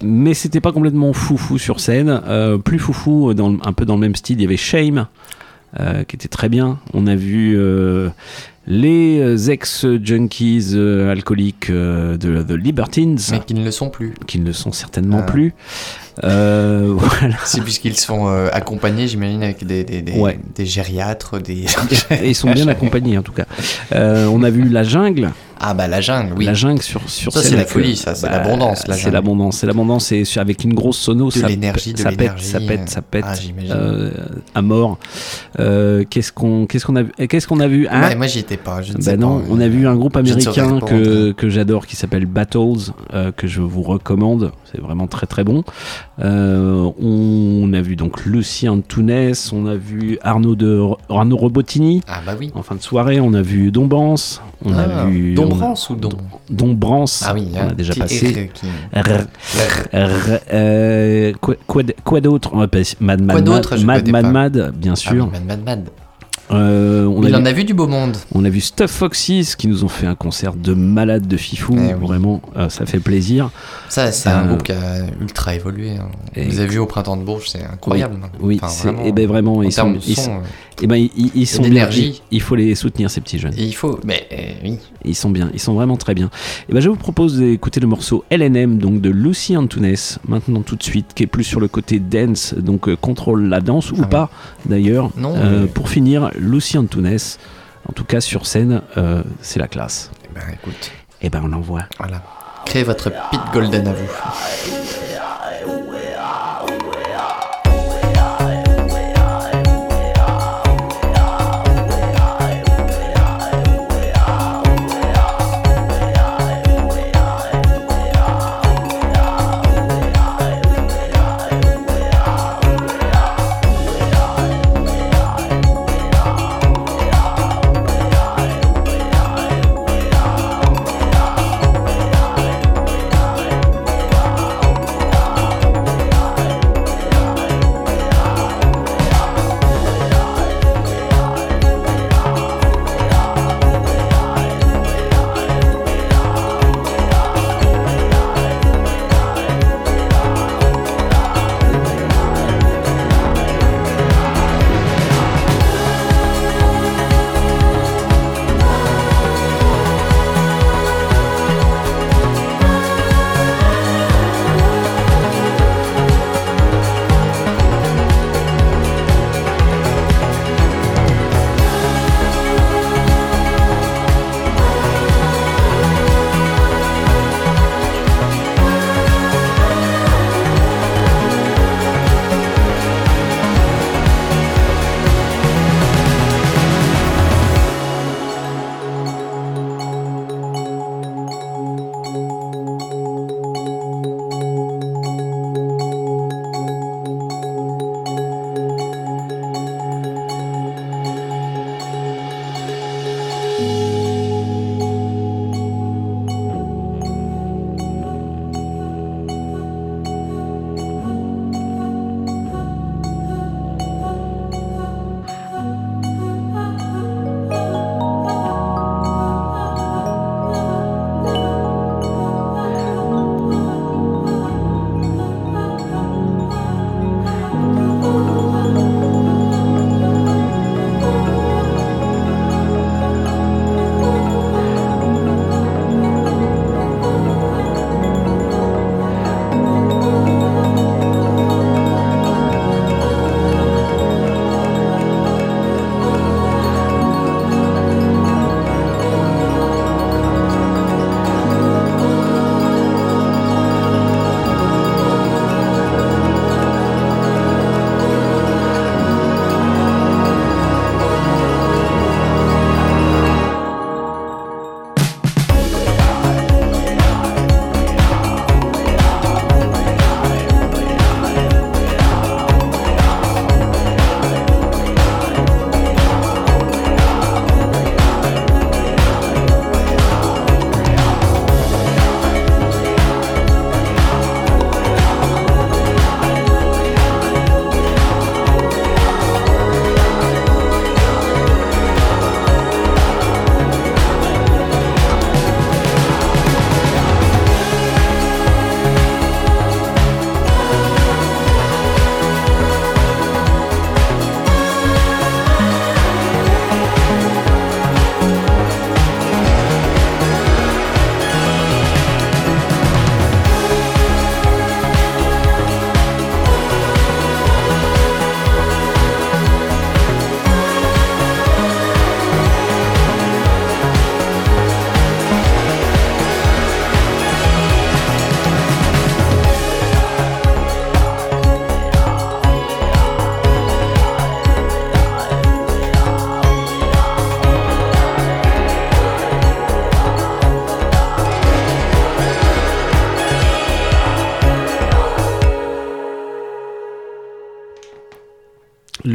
Mais c'était pas complètement foufou sur scène. Euh, plus foufou, dans, le- un peu dans le même style, il y avait Shame, euh, qui était très bien. On a vu euh, les euh, ex-junkies euh, alcooliques euh, de The Libertines. Mais qui ne le sont plus. Qui ne le sont certainement Ah. plus. Euh, voilà. C'est puisqu'ils sont euh, accompagnés, j'imagine, avec des, des, des, Ouais. des gériatres, des... Ils sont bien accompagnés en tout cas. Euh, on a vu La Jungle. Ah bah la jungle, oui. La jungle sur, sur Ça, c'est la folie, euh, ça, c'est l'abondance, la C'est l'abondance, c'est l'abondance et avec une grosse sono, De ça, l'énergie, de ça pète, ça pète, ça pète, ah, euh, à mort. Euh, qu'est-ce qu'on, qu'est-ce qu'on a vu, qu'est-ce qu'on a vu hein moi j'y étais pas, je ne Bah sais non, pas. on a vu un groupe américain que, que j'adore qui s'appelle Battles, euh, que je vous recommande. C'est vraiment très très bon. Euh, on a vu donc Lucie Antunes, on a vu Arnaud de Arnaud Robotini. Ah bah oui. En fin de soirée, on a vu Dombrance. On a Ah, vu Dombrance on ou Dom Dombrance. Ah oui, on hein, a déjà passé. euh, quoi- d'autre? On Mad Mad Mad Mad bien Ah sûr. oui, Mad Mad Mad. Euh, on Il a en vu- a vu du beau monde. on a vu Stuff Foxys qui nous ont fait un concert de malade de fifou. Eh oui. Vraiment, euh, ça fait plaisir. Ça, c'est un Euh, groupe qui a ultra évolué. hein. et- Vous avez vu au printemps de Bourges, c'est incroyable. Oui, Enfin, c'est, vraiment, et ben vraiment, en ils sont, ils, eh ben, ils, sont bien. Il, il faut les soutenir ces petits jeunes. Et il faut, mais euh, oui. Ils sont bien, ils sont vraiment très bien. Et ben je vous propose d'écouter le morceau LNM donc de Lucy Antunes maintenant tout de suite, qui est plus sur le côté dance, donc euh, contrôle la danse ou Ah oui. pas d'ailleurs. Non, Euh, mais- Pour finir, Lucy Antunes, en tout cas sur scène, euh, c'est la classe. Eh ben écoute, Et ben on envoie. voilà. Créez votre pit golden à vous.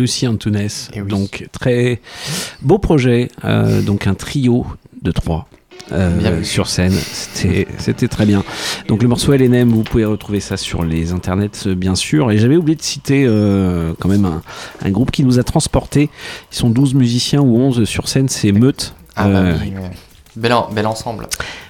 Lucie Antunes. Eh Donc très beau projet, euh, donc un trio de trois. euh, sur scène, c'était très bien. Donc le morceau LNM, vous pouvez retrouver ça sur les internets euh, bien sûr. Et j'avais oublié de citer euh, quand même un, un groupe qui nous a transportés. Ils sont 12 musiciens ou 11 sur scène, c'est Meute. Ah bah oui, ouais. Bel, en- bel ensemble.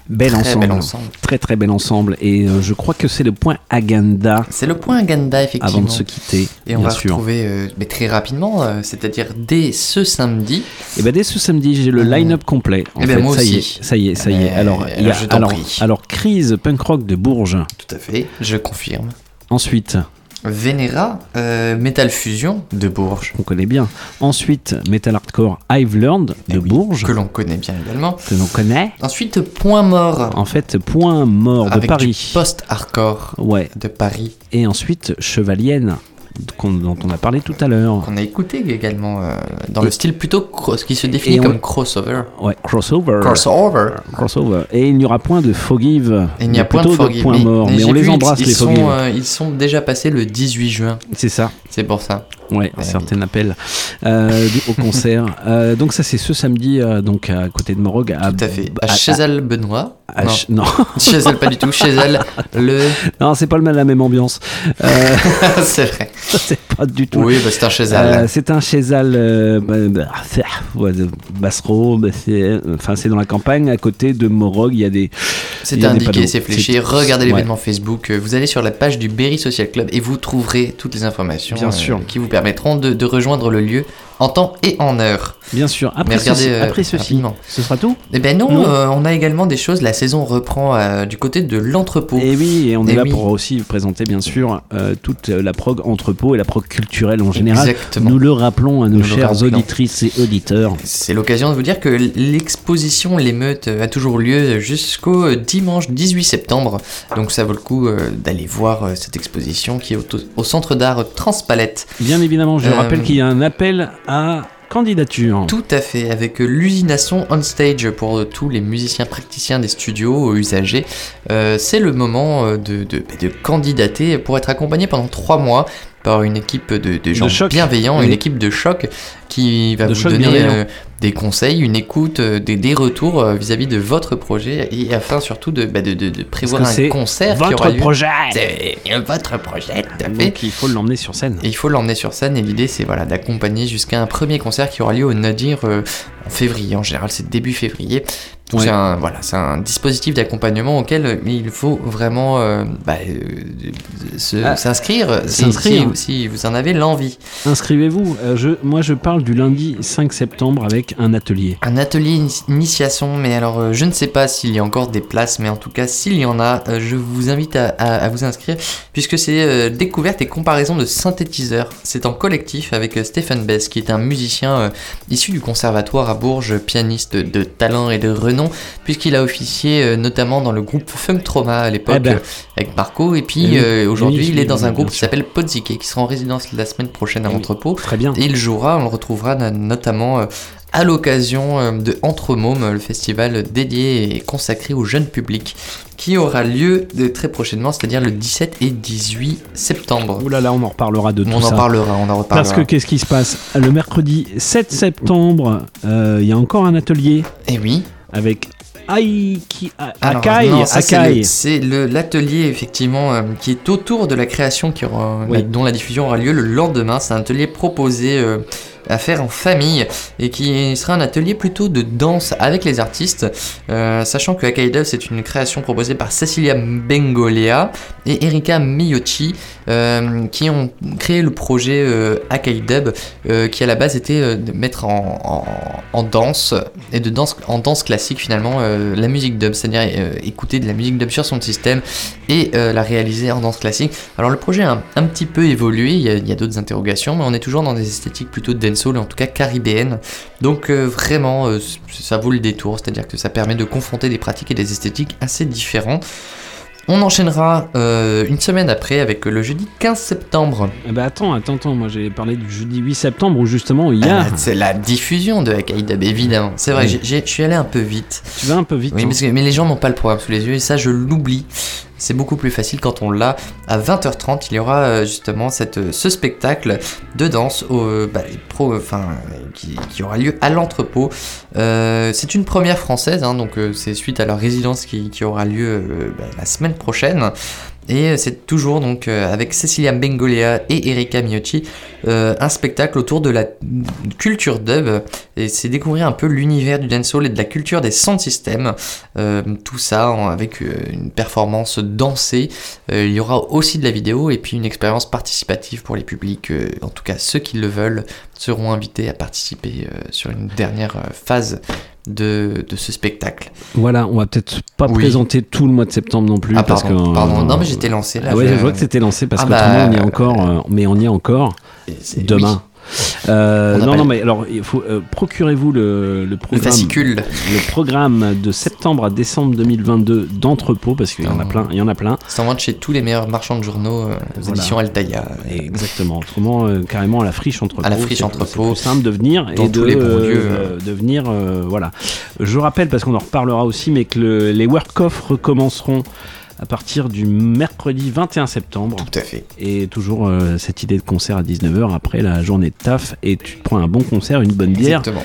Bel Très ensemble. bel ensemble. Très très bel ensemble. Et euh, je crois que c'est le point Agenda. C'est le point Agenda, effectivement. Avant de se quitter, Et on bien va sûr. retrouver euh, mais très rapidement, euh, c'est-à-dire dès ce samedi. Et ben dès ce samedi, j'ai le line-up complet. En Eh ben, fait, moi ça y aussi. est, ça y est, ça y est. Alors, il y a, je t'en alors, prie. alors, crise punk rock de Bourges. Tout à fait, je confirme. Ensuite, Venera, euh, Metal Fusion de Bourges. on connaît bien. Ensuite, metal hardcore I've Learned de Bourges. Eh Que l'on connaît bien également. Que l'on connaît. Ensuite, Point Mort. En fait, Point Mort de Paris. post-hardcore Ouais. de Paris. Et ensuite, Chevalienne, dont on a parlé tout à l'heure. Qu'on a écouté également euh, dans le style plutôt cro- qui se définit on- comme crossover. Ouais, crossover. Crossover. Crossover. Et il n'y aura point de Forgive. Et il n'y a mais point de Forgive. Point Mort. Mais, j'ai on les embrasse, ils, les sont, Forgive. euh, ils sont déjà passés le 18 juin. C'est ça. C'est pour ça. Ouais, certains appellent euh, du- au concert. Euh, donc ça c'est ce samedi donc à côté de Morog. À, Tout à fait. À Chazal Benoît. Non. Ch- non. Chazal pas du tout. Chazal le. Non, c'est pas le même- la même ambiance. Euh, c'est vrai. c'est pas du tout. Oui, bah, c'est un Chazal. Euh, c'est un Chazal euh, bah, bah, c'est enfin c'est dans la campagne à côté de Morog. Il y a des. C'est indiqué, c'est fléché. Regardez ouais. l'événement Facebook. Vous allez sur la page du Berry Social Club et vous trouverez toutes les informations Bien sûr. qui vous permettront de, de rejoindre le lieu en temps et en heure. Bien sûr. Après regardez, ceci, euh, après ceci, ce sera tout. Eh ben non, Non. euh, on a également des choses. La saison reprend euh, du côté de l'entrepôt. Et oui, et on est Eh là oui. pour aussi présenter bien sûr euh, toute la prog entrepôt et la prog culturelle en général. Exactement. Nous le rappelons à nos Nous rappelons. auditrices et auditeurs. C'est l'occasion de vous dire que l'exposition L'émeute a toujours lieu jusqu'au dimanche 18 septembre. Donc ça vaut le coup d'aller voir cette exposition qui est au, au centre d'art Transpalette. Bien évidemment, je rappelle qu'il y a un appel à candidature. Tout à fait, avec l'usination on stage pour tous les musiciens praticiens des studios euh, usagers. Euh, c'est le moment euh, de, de, de candidater pour être accompagné pendant trois mois par une équipe de, de gens bienveillants, Oui. une équipe de choc qui va vous donner des conseils, une écoute, euh, des, des retours euh, vis-à-vis de votre projet et afin surtout de, bah, de, de- de prévoir un concert qui votre aura lieu. projet. C'est votre projet, tout à fait. Donc il faut l'emmener sur scène. Et il faut l'emmener sur scène et l'idée c'est voilà d'accompagner jusqu'à un premier concert qui aura lieu au Nadir euh, en février. En général c'est début février. Donc Ouais. c'est un voilà c'est un dispositif d'accompagnement auquel il faut vraiment euh, bah, euh, Ah, s'inscrire si, s'inscrire. si- si vous en avez l'envie. Inscrivez-vous. Euh, je, moi, je parle du lundi 5 septembre avec un atelier. Un atelier ini- initiation, mais alors euh, je ne sais pas s'il y a encore des places, mais en tout cas s'il y en a, euh, je vous invite à, à- à vous inscrire puisque c'est euh, découverte et comparaison de synthétiseurs. C'est en collectif avec Stéphane Bess qui est un musicien euh, issu du conservatoire à Bourges, pianiste de talent et de renom, puisqu'il a officié euh, notamment dans le groupe Funk Trauma à l'époque Eh ben. avec Marco, et puis Eh aujourd'hui Oui, il est dans un groupe qui s'appelle Podzike qui sera en résidence la semaine prochaine à Eh oui. l'entrepôt. Très bien. Et il jouera, on le retrouvera notamment à l'occasion euh, de Entre Mômes, le festival dédié et consacré au jeune public, qui aura lieu de très prochainement, c'est-à-dire le 17 et 18 septembre. Ouh là là, on en reparlera de tout On en ça. parlera, on en reparlera. Parce que qu'est-ce qui se passe? Le mercredi 7 septembre, euh, il y a encore un atelier. Et oui. Avec Aiki, Alors, Akai, non, ça, c'est Akai. l'atelier effectivement euh, qui est autour de la création qui aura, Oui. la- dont la diffusion aura lieu le lendemain. C'est un atelier proposé euh, à faire en famille et qui sera un atelier plutôt de danse avec les artistes, euh, sachant que Akai Dub c'est une création proposée par Cecilia Bengolia et Erika Miyochi euh, qui ont créé le projet euh, Akai Dub euh, qui à la base était de mettre en, danse et de danse en danse classique finalement la musique dub, c'est-à-dire écouter de la musique dub sur son système et la réaliser en danse classique. Alors le projet a un, petit peu évolué, il y a, a d'autres interrogations, mais on est toujours dans des esthétiques plutôt dancehall, en tout cas caribéennes. Donc euh, vraiment, euh, ça vaut le détour, c'est-à-dire que ça permet de confronter des pratiques et des esthétiques assez différents. On enchaînera euh, une semaine après avec le jeudi 15 septembre. Ben attends, attends, attends, moi j'ai parlé du jeudi 8 septembre où justement il y a. Ah, c'est la diffusion de Dub, évidemment. C'est vrai, Oui. je suis allé un peu vite. Tu vas un peu vite. Oui, hein. parce que- mais les gens n'ont pas le programme sous les yeux et ça, je l'oublie. C'est beaucoup plus facile quand on l'a. À 20h30, il y aura euh, justement cette, ce spectacle de danse au, bah, pro, qui, aura lieu à l'entrepôt. Euh, c'est une première française, hein, donc euh, c'est suite à leur résidence qui, aura lieu euh, bah, la semaine prochaine. Et euh, c'est toujours donc euh, avec Cecilia Bengolea et Erika Miocci euh, un spectacle autour de la culture dub et c'est découvrir un peu l'univers du dancehall et de la culture des sound systems. Tout ça avec une performance dansée. Il y aura aussi de la vidéo et puis une expérience participative pour les publics. en tout cas, ceux qui le veulent seront invités à participer sur une dernière phase de, de ce spectacle. Voilà, on va peut-être pas Oui. présenter tout le mois de septembre non plus. Ah, parce pardon, que, pardon. Non, mais j'étais lancé, là, Ah ouais, je- je vois que c'était lancé parce Ah que bah, on y est encore, euh, mais on y est encore demain. Euh, On non, non, mais alors, il faut euh, procurez-vous le, le programme, fascicule. le programme de septembre à décembre 2022 d'entrepôt parce qu'il y en a plein, il y en a plein. C'est en vente chez tous les meilleurs marchands de journaux euh, aux Voilà. éditions Altaïa. Exactement. Autrement, euh, carrément à la friche entrepôt. À la friche entrepôt. C'est simple de venir et de, tous les bons lieux. de venir. voilà. Je rappelle parce qu'on en reparlera aussi, mais que le- les work-off recommenceront à partir du mercredi 21 septembre. Tout à fait. Et toujours euh, cette idée de concert à 19h après la journée de taf et tu te prends un bon concert, une bonne bière, Exactement.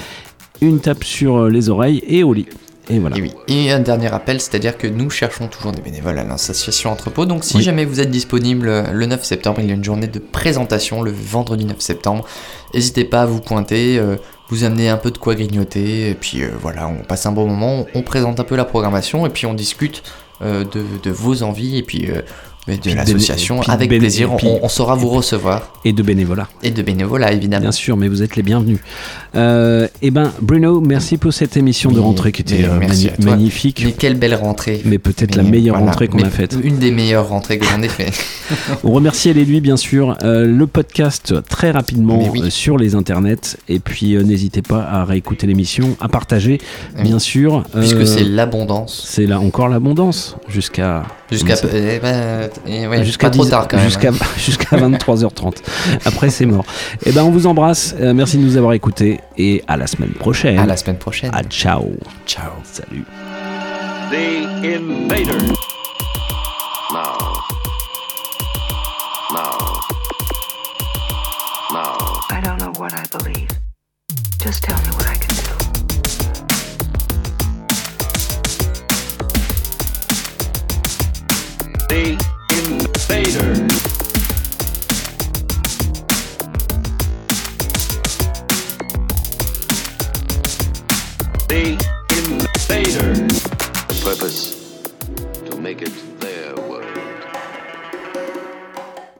une tape sur euh, les oreilles et au lit. Et voilà. Et oui. Et un dernier rappel, c'est-à-dire que nous cherchons toujours des bénévoles à l'association Entrepôt. Donc si Oui. jamais vous êtes disponible euh, le 9 septembre, il y a une journée de présentation le vendredi 9 septembre. N'hésitez pas à vous pointer, euh, vous amener un peu de quoi grignoter, et puis euh, voilà, on passe un bon moment, on présente un peu la programmation, et puis on discute de, de vos envies, et puis euh, de l'association. Avec plaisir, et on, on saura vous recevoir. Et de bénévolat. Et de bénévolat, évidemment. Bien sûr, mais vous êtes les bienvenus. Euh, eh ben, Bruno, merci pour cette émission de rentrée qui était Mais euh, mani- magnifique. Mais quelle belle rentrée. Mais peut-être la Mais meilleure voilà. rentrée qu'on Mais a faite. Une des meilleures rentrées que j'en ai fait. On remercie Elle et lui, bien sûr. Euh, le podcast très rapidement Mais oui. euh, sur les internets. Et puis, n'hésitez pas à réécouter l'émission, à partager, Oui. bien sûr. Puisque c'est l'abondance. C'est là encore l'abondance jusqu'à. Jusqu'à eh eh ouais, jusqu'à pas trop 10 tard quand même. Jusqu'à hein. jusqu'à 23h30. Après, c'est mort. Et ben, on vous embrasse. Euh, merci de nous avoir écoutés. Et à la semaine prochaine. À la semaine prochaine. Ah, ciao. Ciao. Salut. The Invaders. Now. Now. Now. I don't know what I believe. Just tell me what purpose to make it